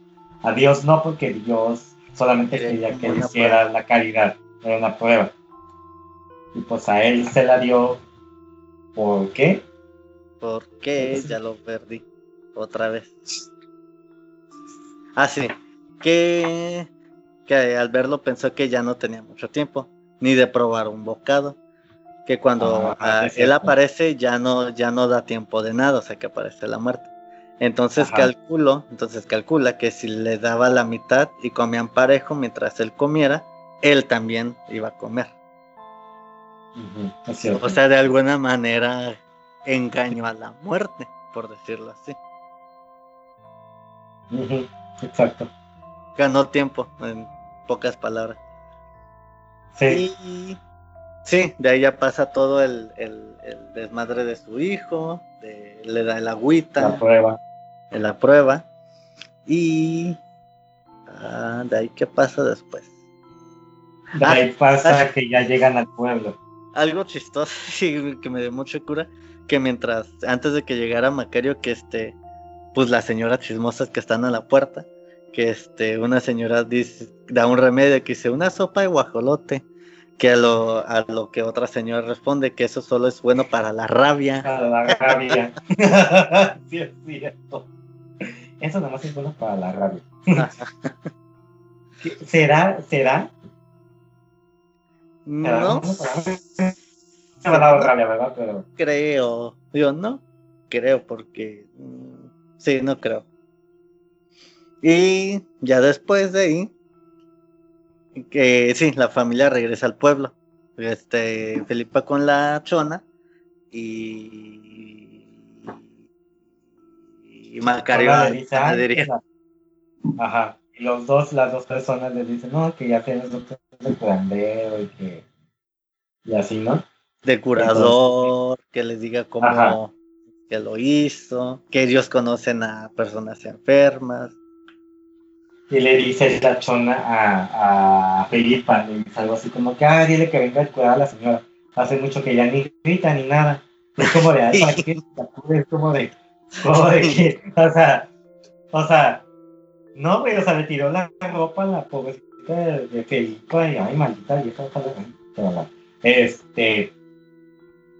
A Dios no, porque Dios solamente quería que él hiciera la caridad, era una prueba. Y pues a él se la dio, ¿por qué? Porque ya lo perdí otra vez. Ah, sí, que, que al verlo pensó que ya no tenía mucho tiempo, ni de probar un bocado. Que cuando ah, él aparece ya no, ya no da tiempo de nada, o sea que aparece la muerte. Entonces calculó, entonces calcula que si le daba la mitad y comían parejo mientras él comiera, él también iba a comer. o sea, de alguna manera engañó a la muerte, por decirlo así. Exacto. Ganó tiempo, en pocas palabras. Sí. Y, sí, de ahí ya pasa todo el, desmadre de su hijo, le da el agüita. La prueba. En la prueba. Y Ah, de ahí, ¿qué pasa después? De ahí Ah, pasa ah. que ya llegan al pueblo. Algo chistoso y que me dio mucha cura, que mientras, antes de que llegara Macario, que este, pues las señoras chismosas que están a la puerta, que este, una señora dice, da un remedio que dice una sopa de guajolote, que a lo, a lo que otra señora responde que eso solo es bueno para la rabia. Para la rabia. sí, es cierto. Eso nada más es bueno para la rabia. ¿Será? ¿Será? ¿Será No la- Me ha dado rabia, ¿verdad? Pero creo, yo no creo porque, mm, sí, no creo. Y ya después de ahí, que sí, la familia regresa al pueblo. Este, Felipa con la chona y, y Macario Ahora a- le dice, a "Ay, dirigir. que la-". Ajá. Y los dos, las dos personas le dicen, no, que ya tienes doctor de curandero y que. Y así, ¿no? de curador, que les diga cómo Ajá. que lo hizo, que ellos conocen a personas enfermas. Y le dice la chona a, a Felipa, le dice algo así como que, ah, dile que venga a cuidar a la señora. Hace mucho que ya ni grita ni nada. Es como de, ay, ¿para qué? Es como de, como de que, o sea, o sea, no, güey, o sea, le tiró la ropa a la pobrecita de, de Felipa y, ay, maldita vieja, no. Este,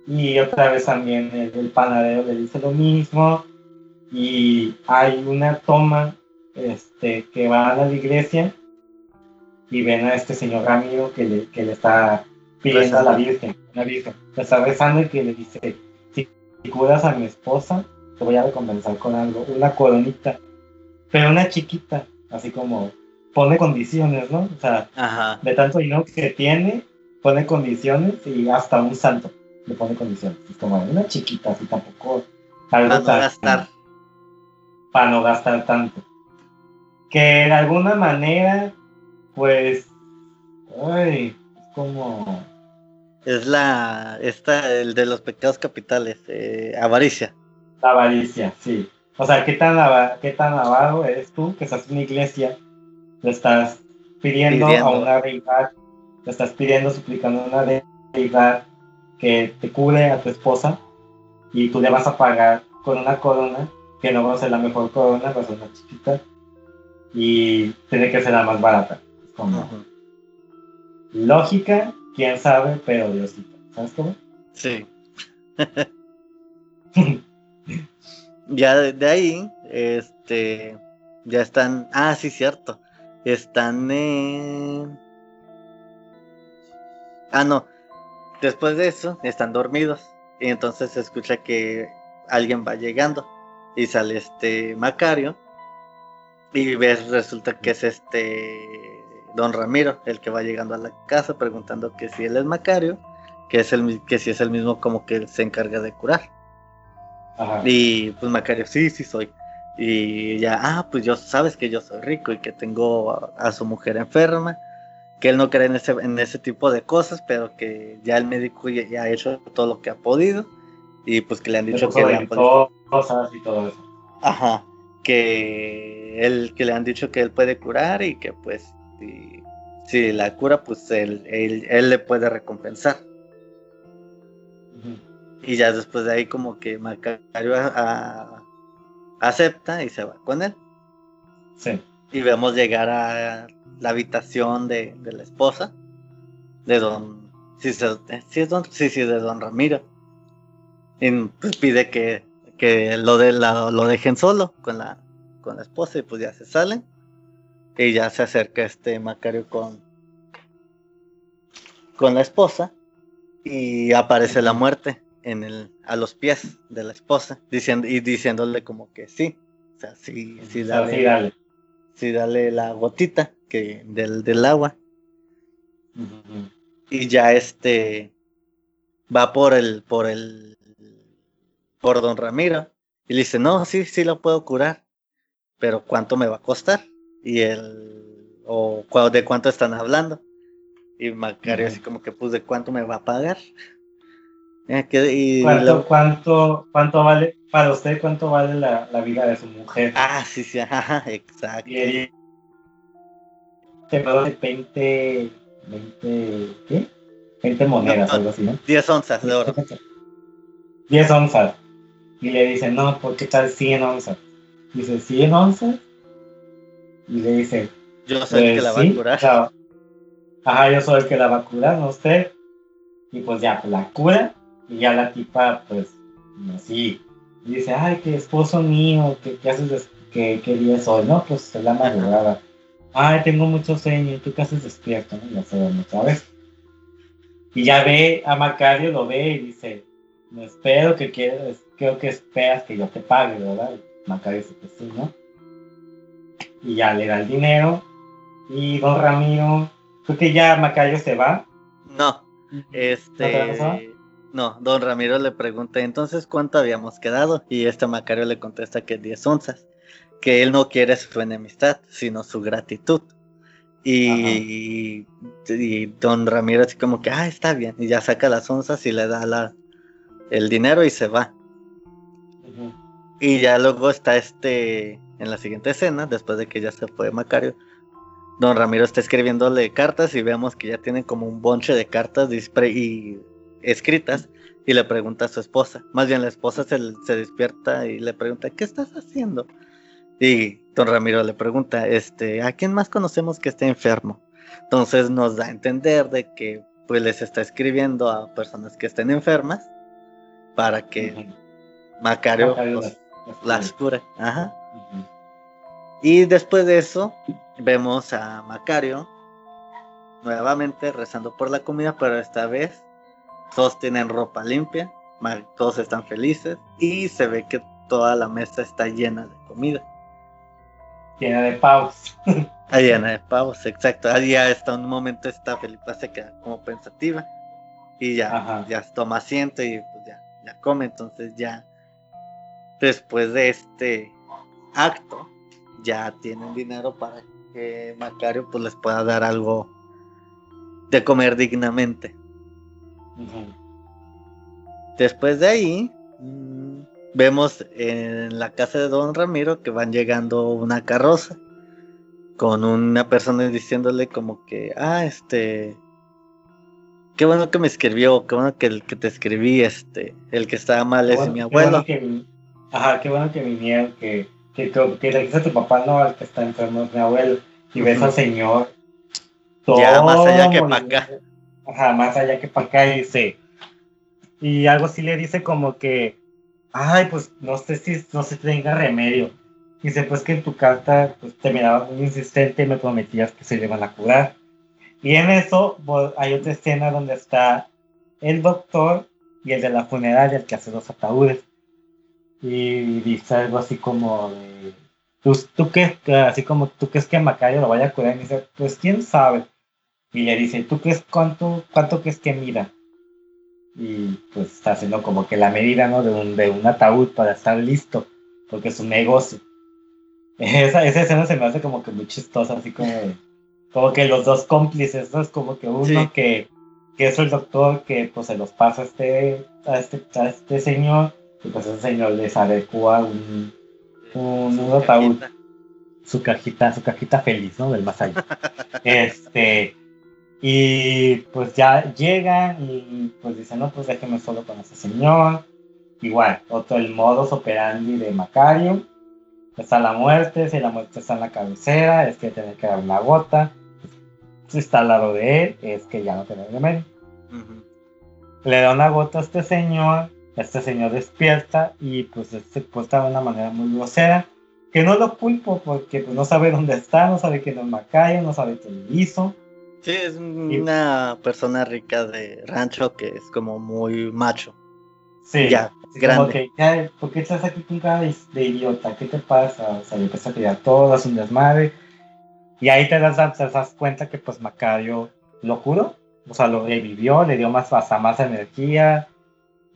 y otra vez también el, el panadero le dice lo mismo y hay una toma este, que van a la iglesia y ven a este señor Ramiro que le, que le está pidiendo a la Virgen, la Virgen, le está rezando y que le dice, si, si curas a mi esposa, te voy a recompensar con algo, una coronita, pero una chiquita, así como pone condiciones, ¿no? O sea, Ajá. de tanto dinero que tiene, pone condiciones y hasta un santo le pone condiciones. Es como una chiquita, así tampoco. algo Para no gastar. para no gastar tanto. Que de alguna manera, pues, ay, es como, Es la, esta, el de los pecados capitales, eh, avaricia. la avaricia, sí. O sea, ¿qué tan, qué tan avaro eres tú que estás en una iglesia, le estás pidiendo, Pidiendo. a una deidad, le estás pidiendo, suplicando a una de- deidad que te cure a tu esposa y tú le vas a pagar con una corona que no va a ser la mejor corona, va a ser una chiquita y tiene que ser la más barata. Como. Lógica, quién sabe, pero Diosito. ¿Sabes cómo? Sí. ya de, de ahí, este, ya están, ah, sí, cierto, están en... Ah, no, después de eso, están dormidos, y entonces se escucha que alguien va llegando, y sale este Macario, y ves, resulta que es este Don Ramiro, el que va llegando a la casa preguntando que si él es Macario, que es el que si es el mismo como que se encarga de curar. Ajá. Y pues Macario, sí, sí soy. Y ya, ah, pues yo sabes que yo soy rico y que tengo a, a su mujer enferma, que él no cree en ese, en ese tipo de cosas, pero que ya el médico ya, ya ha hecho todo lo que ha podido y pues que le han dicho que le han podido- cosas y todo eso. Ajá, que él, que le han dicho que él puede curar y que pues si, si la cura, pues él, él, él le puede recompensar. Y ya después de ahí como que Macario a- a- acepta y se va con él. Sí. Y vemos llegar a la habitación de, de la esposa, de don... Sí, se- sí, es don, sí, sí, de don Ramiro. Y pues pide que, que lo, de la, lo dejen solo con la, con la esposa y pues ya se salen. Y ya se acerca este Macario con, con la esposa y aparece la muerte en el, a los pies de la esposa diciendo, y diciéndole como que sí. O sea, sí, sí, dale, sí, dale. sí, dale la gotita que, del, del agua. Y ya este va por el, por el, por don Ramiro. Y le dice, no, sí, sí lo puedo curar. Pero ¿cuánto me va a costar? Y él, o de cuánto están hablando. Y Macario así como que, pues, ¿de cuánto me va a pagar? Eh, y ¿Cuánto, cuánto, ¿Cuánto vale, para usted, cuánto vale la, la vida de su mujer? ah, sí, sí, ajá, exacto. Y le quebró de 20, 20, ¿qué? 20 monedas, algo así, ¿no? 10 onzas de oro. 10 onzas. Y le dice, no, ¿por qué tal 100 onzas? Dice, ¿100 onzas? Y le dice, yo soy el que la va a pues curar. Ajá, yo soy el que la va a curar, no usted. Y pues ya, pues la cura. Y ya la tipa, pues, así. dice, ay, qué esposo mío, ¿qué, qué haces? ¿Qué, ¿Qué día es hoy? No, pues es la madrugada. Ay, tengo mucho sueño, ¿y tú qué haces despierto? ¿no? Ya sabemos, ¿sabes? Y ya ve a Macario, lo ve y dice, me espero que quieres, creo que esperas que yo te pague, ¿verdad? Macario dice que sí, ¿no? Y ya le da el dinero y don Ramiro, creo que ya Macayo se va. No, este... ¿No, don Ramiro le pregunta entonces cuánto habíamos quedado y este Macario le contesta que 10 onzas, que él no quiere su enemistad, sino su gratitud. Y, y, don Ramiro así como que, ah, está bien, y ya saca las onzas y le da la, el dinero y se va. Y ya luego está este, en la siguiente escena, después de que ya se fue Macario, Don Ramiro está escribiéndole cartas y vemos que ya tiene como un bonche de cartas y escritas y le pregunta a su esposa. Más bien la esposa se, se, despierta y le pregunta, ¿qué estás haciendo? Y don Ramiro le pregunta, este, ¿a quién más conocemos que esté enfermo? Entonces nos da a entender de que pues les está escribiendo a personas que estén enfermas para que Macario, pues, las cure. Ajá. Y después de eso, vemos a Macario nuevamente rezando por la comida, pero esta vez todos tienen ropa limpia, todos están felices y se ve que toda la mesa está llena de comida. Llena de pavos. Ah, llena de pavos, exacto. Ahí ya está un momento, esta Felipa se queda como pensativa y ya, ya toma asiento y pues ya, ya come. Entonces ya después de este acto ya tienen dinero para que Macario pues les pueda dar algo de comer dignamente. Después de ahí, mm, vemos en la casa de Don Ramiro que van llegando una carroza con una persona diciéndole como que, ah, este, qué bueno que me escribió, qué bueno que el que te escribí, este, el que estaba mal es mi abuelo. Ajá, qué bueno que vinieron, que, que, que, le dice a tu papá, no, el que está enfermo es mi abuelo, y ves al señor. ya más allá que para acá. Ajá, más allá que para acá, y dice, y algo así le dice como que, ay, pues no sé si no se tenga remedio. Dice, pues que en tu carta pues, te mirabas muy insistente y me prometías que se le iban a curar. Y en eso hay otra escena donde está el doctor y el de la funeraria, el que hace los ataúdes. Y dice algo así como de, pues, ¿tú qué? Así como, ¿tú crees que Macario lo vaya a curar? Y dice, pues, ¿quién sabe? Y le dice, ¿tú crees cuánto, cuánto crees que mira? Y pues está haciendo como que la medida, ¿no? De un, de un ataúd para estar listo, porque es un negocio. Esa, esa escena se me hace como que muy chistosa, así como como que los dos cómplices, ¿no? Es como que uno que, que es el doctor que pues se los pasa a este, a este, a este señor, y pues ese señor les adecua un, un, un ataúd, su cajita, su cajita feliz, ¿no? Del más allá. este, y pues ya llegan y pues dicen, no, pues déjeme solo con ese señor. Igual, otro el modus operandi de Macario. Está la muerte, si la muerte está en la cabecera, es que tiene que dar una gota si está al lado de él, es que ya no tiene remedio. Le da una gota a este señor, este señor despierta y pues se puesta de una manera muy grosera, que no lo culpo porque pues, no sabe dónde está, no sabe quién es Macayo, no sabe quién lo hizo. Sí, es una persona rica de rancho que es como muy macho. Sí, ya, grande. que, ¿por qué estás aquí con cara de, idiota? ¿Qué te pasa? O sea, le empieza a tirar todo, es un desmadre y ahí te das, te das cuenta que pues Macario lo curó, o sea, lo revivió, le dio más, hasta más energía.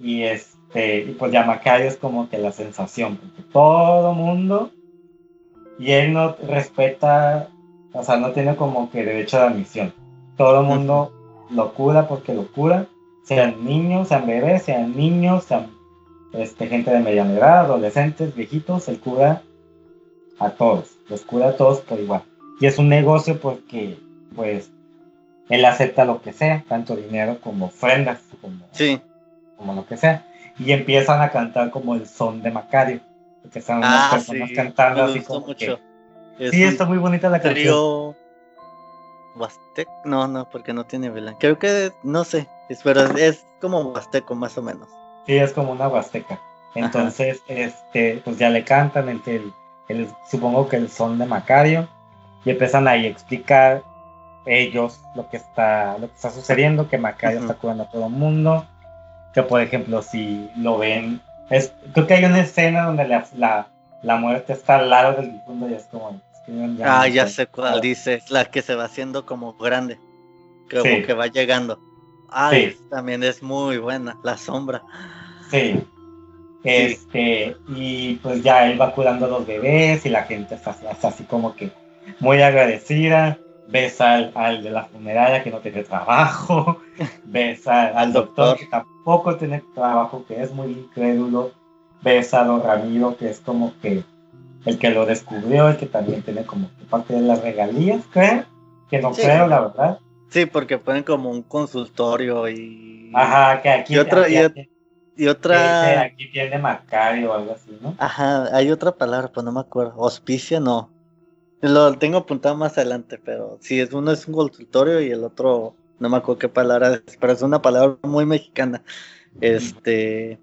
Y este, y pues ya Macario es como que la sensación, porque todo mundo, y él no respeta, o sea, no tiene como que derecho de admisión. Todo el mundo lo cura porque lo cura, sean niños, sean bebés, sean niños, sean este, gente de mediana edad, adolescentes, viejitos, él cura a todos, los cura a todos por igual. Y es un negocio porque pues él acepta lo que sea, tanto dinero como ofrendas, como, Sí. Como lo que sea. Y empiezan a cantar como el son de Macario. Porque están unas Ah, personas sí. cantando así como mucho. que- Es Sí, está muy bonita la canción. trío Huastec. No, no, porque no tiene vela. Creo que, no sé, es, pero es, como Huasteco más o menos. Sí, es como una huasteca. Entonces, este, pues ya le cantan el, el, el- supongo que el son de Macario. Y empiezan ahí a explicar ellos lo que está, lo que está sucediendo, que Macario está curando a todo el mundo. Que por ejemplo, si lo ven, es, creo que hay una escena donde la, la, la muerte está al lado del difunto y es como. es que yo ah, no ya sé. cuál dices, la que se va haciendo como grande, como Sí. que va llegando. Ah, Sí. es- también es muy buena, la sombra. Sí. Este, y pues ya él va curando a los bebés y la gente está, está así como que muy agradecida. Ves al, al de la funeraria que no tiene trabajo. Ves al, al doctor, doctor. que tampoco tiene trabajo, que es muy incrédulo. Ves a don Ramiro, que es como que el que lo descubrió, el que también tiene como que parte de las regalías, creo. Que no Sí. creo, la verdad. Sí, porque ponen como un consultorio y. Ajá, que aquí, Y otra- aquí, y aquí- Y otra. aquí tiene Macario o algo así, ¿no? Ajá, hay otra palabra, pues no me acuerdo. Hospicia, no. Lo tengo apuntado más adelante, pero sí, es uno es un consultorio y el otro, no me acuerdo qué palabra es, pero es una palabra muy mexicana. Este,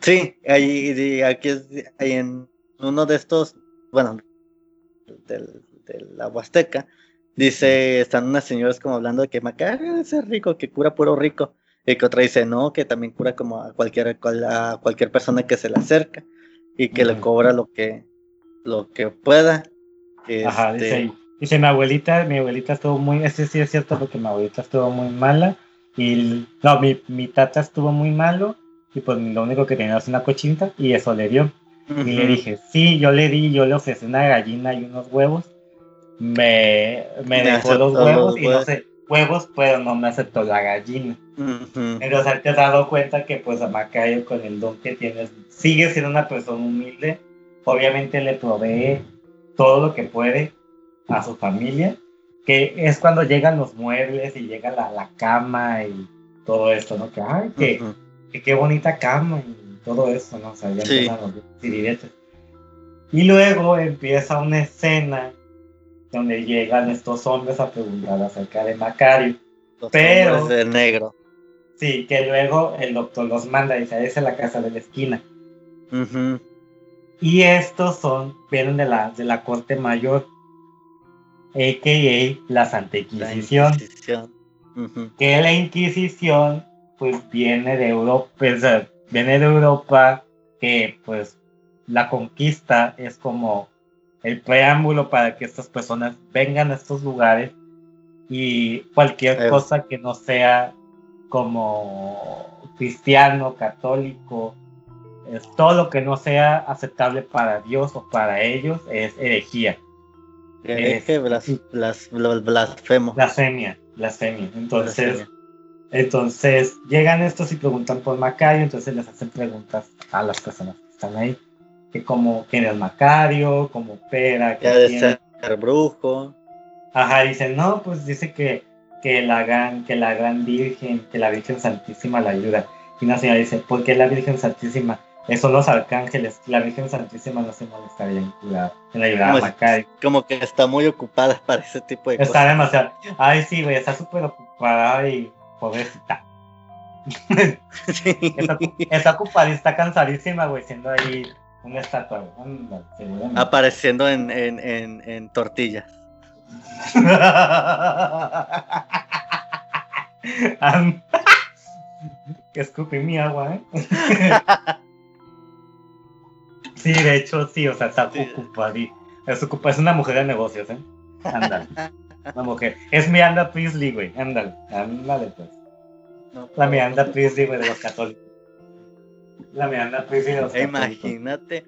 sí, ahí, aquí es, ahí en uno de estos, bueno, del, de la Huasteca, dice, están unas señoras como hablando de que Macario es rico, que cura puro rico. Y que otra dice, no, que también cura como a cualquier, a cualquier persona que se le acerca y que le cobra lo que, lo que pueda. Ajá, Este, dice, ahí. dice mi abuelita, mi abuelita estuvo muy, ese sí es cierto porque mi abuelita estuvo muy mala y no, mi, mi tata estuvo muy malo y pues lo único que tenía era una cochinta y eso le dio. Y le dije, sí, yo le di, yo le ofrecí una gallina y unos huevos. Me, me Me dejó los huevos y no sé, huevos, pero no me aceptó la gallina. ujú, Entonces te has dado cuenta que pues a Macayo con el don que tienes sigue siendo una persona humilde. Obviamente le provee todo lo que puede a su familia, que es cuando llegan los muebles y llega la, la cama y todo esto, ¿no? Que, ay, que, ujú. que qué bonita cama y todo eso, ¿no? O sea, ya Sí. los tiribetes. Y luego empieza una escena donde llegan estos hombres a preguntar acerca de Macario. Los Pero- de negro. Sí, que luego el doctor los manda y dice, esa es la casa de la esquina. Ujú, Y estos son, vienen de la, de la corte mayor, a.k.a. la Santa La Inquisición. Que la Inquisición, pues viene de Europa, o sea, viene de Europa, que pues la conquista es como el preámbulo para que estas personas vengan a estos lugares y cualquier Eh. cosa que no sea como cristiano, católico, es todo lo que no sea aceptable para Dios o para ellos es herejía, Hereje, Es- blas- blas- blas- blasfemo. blasfemia, blasfemia. Entonces, Blasfemia. entonces llegan estos y preguntan por Macario, entonces les hacen preguntas a las personas que están ahí, que como quién es Macario, como opera, que de ser brujo. Ajá, dicen, no, pues dice que, que, la gran, que la gran Virgen, que la Virgen Santísima la ayuda. Y una señora dice, ¿por qué la Virgen Santísima? Esos son los arcángeles, la Virgen Santísima no se molestaría en, cuidar, en ayudar a Como, Macario. como que está muy ocupada para ese tipo de Está cosas. demasiado, ay sí, güey, está súper ocupada y pobrecita. Sí. Está, está ocupada y está cansadísima, güey, siendo ahí una estatua. Apareciendo en, en, en, en tortillas. Escupí mi agua, ¿eh? Sí, de hecho, sí, o sea, está Sí. Es, ocupa- es una mujer de negocios, ¿eh? Ándale. Una mujer. Es Miranda Priestley, güey. Ándale. Ándale, pues. No, La Miranda Priestley, güey, de los católicos. La Miranda Priestley de los Eh, católicos. Imagínate.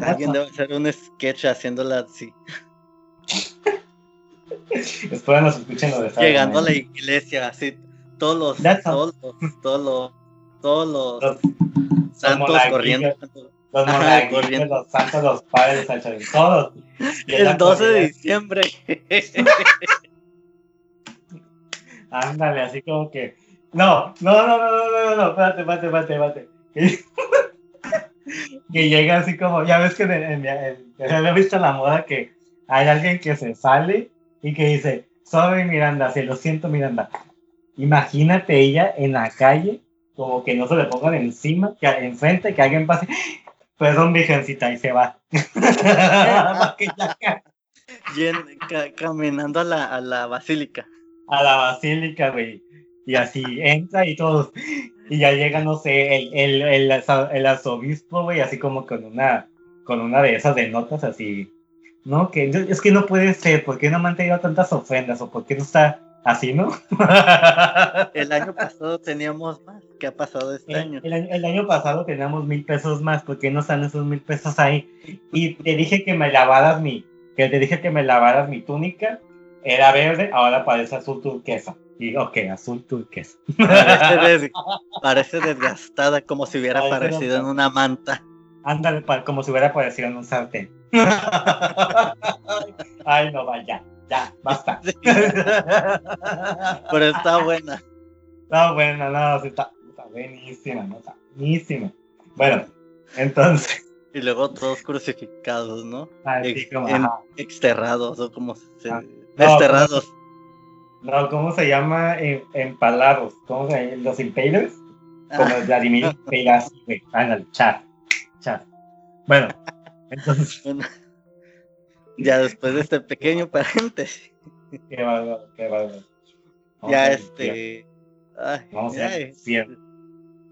Alguien debe hacer un sketch haciéndola así. Después nos escuchen lo de Saturday Llegando a la iglesia, así. Todos los, all. todos los, todos los, todos los santos corriendo. Los corriendo. los santos, los padres, el chavín, todos. El 12 de diciembre. Ándale, así como que. No, no, no, no, no, no, no, espérate, espérate, espérate, espérate. que llega así como, ya ves que en, en, he visto la moda que hay alguien que se sale y que dice, sorry Miranda, se lo siento Miranda. Imagínate ella en la calle, como que no se le pongan encima, que enfrente, que alguien pase, perdón virgencita, y se va. y caminando a la, a la basílica. A la basílica, güey. Y así entra y todos. Y ya llega, no sé, el, el, el, el arzobispo, güey, así como con una, con una de esas de notas así. No, que es que no puede ser, ¿por qué no me han tenido tantas ofrendas? ¿O por qué no está así, no? el año pasado teníamos más. ¿Qué ha pasado este año? El, año pasado teníamos mil pesos más, ¿por qué no están esos mil pesos ahí? Y te dije que me lavaras mi, que te dije que me lavaras mi túnica, era verde, ahora parece azul turquesa. Y ok, azul turquesa. Parece, desgastada, como si hubiera aparecido en una manta. Ándale, como si hubiera aparecido en un sartén. Ay, no, vaya, ya, basta. Pero está buena. Está buena, no, está, buenísima, no, está buenísima. Bueno, entonces. Y luego todos crucificados, ¿no? Así como, exterrados, o como se... Ah, desterrados. No, ¿cómo se llama? empalados. ¿Cómo se llama? Los impalers. Como ah. Vladimir Pegas. Ándale, chat. Chat. Bueno, entonces. ya después de este pequeño paréntesis. Qué bárbaro, qué bárbaro. Ya este. Ay, Vamos a ver.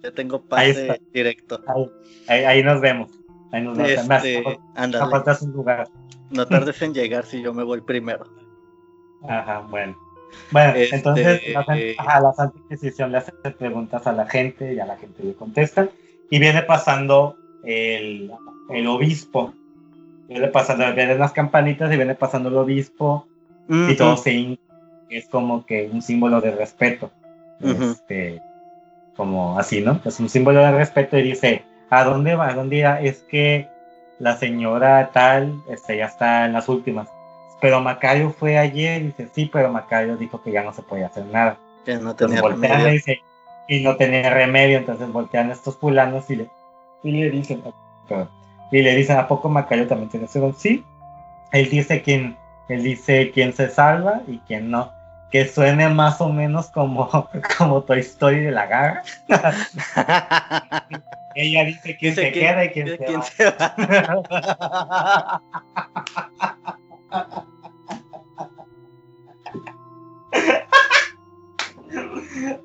Ya tengo pase directo. Ahí, ahí, nos vemos. Ahí nos vemos. Este, un lugar. No tardes en llegar si yo me voy primero. Ajá, bueno. Bueno, este, entonces a la Santa Inquisición le hace preguntas a la gente y a la gente le contesta. Y viene pasando el, el obispo. Viene pasando, vienen las campanitas y viene pasando el obispo. Y todo se es como que un símbolo de respeto. este, como así, ¿no? Es un símbolo de respeto y dice, ¿a dónde va? ¿A dónde irá? Es que la señora tal este, ya está en las últimas pero Macario fue ayer y dice, sí, pero Macario dijo que ya no se podía hacer nada. Que no tenía remedio. Dice, y no tenía remedio, entonces voltean estos fulanos y le, y le dicen, y le dicen, ¿a poco Macario también tiene don? Sí. Él dice quién, él dice quién se salva y quién no. Que suene más o menos como, como Toy Story de la garra. Ella dice quién se queda y quién, se, quién se va.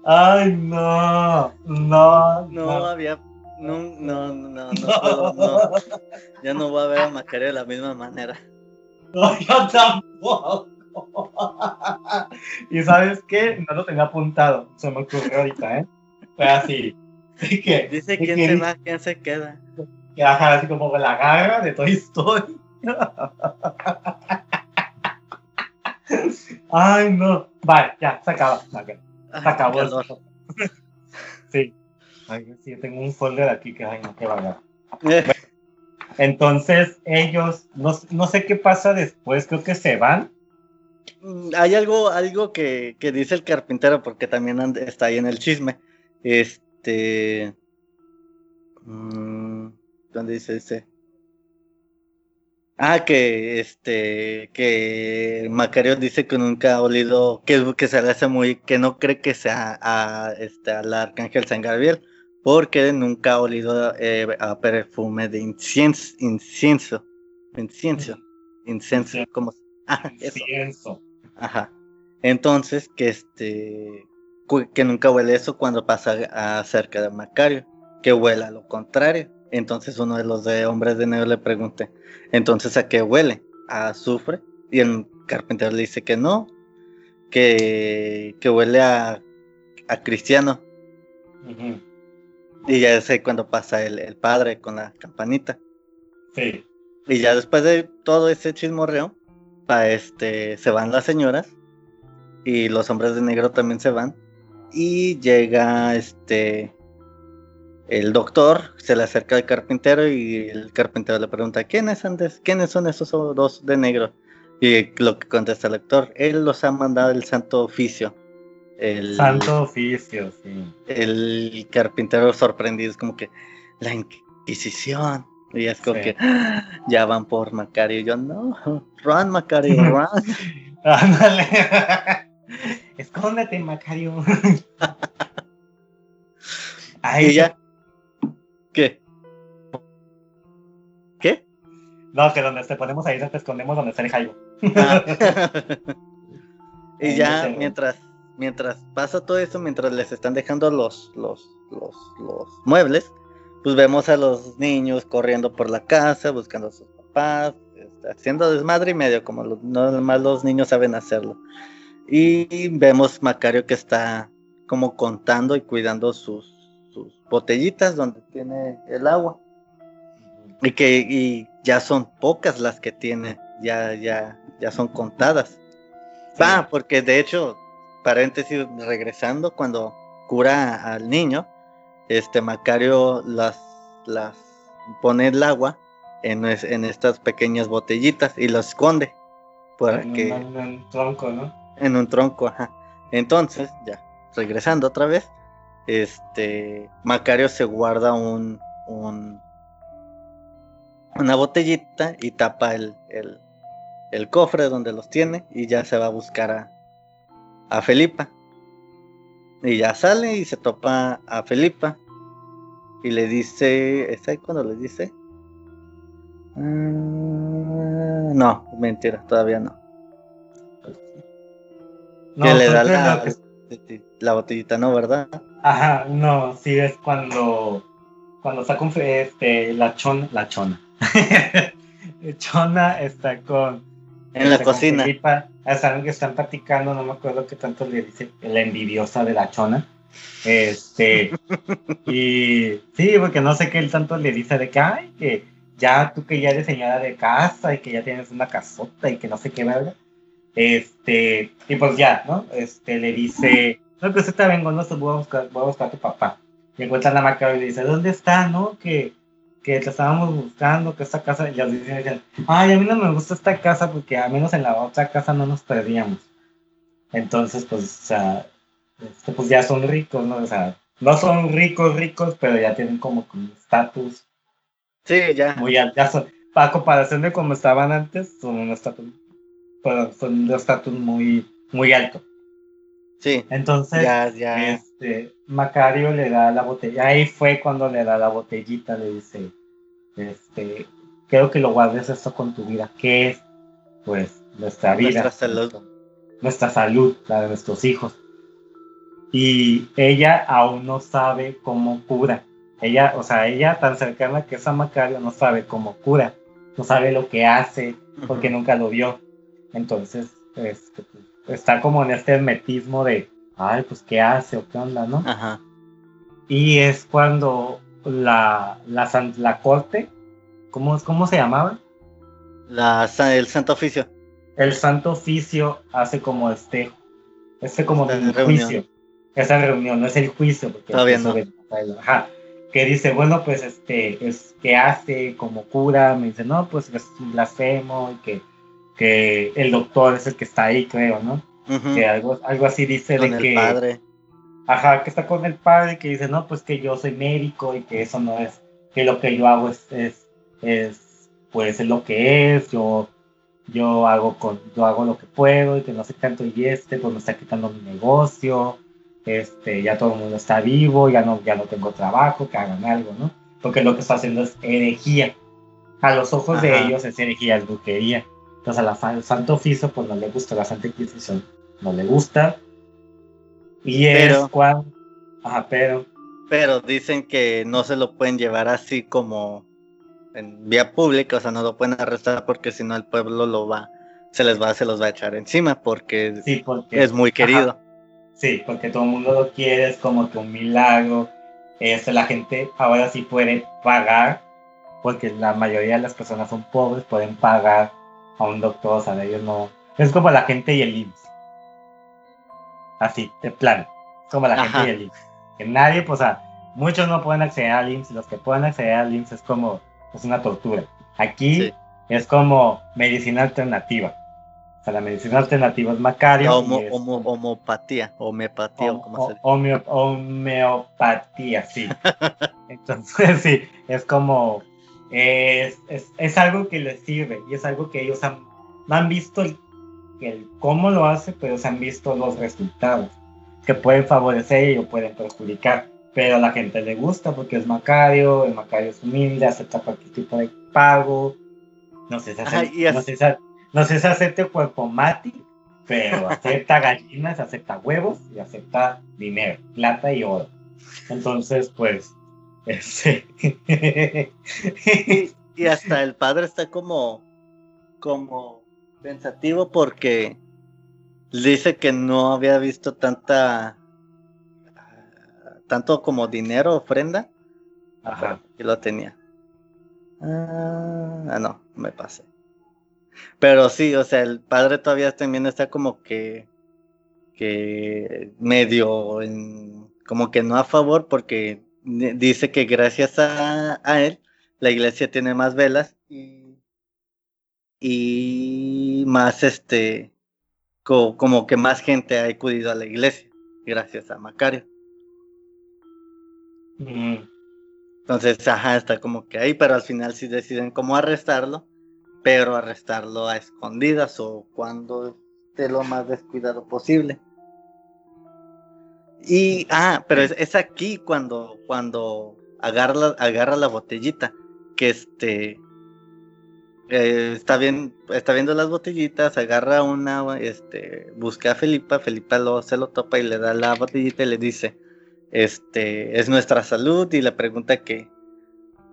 Ay, no, no, no. había. No, no, no, no, no, no. Ya no voy a ver a Macario de la misma manera. No, yo tampoco. Y sabes qué? No lo tenía apuntado. Se me ocurrió ahorita, ¿eh? Fue así. Dice quién se va, quién se queda. Que ajá, así como la garra de Toy Story. Ay, no. Vale, ya, se acaba. Se acabó. Eso. sí. Ay, sí, tengo un folder aquí que, ay, no, qué vaga. Eh. Entonces, ellos, no, no, sé qué pasa después, creo que se van. Mm, hay algo, algo que, que dice el carpintero, porque también está ahí en el chisme. Este. Mmm, ¿Dónde dice ese? Ah, que este, que Macario dice que nunca ha olido, que, que se le hace muy, que no cree que sea a, este, al arcángel San Gabriel, porque nunca ha olido eh, a perfume de incienso, incienso, incienso, incienso, como, ah, incienso. Ajá. Entonces, que este, que nunca huele eso cuando pasa cerca de Macario, que huela lo contrario. Entonces uno de los de hombres de negro le pregunta, entonces ¿a qué huele? ¿A azufre? Y el carpintero le dice que no, que, que huele a, a cristiano. Y ya sé cuando pasa el, padre con la campanita. Sí. Y ya después de todo ese chismorreo, pa este, se van las señoras y los hombres de negro también se van. Y llega este el doctor se le acerca al carpintero y el carpintero le pregunta, ¿quiénes, antes, ¿quiénes son esos dos de negro? Y lo que contesta el doctor, él los ha mandado el santo oficio. El, Santo oficio, sí. el carpintero sorprendido es como que la Inquisición. Y es como Sí. que "Ah, ya van por Macario. Y yo, no, run, Macario, run. Ándale. Escóndete, Macario. Y ya. ¿Qué? ¿Qué? No, que donde te ponemos ahí te escondemos donde está el Jaibo. Ah. y Ahí ya mientras mientras pasa todo eso, mientras les están dejando los, los, los, los muebles, pues vemos a los niños corriendo por la casa, buscando a sus papás, este, haciendo desmadre y medio, como los, normal los niños saben hacerlo. Y vemos Macario que está como contando y cuidando sus, sus botellitas donde tiene el agua. Y que y ya son pocas las que tiene, ya, ya, ya son contadas. Va, porque de hecho, paréntesis, regresando, cuando cura al niño, este Macario las, las pone el agua en, en estas pequeñas botellitas y lo esconde para En que un, en un tronco, ¿no? en un tronco, ajá. Entonces, ya, regresando otra vez, este Macario se guarda un, un una botellita y tapa el, el, el cofre donde los tiene y ya se va a buscar a, a Felipa. Y ya sale y se topa a Felipa y le dice, ¿está ahí cuando le dice? Mm, no, mentira, todavía no. No, que le da la, lo que- la botellita, ¿no? ¿Verdad? Ajá, no, sí es cuando cuando está con este la chona, la chona. chona está con En la con cocina. Felipa, están que están platicando, no me acuerdo qué tanto le dice la envidiosa de la chona. Este y sí, porque no sé qué él tanto le dice de que ay, que ya tú que ya eres señora de casa y que ya tienes una casota y que no sé qué verga. Este, y pues ya, ¿no? Este le dice, no, que usted está vengo, no voy a buscar, voy a buscar a tu papá. Y encuentra la maca y le dice, ¿dónde está, no? Que, que te estábamos buscando, que esta casa, y los dicen, ay, a mí no me gusta esta casa porque al menos en la otra casa no nos perdíamos. Entonces, pues, o sea, este, pues ya son ricos, ¿no? O sea, no son ricos, ricos, pero ya tienen como un estatus Sí, ya. muy alto. Ya son, a comparación de como estaban antes, son un estatus, pero son un estatus muy, muy alto. Sí, Entonces, ya, ya. este, Macario le da la botella. Ahí fue cuando le da la botellita, le dice, este, creo que lo guardes esto con tu vida. ¿Qué es? Pues nuestra vida. Nuestra salud. Nuestra salud, la de nuestros hijos. Y ella aún no sabe cómo cura. Ella, o sea, ella tan cercana que es a Macario no sabe cómo cura. No sabe lo que hace, porque nunca lo vio. Entonces, este, está como en este hermetismo de, ay, pues, ¿qué hace o qué onda, no? Ajá. Y es cuando la, la, la corte, ¿cómo, ¿cómo se llamaba? La, el Santo Oficio. El Santo Oficio hace como este, este como reunión. juicio. Esa reunión, no es el juicio, porque Todavía el no. de- Ajá. Que dice, bueno, pues este, es que hace como cura, me dice, no, pues es un blasfemo, y que, que el doctor es el que está ahí, creo, ¿no? Que algo, algo así dice Con de el que. padre. Ajá, que está con el padre que dice, no, pues que yo soy médico y que eso no es, que lo que yo hago es, es, es pues es lo que es, yo, yo hago con, yo hago lo que puedo y que no sé tanto y este, pues me está quitando mi negocio, este, ya todo el mundo está vivo, ya no, ya no tengo trabajo, que hagan algo, ¿no? Porque lo que está haciendo es herejía. A los ojos de ellos es herejía, es brujería. Entonces a al Santo Oficio pues no le gusta, la Santa Inquisición no le gusta. Y Pero- es. Ajá, pero... Pero dicen que no se lo pueden llevar así como en vía pública, o sea, no lo pueden arrestar porque si no el pueblo lo va, se les va, se los va a echar encima porque Sí, porque... es muy querido. Sí, porque todo el mundo lo quiere, es como que un milagro. La gente ahora sí puede pagar, porque la mayoría de las personas son pobres, pueden pagar a un doctor, o sea, ellos no... Es como la gente y el IMSS. Así, de plano. Es como la Ajá. gente y el IMSS. Que nadie, pues, o sea, muchos no pueden acceder al IMSS, los que pueden acceder al IMSS es como, es una tortura. Aquí Sí. es como medicina alternativa. O sea, la medicina alternativa es Macario. Homo, es- homo- homopatía, homeopatía, o Hom- como se homeo- homeopatía, sí. Entonces, sí, es como, es, es, es algo que les sirve y es algo que ellos han, han visto el, el cómo lo hace, pero se han visto los resultados, que pueden favorecer y o pueden perjudicar. Pero a la gente le gusta porque es Macario, el Macario es humilde, acepta cualquier tipo de pago, no sé si es- no sé si no sé si acepte cuerpo mati, pero acepta gallinas, acepta huevos y acepta dinero, plata y oro. Entonces, pues, este, Y, y hasta el padre está como, como pensativo porque dice que no había visto tanta, tanto como dinero, ofrenda, ajá, y lo tenía. Ah, ah, no, me pasé. Pero sí, o sea, el padre todavía también está como que, que medio, en- como que no a favor porque di- dice que gracias a, a él la iglesia tiene más velas y, y más este, co- como que más gente ha acudido a la iglesia gracias a Macario. mm, Entonces, ajá, está como que ahí, pero al final sí deciden cómo arrestarlo, pero arrestarlo a escondidas o cuando esté lo más descuidado posible. Y, ah, pero es, es aquí cuando, cuando agarra, la- agarra la botellita, que este, eh, está bien, está viendo las botellitas, agarra una, este, busca a Felipa, Felipa lo, se lo topa y le da la botellita y le dice, este, es nuestra salud y le pregunta que,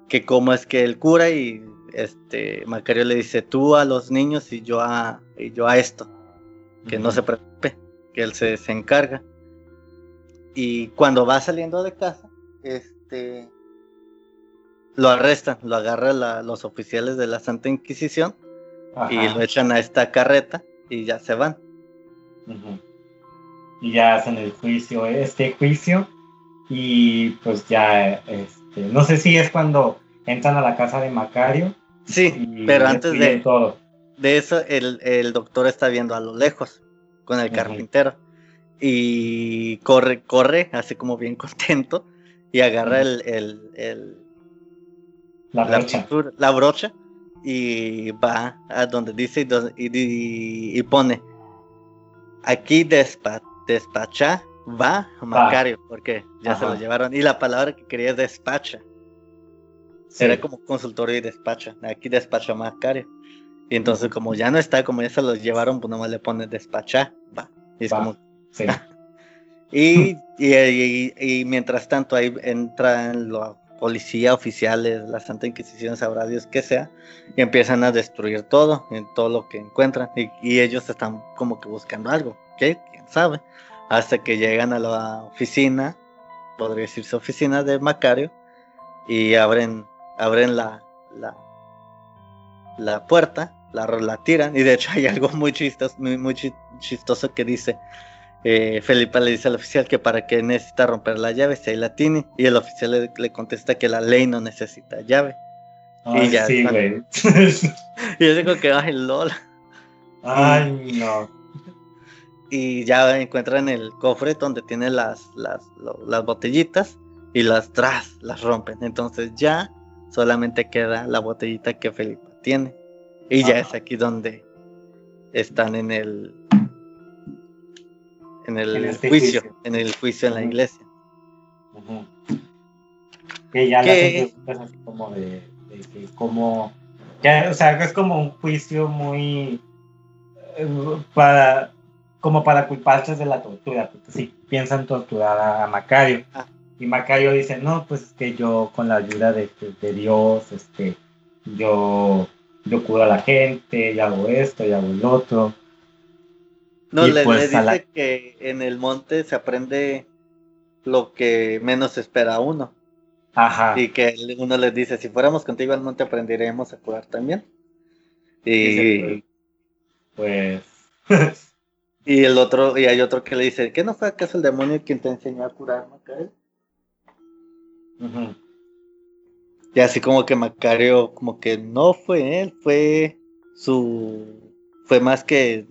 que cómo es que él cura y este, Macario le dice tú a los niños y yo a, y yo a esto, que no se preocupe, que él se, se encarga. Y cuando va saliendo de casa, este, lo arrestan, lo agarran la- los oficiales de la Santa Inquisición y lo echan a esta carreta y ya se van. Y ya hacen el juicio, este juicio, y pues ya, este, no sé si es cuando entran a la casa de Macario. Sí, pero antes de, todo. de eso, el, el doctor está viendo a lo lejos con el carpintero y corre, corre, así como bien contento y agarra el, el- La la, brocha. pintura- la brocha y va a donde dice y, y pone aquí despa, despacha va Macario porque ya se lo llevaron y la palabra que quería es despacha Sí. era como consultorio y despacha aquí despacha Macario y entonces como ya no está como ya se los llevaron pues nomás le pone despacha va y es Va. como Sí. y, y, y- y mientras tanto ahí entran la policía, oficiales, la Santa Inquisición, sabrá Dios que sea, y empiezan a destruir todo, en todo lo que encuentran, y, y ellos están como que buscando algo, ¿qué? ¿Quién sabe? Hasta que llegan a la oficina, podría decirse oficina de Macario, y abren, abren la, la, puerta, la, la tiran, y de hecho hay algo muy chistoso, muy, muy chi- chistoso que dice, eh, Felipa le dice al oficial que para qué necesita romper la llave si ahí la tiene. Y el oficial le, le contesta que la ley no necesita llave. Ay, ya sí, güey. Y yo digo que, ay, lol. Ay, no. Y ya encuentran el cofre donde tiene las, las, las botellitas y las tras, las rompen. Entonces ya solamente queda la botellita que Felipa tiene. Y ya Ajá. es aquí donde están en el en el En este juicio, juicio. en el juicio en la iglesia. Que ya le ¿Qué? hacen preguntas así como de, de que como, ya, o sea, es como un juicio muy eh, para como para culparse de la tortura, porque sí piensan torturar a, a Macario. Ah. Y Macario dice, no, pues es que yo con la ayuda de, de- de Dios, este, yo, yo curo a la gente, y hago esto, y hago el otro. No, le, pues le a la- dice que en el monte se aprende lo que menos espera uno. Ajá. Y que uno les dice, si fuéramos contigo al monte aprenderemos a curar también. Y, Pues, y el otro, y hay otro que le dice, ¿qué no fue acaso el demonio quien te enseñó a curar, Macario? ujú. Y así como que Macario, como que no fue él, fue su, fue más que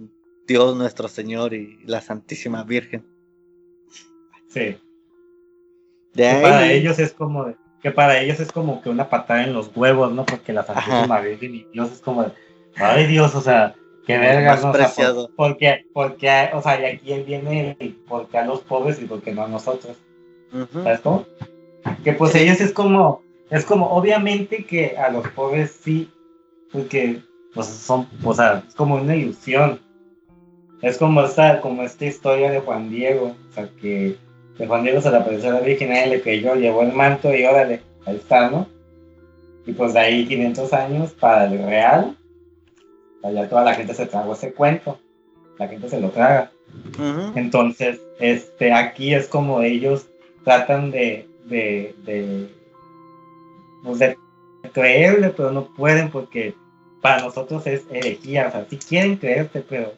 Dios nuestro Señor y la Santísima Virgen. Sí. De ahí... Para ellos es como que para ellos es como que una patada en los huevos, ¿no? Porque la Santísima Virgen y Dios es como de, ay Dios, o sea, qué verga, ¿no? porque, porque, o sea, y aquí él viene porque a los pobres y porque no a nosotros. ¿Sabes cómo? Que pues ellos es como, es como, obviamente que a los pobres sí, porque pues son, o sea, es como una ilusión. Es como esta, como esta historia de Juan Diego, o sea, que, Juan Diego se la apareció a la Virgen, él le creyó, llevó el manto y órale, ahí está, ¿no? Y pues de ahí 500 años para el real, allá toda la gente se tragó ese cuento, la gente se lo traga. Entonces, este, aquí es como ellos tratan de, de, de, pues de creerle, pero no pueden porque para nosotros es herejía, o sea, si quieren creerte, pero,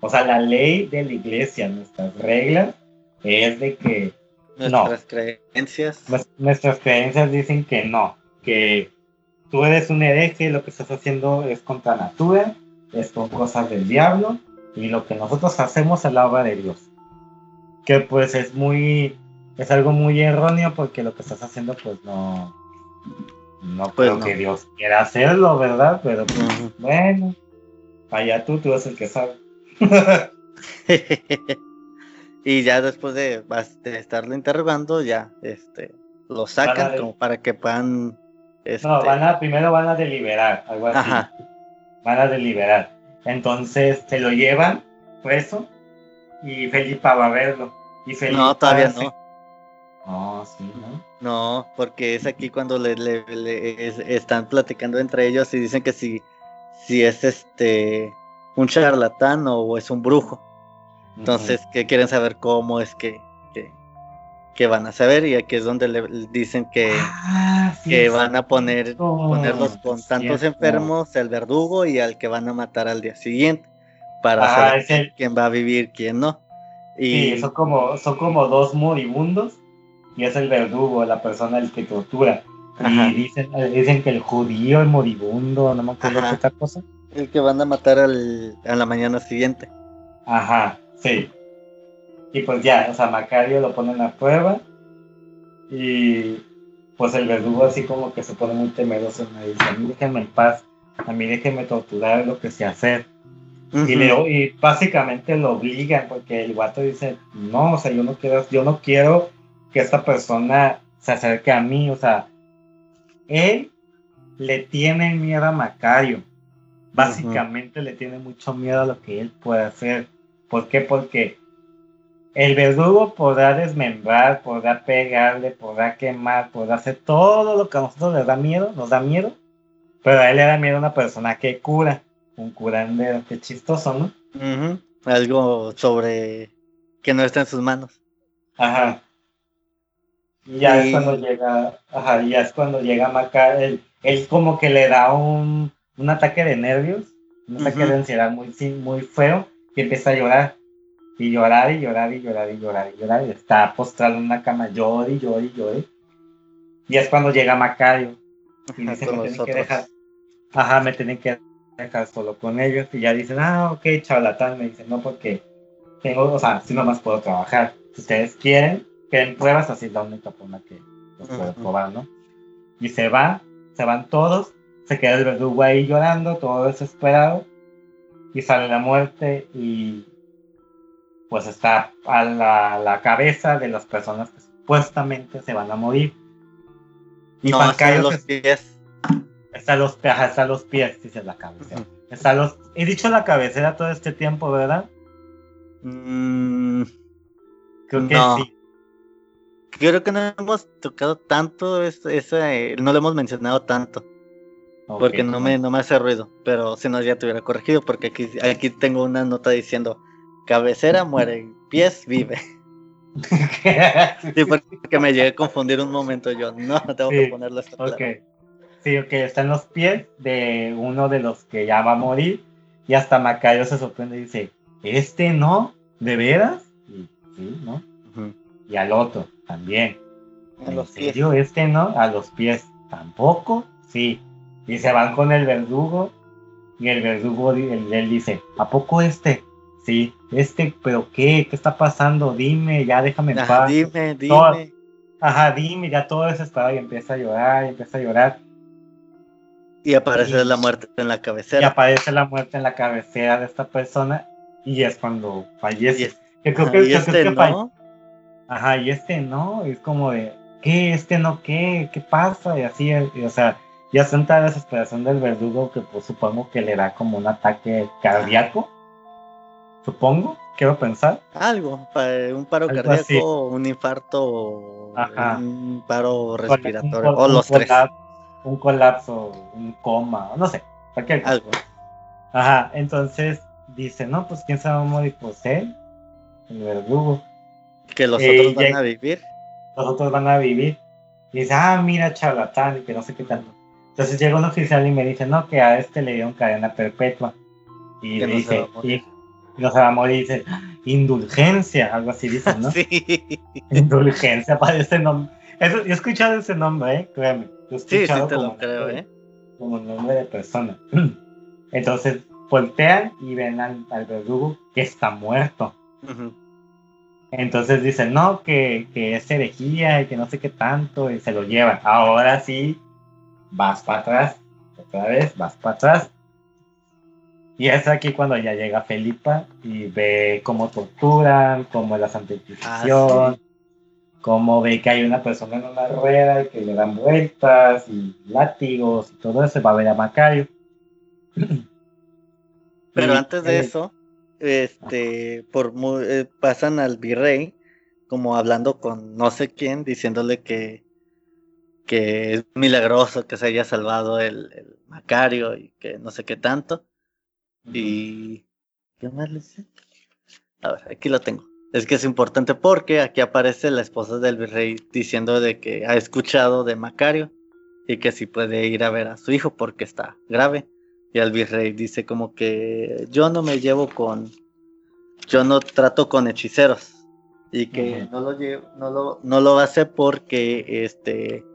o sea, la ley de la iglesia, nuestras reglas, es de que nuestras creencias. Nuestras creencias dicen que no, que tú eres un hereje, lo que estás haciendo es contra natura, es con cosas del diablo, y lo que nosotros hacemos es la obra de Dios. Que pues es muy, es algo muy erróneo porque lo que estás haciendo pues no, no pues creo que Dios quiera hacerlo, ¿verdad? Pero pues, bueno, allá tú, tú eres el que sabe. y ya después de, estarlo interrogando, ya este, lo sacan como para que puedan. Este... No, van a, primero van a deliberar, algo así. Van a deliberar. Entonces se lo llevan preso y Felipa va a verlo. Y Felipa no, todavía no. No, sí, ¿no? No, porque es aquí cuando le, están platicando entre ellos y dicen que si, si es este un charlatán o es un brujo. Entonces, que quieren saber cómo es que, que, van a saber y aquí es donde le dicen que, ah, que van a poner ponerlos con tantos enfermos, el verdugo y al que van a matar al día siguiente para ah, saber quién va a vivir, quién no. Y son como, son como dos moribundos y es el verdugo, la persona el que tortura. Y dicen, dicen que el judío, el moribundo, no me acuerdo qué otra cosa. El que van a matar al, a la mañana siguiente. Ajá, sí. Y pues ya, o sea, Macario lo pone en la prueba. Y pues el verdugo así como que se pone muy temeroso. Me dice, a mí déjenme en paz, a mí déjenme torturar lo que sé hacer. y, le, y básicamente lo obligan porque el guato dice, no, o sea, yo no quiero, yo no quiero que esta persona se acerque a mí, o sea, él le tiene miedo a Macario. Básicamente le tiene mucho miedo a lo que él puede hacer. ¿Por qué? Porque el verdugo podrá desmembrar, podrá pegarle, podrá quemar, podrá hacer todo lo que a nosotros les da miedo, nos da miedo, pero a él le da miedo a una persona que cura, un curandero, qué chistoso, ¿no? Algo sobre que no está en sus manos. Ajá. Y ya es cuando llega, ajá, ya es cuando llega Macar, él, él como que le da un, un ataque de nervios, un ataque de ansiedad muy, muy feo, y empieza a llorar, y llorar, y llorar, y llorar, y llorar, y llorar, y está postrado en una cama, llora y llora y llora. Y es cuando llega Macario, y dice, me tienen que dejar, ajá, me tienen que dejar solo con ellos, y ya dicen, ah, ok, charlatán, me dicen, no, porque tengo, o sea, si nomás puedo trabajar, si ustedes quieren, que en pruebas así es la única forma que los puede probar, ¿no? Y se va, se van todos, se queda el verdugo ahí llorando, todo desesperado, y sale la muerte y pues está a la, cabeza de las personas que supuestamente se van a morir. Y no, está los pies. Está los, está los pies, dice la cabeza. Está los, he dicho la cabecera todo este tiempo, ¿verdad? Mm, Creo que sí creo que no hemos tocado tanto, ese, no lo hemos mencionado tanto. Porque no me, no me hace ruido, pero si no ya te hubiera corregido, porque aquí, aquí tengo una nota diciendo, cabecera muere, pies vive. sí, porque me llegué a confundir un momento yo, no, tengo que ponerlo hasta okay. Sí, ok, están los pies de uno de los que ya va a morir, y hasta Macayo se sorprende y dice, ¿este no? ¿De veras? Y, sí, ¿no? Y al otro, también. A los serio pies. este no? A los pies tampoco, sí. Y se van con el verdugo Y el verdugo, él, él dice, ¿a poco este? Sí, este, pero ¿qué? ¿Qué está pasando? Dime, ya déjame en Ajá, paz. dime, Todo- dime. Ajá, dime, ya todo desesperado y empieza a llorar, y empieza a llorar. Y aparece y- la muerte en la Y cabecera. aparece la muerte en la cabecera de esta persona y es cuando fallece. Y, es- Yo creo ajá, que, y yo creo este que no. Ajá, y este no, es como de, ¿qué? ¿Este no qué? ¿Qué pasa? Y así, y, o sea, ya sienta la desesperación del verdugo que pues supongo que le da como un ataque cardíaco. Supongo, quiero pensar. Algo, un paro Algo cardíaco, así. un infarto, Ajá. un paro Un respiratorio, o un los tres. colapso- Un colapso, un coma, no sé, cualquier cosa. Algo. Ajá, entonces dice, no, pues quién se va a morir, pues él, el verdugo. Que los Eh, otros van ya- a vivir. los otros van a vivir. Y dice, ah, mira, charlatán, y que no sé qué tanto. Entonces llega un oficial y me dice, no, que a este le dieron cadena perpetua. Y le no dice, y no se va a morir, y dice, indulgencia, algo así dice, ¿no? Sí, Indulgencia, parece nombre. Eso, yo he escuchado ese nombre, ¿eh? Créeme. Lo he sí, sí escuchado te como lo creo, nombre- ¿eh? Como nombre de persona. Entonces voltean y ven al, al verdugo que está muerto. Entonces dicen, no, que, que es herejía y que no sé qué tanto, y se lo llevan. Ahora sí, vas para atrás, otra vez, vas para atrás. Y es aquí cuando ya llega Felipa y ve cómo torturan, cómo es la Santa Inquisición, Ah, sí. cómo ve que hay una persona en una rueda y que le dan vueltas y látigos y todo eso, va a ver a Macario. Pero Y, antes de eh, eso, este, por eh, pasan al virrey como hablando con no sé quién, diciéndole que, que es milagroso que se haya salvado el, el Macario y que no sé qué tanto. Y ¿qué más le dice? A ver, aquí lo tengo. Es que es importante porque aquí aparece la esposa del virrey diciendo de que ha escuchado de Macario y que si puede ir a ver a su hijo porque está grave. Y el virrey dice como que yo no me llevo con, yo no trato con hechiceros y que no lo llevo, no lo, no lo hace porque este,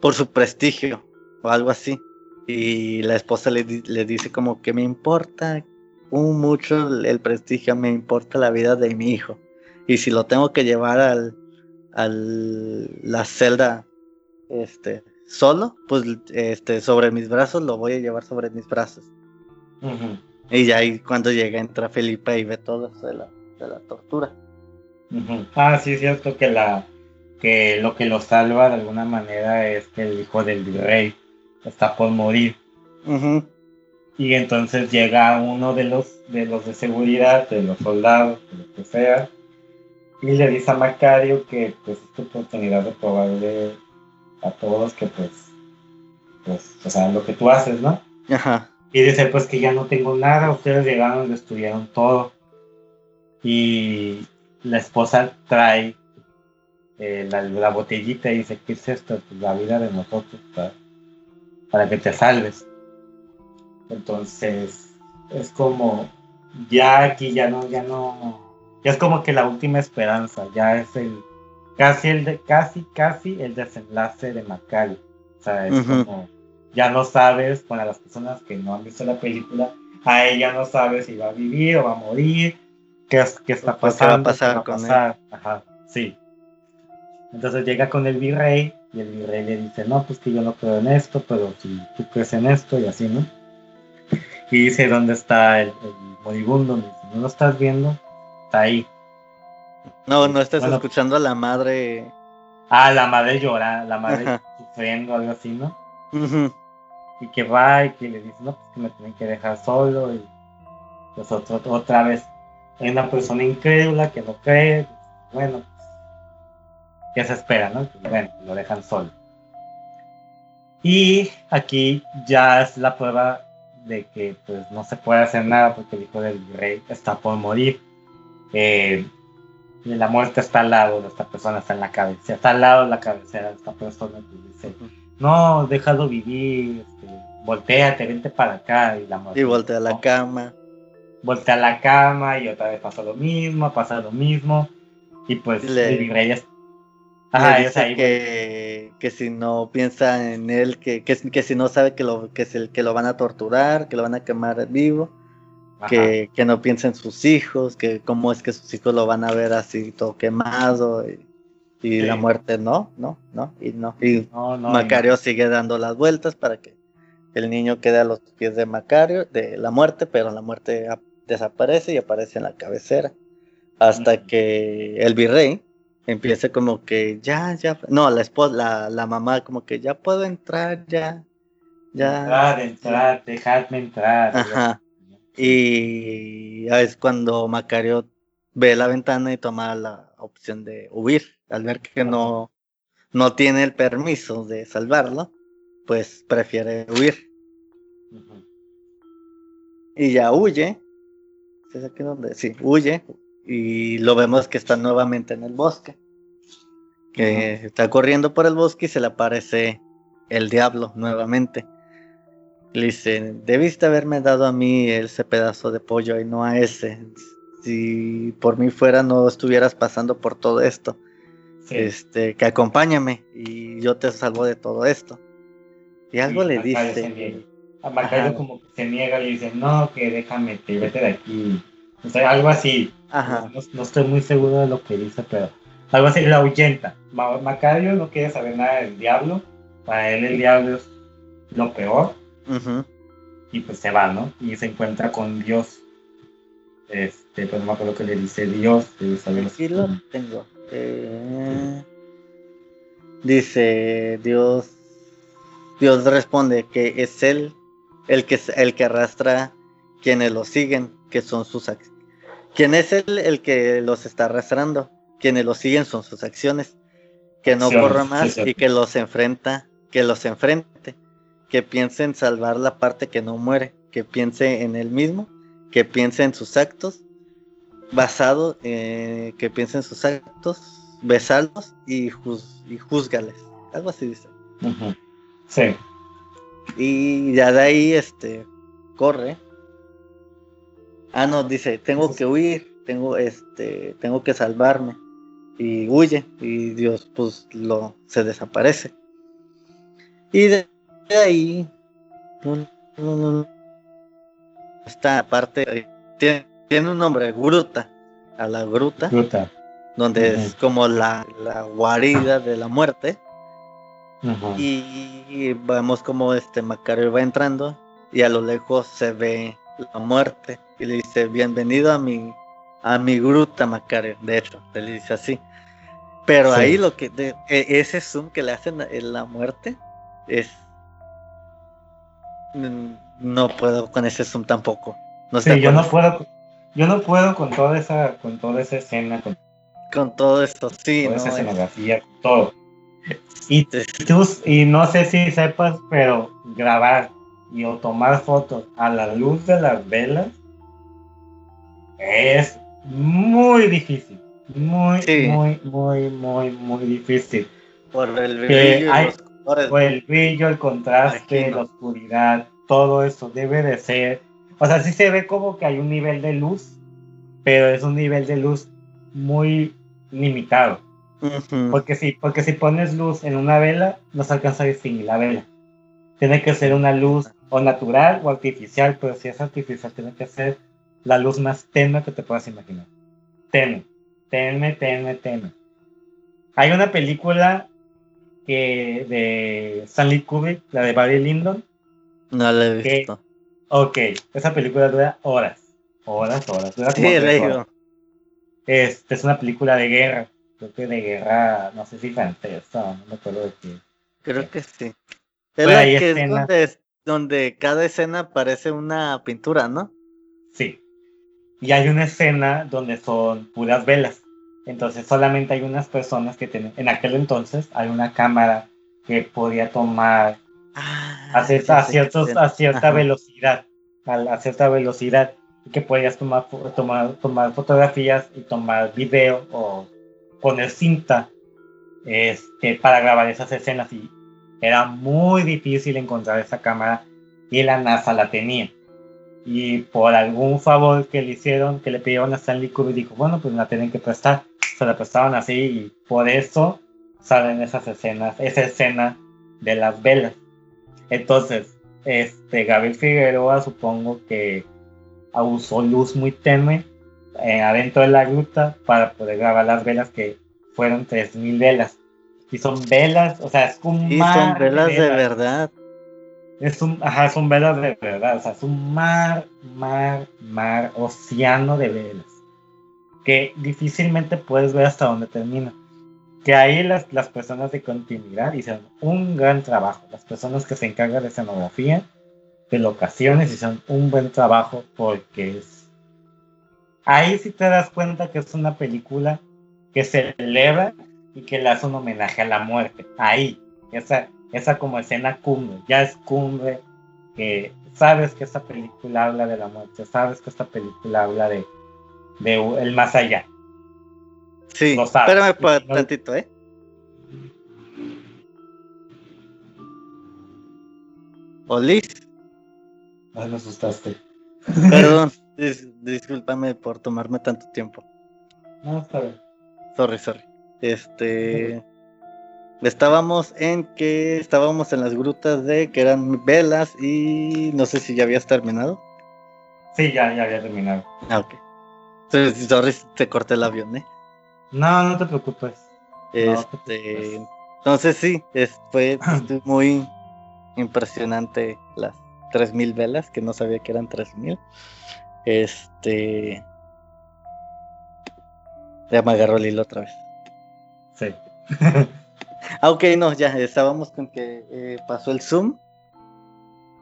por su prestigio o algo así. Y la esposa le, le dice como que me importa un mucho el, prestigio, me importa la vida de mi hijo. Y si lo tengo que llevar al, al la celda este solo, pues este sobre mis brazos lo voy a llevar sobre mis brazos. Y ya ahí cuando llega entra Felipe y ve todo eso de la, de la tortura. Ah, sí, es cierto que la que lo que lo salva de alguna manera es que el hijo del virrey está por morir. Y entonces llega uno de los de los de seguridad, de los soldados, de lo que sea, y le dice a Macario que pues es tu oportunidad de probarle a todos que pues, pues, o sea, lo que tú haces, ¿no? Ajá. Y dice, pues que ya no tengo nada, ustedes llegaron destruyeron todo. Y la esposa trae eh, la, la botellita y dice, ¿qué es esto? Pues la vida de nosotros para, para que te salves. Entonces, es como, ya aquí ya no, ya no, ya es como que la última esperanza, ya es el, casi el, de, casi, casi el desenlace de Macario. O sea, es como, ya no sabes, para las personas que no han visto la película, a ella no sabes si va a vivir o va a morir, qué, es- qué está ¿qué va a pasando, pasar qué va a con él? Ajá, sí. Entonces llega con el virrey y el virrey le dice, no, pues que yo no creo en esto, pero si tú crees en esto y así, ¿no? Y dice, ¿dónde está el, el moribundo? Me dice, ¿no lo estás viendo? Está ahí. No, no estás Bueno. escuchando a la madre. Ah, la madre llora, la madre Ajá. sufriendo, algo así, ¿no? Y que va y que le dice, no, pues que me tienen que dejar solo y pues otro- otra vez hay una persona incrédula que no cree, pues, bueno, ¿qué se espera, no? Pues, bueno, lo dejan solo. Y aquí ya es la prueba de que pues no se puede hacer nada porque el hijo del rey está por morir. Eh, y la muerte está al lado de esta persona, está en la cabeza, está al lado de la cabecera de esta persona dice, no, déjalo vivir, este, volteate, vente para acá. Y la muerte Y voltea a la "No". cama. Voltea a la cama y otra vez pasa lo mismo, pasa lo mismo. Y pues Le- el virrey Ajá, que, que, si no piensa en él, que, que, que, si no sabe que lo, que, es el, que lo van a torturar, que lo van a quemar vivo, que, que, no piensa en sus hijos, que cómo es que sus hijos lo van a ver así todo quemado y, y la muerte no, no, no, y no. Y Macario sigue dando las vueltas para que el niño quede a los pies de Macario, de la muerte, pero la muerte desaparece y aparece en la cabecera. Hasta que el virrey empiece como que ya, ya, no, la esposa, la, la mamá como que ya puedo entrar, ya, ya. Entrar, entrar, dejadme entrar. Ajá. Y es cuando Macario ve la ventana y toma la opción de huir. Al ver que no, no tiene el permiso de salvarlo, pues prefiere huir. Y ya huye. ¿Es aquí donde? Sí, huye. Y lo vemos que está nuevamente en el bosque. Que está corriendo por el bosque y se le aparece el diablo nuevamente. Le dice, debiste haberme dado a mí ese pedazo de pollo y no a ese. Si por mí fuera no estuvieras pasando por todo esto. Este, que acompáñame y yo te salvo de todo esto. Y algo le dice. A Macario como que se niega, le dice, no, que déjame, que vete de aquí. O sea, algo así. Ajá. No, estoy muy seguro de lo que dice, pero algo así, la ahuyenta. Macario no quiere saber nada del diablo. Para él el diablo es lo peor. Y pues se va, ¿no? Y se encuentra con Dios. Este, pues no me acuerdo que le dice Dios. Aquí lo tengo. Eh, dice Dios. Dios responde que es él el que, el que arrastra quienes lo siguen, que son sus acciones. ¿Quién es él el que los está arrastrando? Quienes lo siguen son sus acciones. Que no corra más y que los enfrenta, que los enfrente que piense en salvar la parte que no muere, que piense en él mismo, que piense en sus actos, basado, eh, que piense en sus actos, besarlos y, juz y juzgales. Algo así dice. Sí. Y ya de ahí, este, corre. Ah, no, dice, tengo que huir, tengo, este, tengo que salvarme. Y huye, y Dios, pues, lo, se desaparece. Y de ahí esta parte tiene, tiene, un nombre, gruta, a la gruta, gruta. donde es como la, la, guarida de la muerte. y, vemos como este Macario va entrando y a lo lejos se ve la muerte y le dice bienvenido a mi a mi gruta Macario, de hecho, le dice así. Pero ahí lo que e, ese zoom que le hacen en la muerte es Mm, no puedo con ese zoom tampoco. No sí, yo no puedo, yo no puedo con toda esa, con toda esa escena, con, con todo esto, sí, esa escenografía, con todo. Y, y no sé si sepas, pero grabar y o tomar fotos a la luz de las velas es muy difícil. Muy, muy, muy, muy, muy difícil. Por el brillo, o el brillo, el contraste, la oscuridad, todo eso debe de ser. O sea, sí se ve como que hay un nivel de luz, pero es un nivel de luz muy limitado. Porque si, porque si pones luz en una vela, no se alcanza a distinguir la vela. Tiene que ser una luz o natural o artificial, pero si es artificial, tiene que ser la luz más tenue que te puedas imaginar. Tenue, tenue, tenue, tenue. Hay una película de Stanley Kubrick, la de Barry Lyndon. No la he visto. ok, esa película dura horas. Horas, horas. Dura sí, horas. Es, es una película de guerra. Creo que de guerra, no sé si francesa, no me acuerdo de qué. Creo que sí. Es la que es donde, donde cada escena parece una pintura, ¿no? Sí. Y hay una escena donde son puras velas. Entonces solamente hay unas personas que tienen, en aquel entonces hay una cámara que podía tomar ah, a, cierta, a, ciertos, a cierta velocidad, a, cierta velocidad, que podías tomar, tomar, tomar fotografías y tomar video o poner cinta este, para grabar esas escenas y era muy difícil encontrar esa cámara y la NASA la tenía y por algún favor que le hicieron, que le pidieron a Stanley Kubrick, dijo, bueno, pues la tienen que prestar. Se la prestaban así y por eso salen esas escenas, esa escena de las velas. Entonces, este Gabriel Figueroa supongo que usó luz muy tenue eh, adentro de la gruta para poder grabar las velas que fueron 3.000 velas. Y son velas, o sea, es un Y mar son velas de verdad. Es un, ajá, son velas de verdad, o sea, es un mar, mar, mar, océano de velas. Que difícilmente puedes ver hasta dónde termina. Que ahí las, las personas de continuidad hicieron un gran trabajo. Las personas que se encargan de escenografía, de locaciones, hicieron un buen trabajo porque es... Ahí sí te das cuenta que es una película que celebra y que le hace un homenaje a la muerte. Ahí, esa, esa como escena cumbre, ya es cumbre, que sabes que esta película habla de la muerte, sabes que esta película habla de, de el más allá. Sí, Lo sabes. espérame por No- tantito, ¿eh? Olis, Ay, me asustaste. perdón, dis- discúlpame por tomarme tanto tiempo. No, está bien. Sorry, sorry. Este. Estábamos en que estábamos en las grutas de que eran velas y no sé si ya habías terminado. Sí, ya, ya había terminado. Ah, ok. Entonces, sorry, te corté el avión, ¿eh? No, no te preocupes. No te Este, preocupes. entonces sí, es- fue muy impresionante las 3000 velas, que no sabía que eran 3000. Este. Ya me agarró el hilo otra vez. Sí. Ah, ok, no, ya estábamos con que eh, pasó el Zoom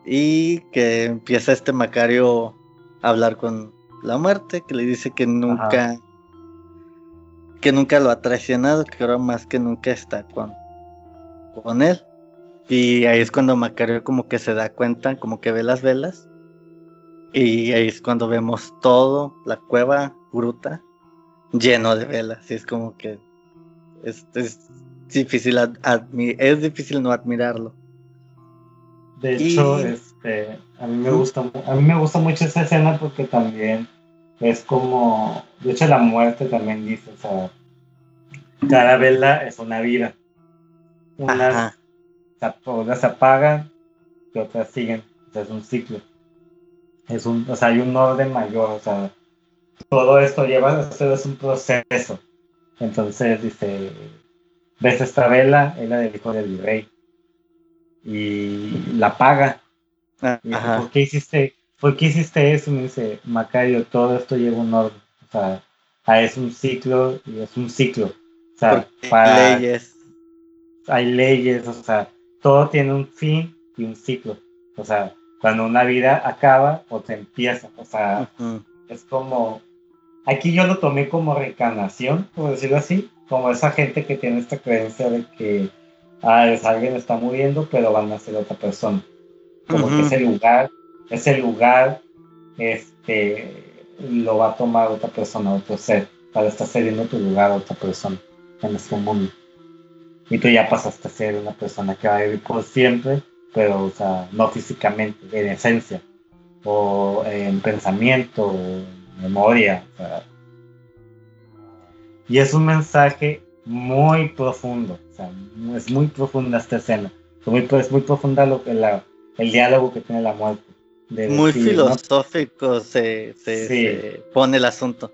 y que empieza este Macario a hablar con la muerte, que le dice que nunca, que nunca lo ha traicionado, que ahora más que nunca está con, con él. Y ahí es cuando Macario como que se da cuenta, como que ve las velas. Y ahí es cuando vemos todo, la cueva, gruta, lleno de velas. Y es como que es, es difícil admi- es difícil no admirarlo. De Y- hecho, este, a mí me gusta, a mí me gusta mucho esa escena porque también es como, de hecho la muerte también dice, o sea, cada vela es una vida. Unas, unas se apagan y otras siguen, o sea, es un ciclo. Es un, o sea, hay un orden mayor, o sea, todo esto lleva, esto es un proceso. Entonces dice, ves esta vela, es la del hijo del virrey. Y la apaga. Ah, Y dice. ¿por qué hiciste, por qué hiciste eso? Me dice, Macario, todo esto lleva un orden. O sea, ah, es un ciclo y es un ciclo. O sea, Porque para, leyes. hay leyes, o sea, todo tiene un fin y un ciclo. O sea, cuando una vida acaba o se empieza. O sea, es como, aquí yo lo tomé como reencarnación, por decirlo así, como esa gente que tiene esta creencia de que ah, es alguien está muriendo, pero van a ser otra persona. Como que ese lugar, ese lugar, este, lo va a tomar otra persona, otro ser, para estar cediendo tu lugar a otra persona en este mundo. Y tú ya pasaste a ser una persona que va a vivir por siempre, pero, o sea, no físicamente, en esencia o en pensamiento, o memoria. Y es un mensaje muy profundo, o sea, es muy profunda esta escena. Es muy, es muy profunda lo que la, el diálogo que tiene la muerte. de Muy decir, ¿no? filosófico se, se- Sí. se pone el asunto.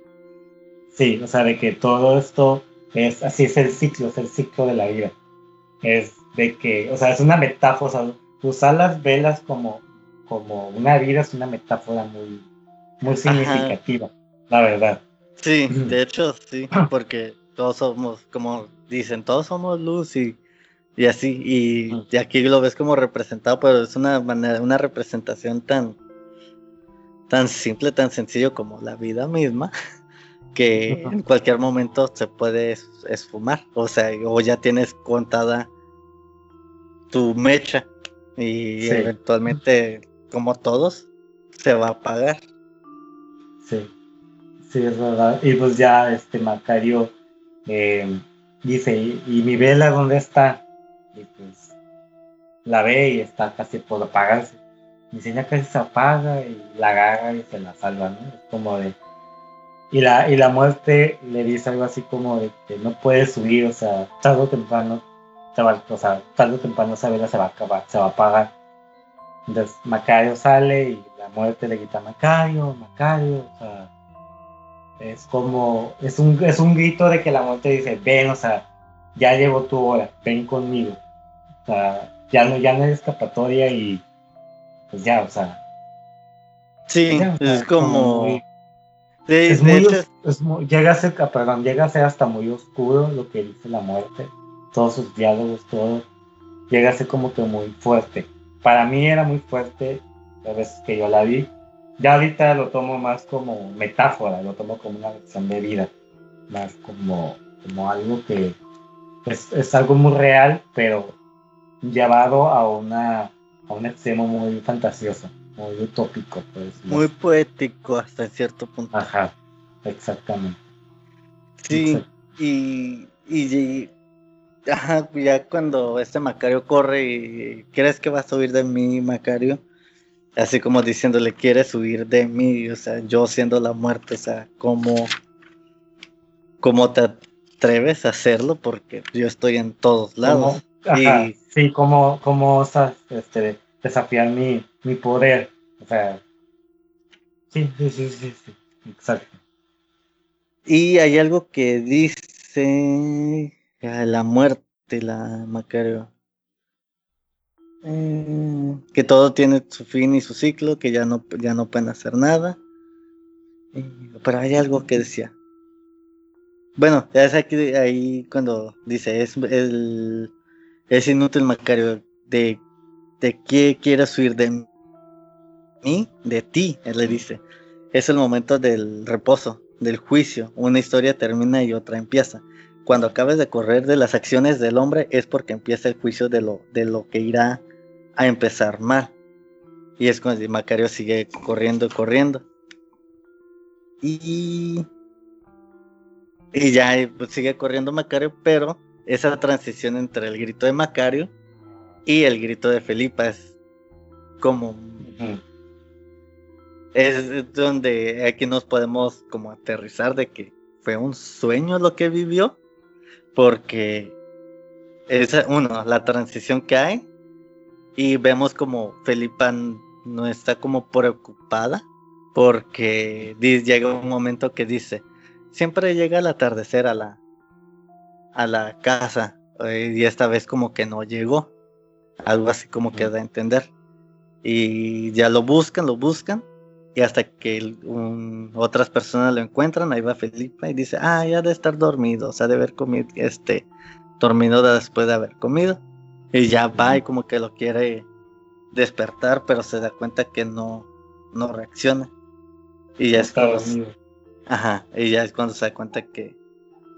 Sí, o sea, de que todo esto es, así es el ciclo, es el ciclo de la vida. Es de que, o sea, es una metáfora, o sea, usar las velas como, como una vida es una metáfora muy, muy significativa, la verdad. Sí, de hecho sí, porque todos somos, como dicen, todos somos luz y, y así, y, y aquí lo ves como representado, pero es una manera, una representación tan, tan simple, tan sencillo como la vida misma, que en cualquier momento se puede es- esfumar, o sea, o ya tienes contada tu mecha y Sí. eventualmente, como todos, se va a apagar. Sí, sí, es verdad. Y pues ya este Macario eh, dice, ¿y, mi vela dónde está? Y pues la ve y está casi por apagarse. Y dice, ya casi se apaga y la agarra y se la salva, ¿no? Es como de, Y la, y la muerte le dice algo así como de que no puede subir, o sea, tarde o temprano, se o sea, tarde o temprano esa vela se va a acabar, se va a apagar. Entonces Macario sale y la muerte le grita Macario, Macario, o sea, es como, es un, es un grito de que la muerte dice, ven, o sea, ya llegó tu hora, ven conmigo. O sea, ya no, ya no hay escapatoria y pues ya, o sea. Sí, es como... es muy, llega a ser, perdón, llega a ser hasta muy oscuro lo que dice la muerte, todos sus diálogos, todo, llega a ser como que muy fuerte. Para mí era muy fuerte las veces que yo la vi. Ya ahorita lo tomo más como metáfora, lo tomo como una lección de vida, más como, como algo que es, es algo muy real, pero llevado a una a un extremo muy fantasioso muy utópico, pues. Muy poético hasta cierto punto. Ajá, exactamente. Sí, Y, y, ajá, ya cuando este Macario corre y crees que vas a huir de mí, Macario, así como diciéndole, quieres huir de mí, o sea, yo siendo la muerte, o sea, ¿cómo, cómo te atreves a hacerlo? Porque yo estoy en todos lados. Ajá, Sí, como, como osas este, desafiar mi, mi poder. O sea, sí, sí, sí, sí, sí, exacto. Y hay algo que dice la muerte, la Macario. Eh, que todo tiene su fin y su ciclo, que ya no, ya no pueden hacer nada. pero hay algo que decía. Bueno, ya es aquí ahí cuando dice es el es inútil Macario de de qué quieres huir de mí, de ti, él le dice. Es el momento del reposo, del juicio. Una historia termina y otra empieza. Cuando acabes de correr de las acciones del hombre es porque empieza el juicio de lo, de lo que irá a empezar mal. Y es cuando Macario sigue corriendo, corriendo. Y, y ya pues, sigue corriendo Macario, pero esa transición entre el grito de Macario y el grito de Felipa es como es donde aquí nos podemos como aterrizar de que fue un sueño lo que vivió, porque es uno, la transición que hay, y vemos como Felipa no está como preocupada, porque llega un momento que dice, siempre llega el atardecer a la, a la casa, eh, y esta vez como que no llegó, algo así como que da a entender. Y ya lo buscan, lo buscan, y hasta que otras personas lo encuentran, ahí va Felipe y dice, ah, ya de estar dormido, o sea, de haber comido, este, dormido después de haber comido. Y ya va y como que lo quiere despertar, pero se da cuenta que no, no reacciona. Y ya es cuando, ajá, y ya es cuando se da cuenta que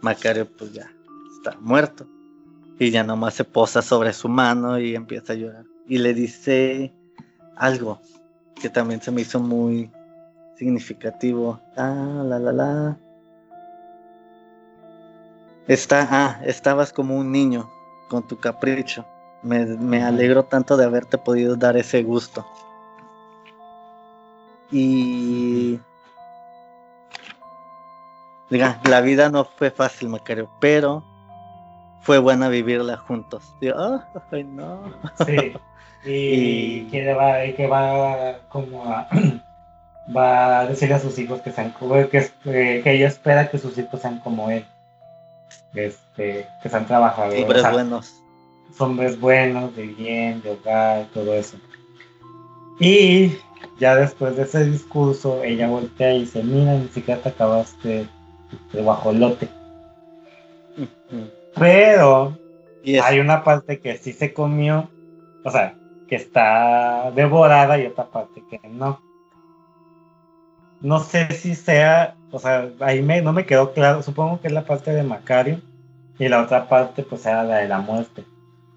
Macario pues ya está muerto. Y ya nomás se posa sobre su mano y empieza a llorar. Y le dice algo que también se me hizo muy significativo. Ah, la la la. Está, ah, estabas como un niño con tu capricho. Me, me alegro tanto de haberte podido dar ese gusto. Y diga, la vida no fue fácil, Macario, pero fue buena vivirla juntos. ay, no. Sí. y, que va, que va como a, va a decirle a sus hijos que sean como que, eh, que ella espera que sus hijos sean como él este que sean trabajadores hombres buenos hombres buenos de bien de hogar todo eso y ya después de ese discurso ella voltea y dice mira ni siquiera te acabaste de guajolote pero hay una parte que sí se comió o sea que está devorada y otra parte que no. No sé si sea, o sea, ahí me, no me quedó claro, supongo que es la parte de Macario y la otra parte pues era la de la muerte.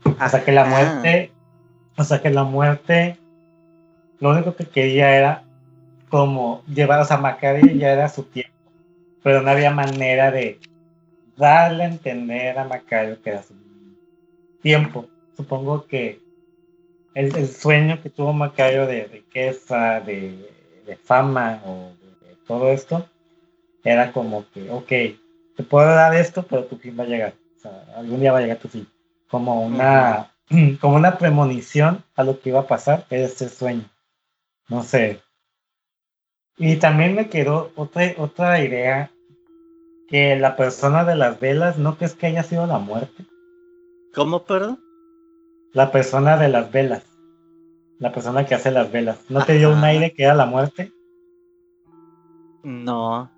Sea que la muerte, o sea que la muerte, lo único que quería era como llevar, o sea, Macario ya era su tiempo, pero no había manera de darle a entender a Macario que era su tiempo. Supongo que el, sueño que tuvo Macario de riqueza, de, fama o de, todo esto, era como que, ok, te puedo dar esto, pero tu fin va a llegar. O sea, algún día va a llegar tu fin. Como una, como una premonición a lo que iba a pasar, era este sueño. No sé. Y también me quedó otra, otra idea, que la persona de las velas, ¿no crees que haya sido la muerte? ¿Cómo, perdón? La persona de las velas. La persona que hace las velas. ¿No te dio un aire que era la muerte? No.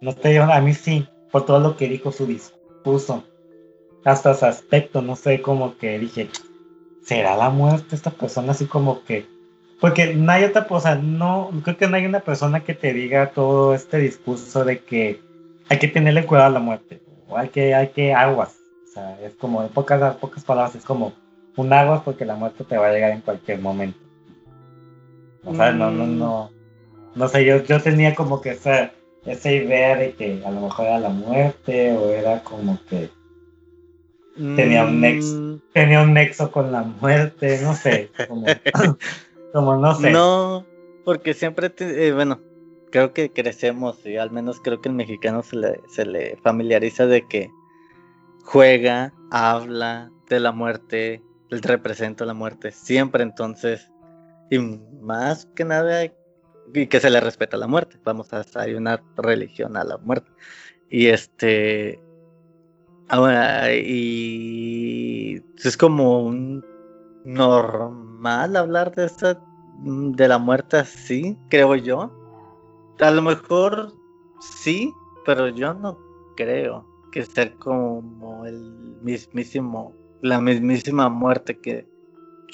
No te dio, a mí sí, por todo lo que dijo su discurso. Hasta su aspecto, no sé, como que dije, ¿será la muerte esta persona así como que porque no hay otra cosa, no, creo que no hay una persona que te diga todo este discurso de que hay que tenerle cuidado a la muerte, o hay que, hay que aguas. O sea, es como, en pocas, pocas palabras, es como un aguas porque la muerte te va a llegar en cualquier momento. O sea, no, no, no. No sé, yo, yo tenía como que esa, esa idea de que a lo mejor era la muerte, o era como que tenía un nexo, mm. tenía un nexo con la muerte, no sé. Como, Como no sé. No, porque siempre, eh, bueno, creo que crecemos y al menos creo que el mexicano se le, se le familiariza de que juega, habla de la muerte, representa la muerte siempre, entonces, y más que nada, y que se le respeta la muerte, vamos a hay una religión a la muerte. Y este, ahora, y es como un normal hablar de mm, de la muerte así, creo yo. A lo mejor sí, pero yo no creo que sea como el mismísimo, la mismísima muerte que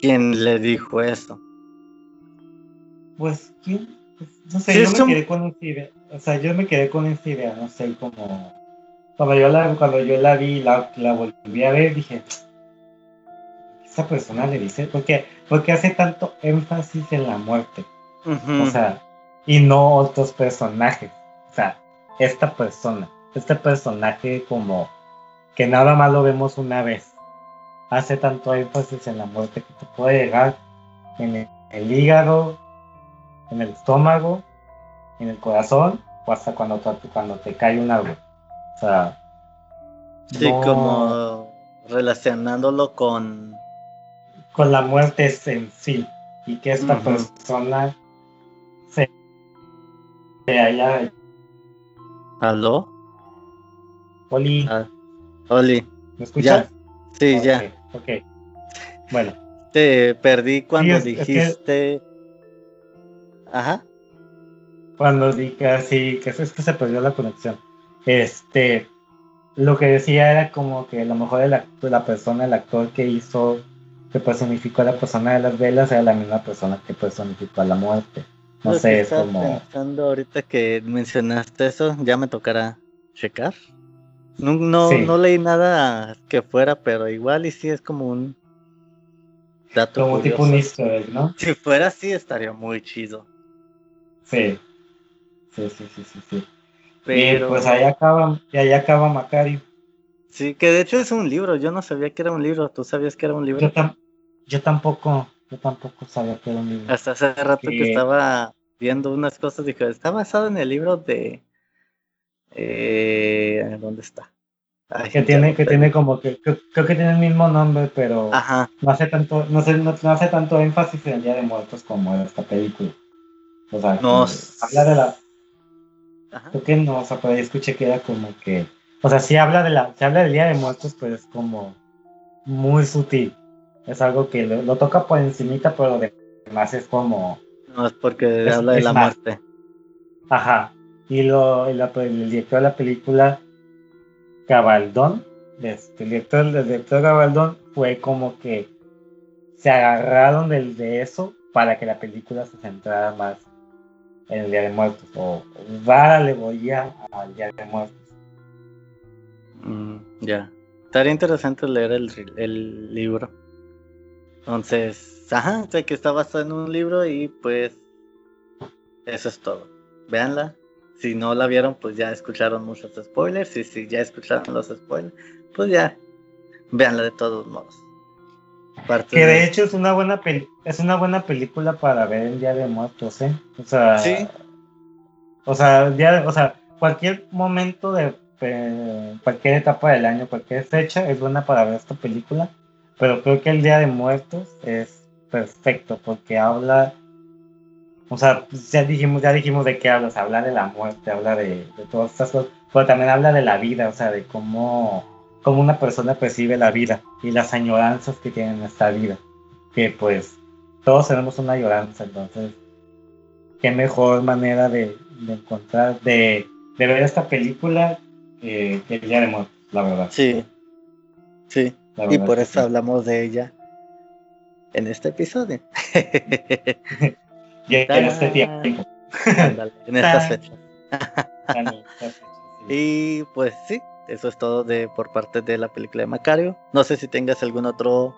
quien le dijo eso. Pues, ¿quién? Pues, no sé, yo me quedé con esa idea. O sea, yo me quedé con esa idea, no sé, como. Cuando yo la, cuando yo la vi, la, la volví a ver, dije, esa persona le dice, porque, porque hace tanto énfasis en la muerte. O sea, y no otros personajes. O sea, esta persona, este personaje como que nada más lo vemos una vez. Hace tanto énfasis en la muerte que te puede llegar en el, hígado, en el estómago, en el corazón, o hasta cuando te, cuando te cae un árbol. O sea, sí, como relacionándolo con con la muerte en sí y que esta persona se, haya ¿Aló? Oli. Ah, Oli. ¿Me escuchas? Sí, ya. Ok. Bueno. Te perdí cuando dijiste. Ajá. Cuando dije así, que es que se perdió la conexión. Este. Lo que decía era como que a lo mejor la persona, el actor que hizo que personificó a la persona de las velas era la misma persona que personificó a la muerte. No sé, es como... Pensando ahorita que mencionaste eso, ya me tocará checar. No, no, leí nada que fuera, pero igual y sí es como un dato Como tipo un easter ¿no? Si fuera así estaría muy chido. Sí. Sí, sí, sí, sí, sí. Pero... Y pues ahí acaba, y ahí acaba Macari. Sí, que de hecho es un libro, yo no sabía que era un libro, ¿tú sabías que era un libro? Yo, tampoco, yo tampoco sabía que era un libro. Hasta hace rato que, estaba viendo unas cosas, dije, está basado en el libro de... Eh, ¿Dónde está? que tiene, que tiene como que, creo, que tiene el mismo nombre, pero no hace tanto, no, no, hace tanto énfasis en el Día de Muertos como en esta película. O sea, no, habla de la creo que no, o sea, por ahí escuché que era como que o sea, si habla, de la, habla del Día de Muertos, pues es como muy sutil. Es algo que lo, toca por encimita, pero lo demás es como... No, es porque habla de la muerte. Aja. Y, lo, el director de la película, Gabaldón, este, el, director, el director Gabaldón fue como que se agarraron del, de eso para que la película se centrara más en el Día de Muertos o dar alegoría al Día de Muertos. Mm, ya. Estaría interesante leer el, libro. Entonces, ajá, sé que está basado en un libro y pues eso es todo. Véanla. Si no la vieron, pues ya escucharon muchos spoilers. Y si ya escucharon los spoilers, pues ya véanla de todos modos. Que de, hecho es una buena es una buena película para ver el Día de Muertos, ¿eh? O sea, sí. O sea, o sea, cualquier momento de cualquier etapa del año, cualquier fecha es buena para ver esta película, pero creo que el Día de Muertos es perfecto porque habla, o sea, ya dijimos, ya dijimos de qué habla, habla de la muerte, habla de, de todas estas cosas, pero también habla de la vida, o sea, de cómo, cómo una persona percibe la vida y las añoranzas que tiene en esta vida, que pues todos tenemos una añoranza, entonces, qué mejor manera de, de encontrar, de, de ver esta película eh, el Día de Muertos, la verdad. Sí, sí, y por eso hablamos de ella en este episodio. y en este tiempo. en estas fechas. y pues sí, eso es todo de por parte de la película de Macario. No sé si tengas algún otro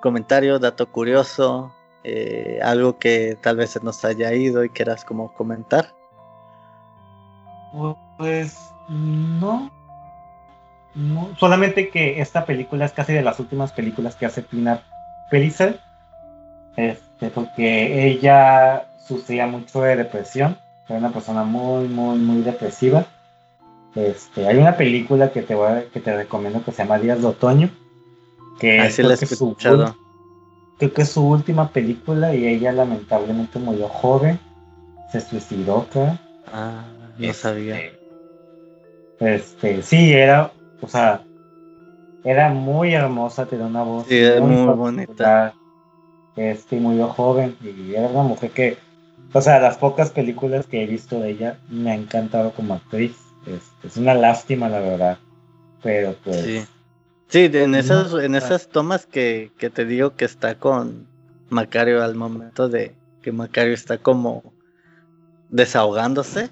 comentario, dato curioso, eh, algo que tal vez se nos haya ido y quieras como comentar. Pues no. Solamente que esta película es casi de las últimas películas que hace Tina Pellicer. Este, porque ella sufría mucho de depresión. Era una persona muy, muy, muy depresiva. Este, hay una película que te voy que te recomiendo que se llama Días de Otoño. Que Así la he escuchado. creo que es su última película y ella lamentablemente murió joven. Se suicidó, creo. Ah, no sabía. Este, este, sí, era, o sea, era muy hermosa, tenía una voz sí, muy, muy bonita. Este, murió joven y era una mujer que, o sea, las pocas películas que he visto de ella me ha encantado como actriz. Este, es una lástima, la verdad. Pero pues. Sí, sí en, esas, en esas tomas que, que te digo que está con Macario al momento de que Macario está como desahogándose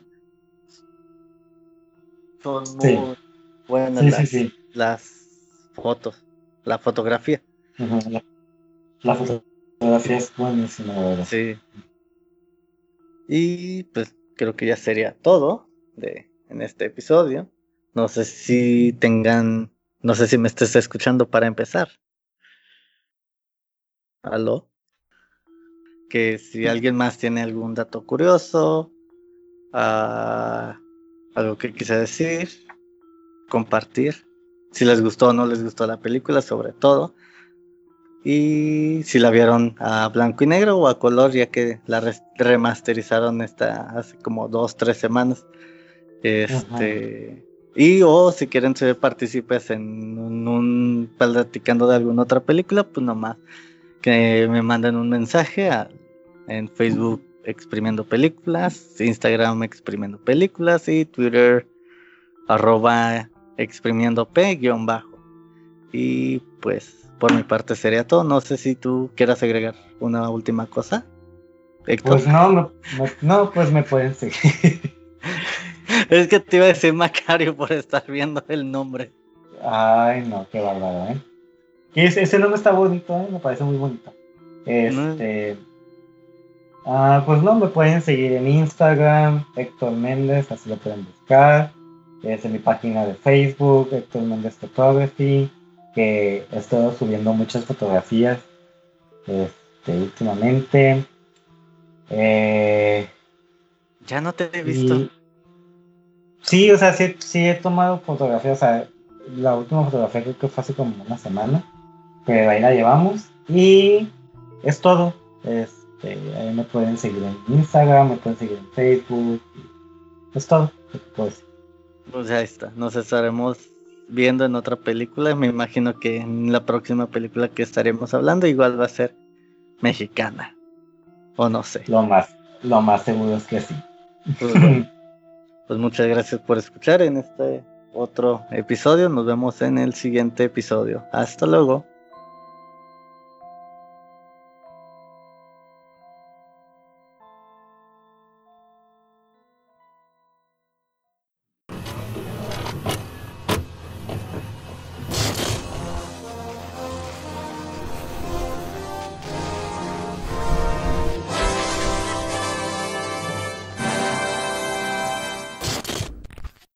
son muy buenas las, fotos, la fotografía. la, fotografía es buenísima, verdad. Sí. Y pues creo que ya sería todo de en este episodio. No sé si tengan, no sé si me estés escuchando para empezar. ¿Aló? Que si alguien más tiene algún dato curioso, uh, algo que quise decir, compartir, si les gustó o no les gustó la película, sobre todo, y si la vieron a blanco y negro o a color, ya que la remasterizaron esta hace como dos, tres semanas. Este, y o si quieren ser partícipes en un, un, platicando de alguna otra película, pues nomás que me manden un mensaje en Facebook exprimiendo películas, Instagram exprimiendo películas y Twitter arroba exprimiendo p guion bajo. Y pues por mi parte sería todo. No sé si tú quieras agregar una última cosa. Pues no, no, pues me pueden seguir. es que te iba a decir Macario por estar viendo el nombre. Ay, no, qué bárbaro, ¿eh? Ese, nombre está bonito, ¿eh? me parece muy bonito. Este. Ah, pues no, me pueden seguir en Instagram, Héctor Méndez, así lo pueden buscar. Es en mi página de Facebook, Héctor Méndez Photography, que estoy subiendo muchas fotografías este, últimamente. Eh, ya no te he visto. Sí, o sea, sí, sí, he tomado fotografías. O sea, la última fotografía creo que fue hace como una semana, pero ahí la llevamos. Y es todo. Es, este, ahí me pueden seguir en Instagram, me pueden seguir en Facebook. Es todo pues. Pues ahí está, nos estaremos viendo en otra película. Me imagino que en la próxima película que estaremos hablando igual va a ser mexicana. O no sé. Lo más, lo más seguro es que sí. Pues, pues muchas gracias por escuchar en este otro episodio. Nos vemos en el siguiente episodio. Hasta luego.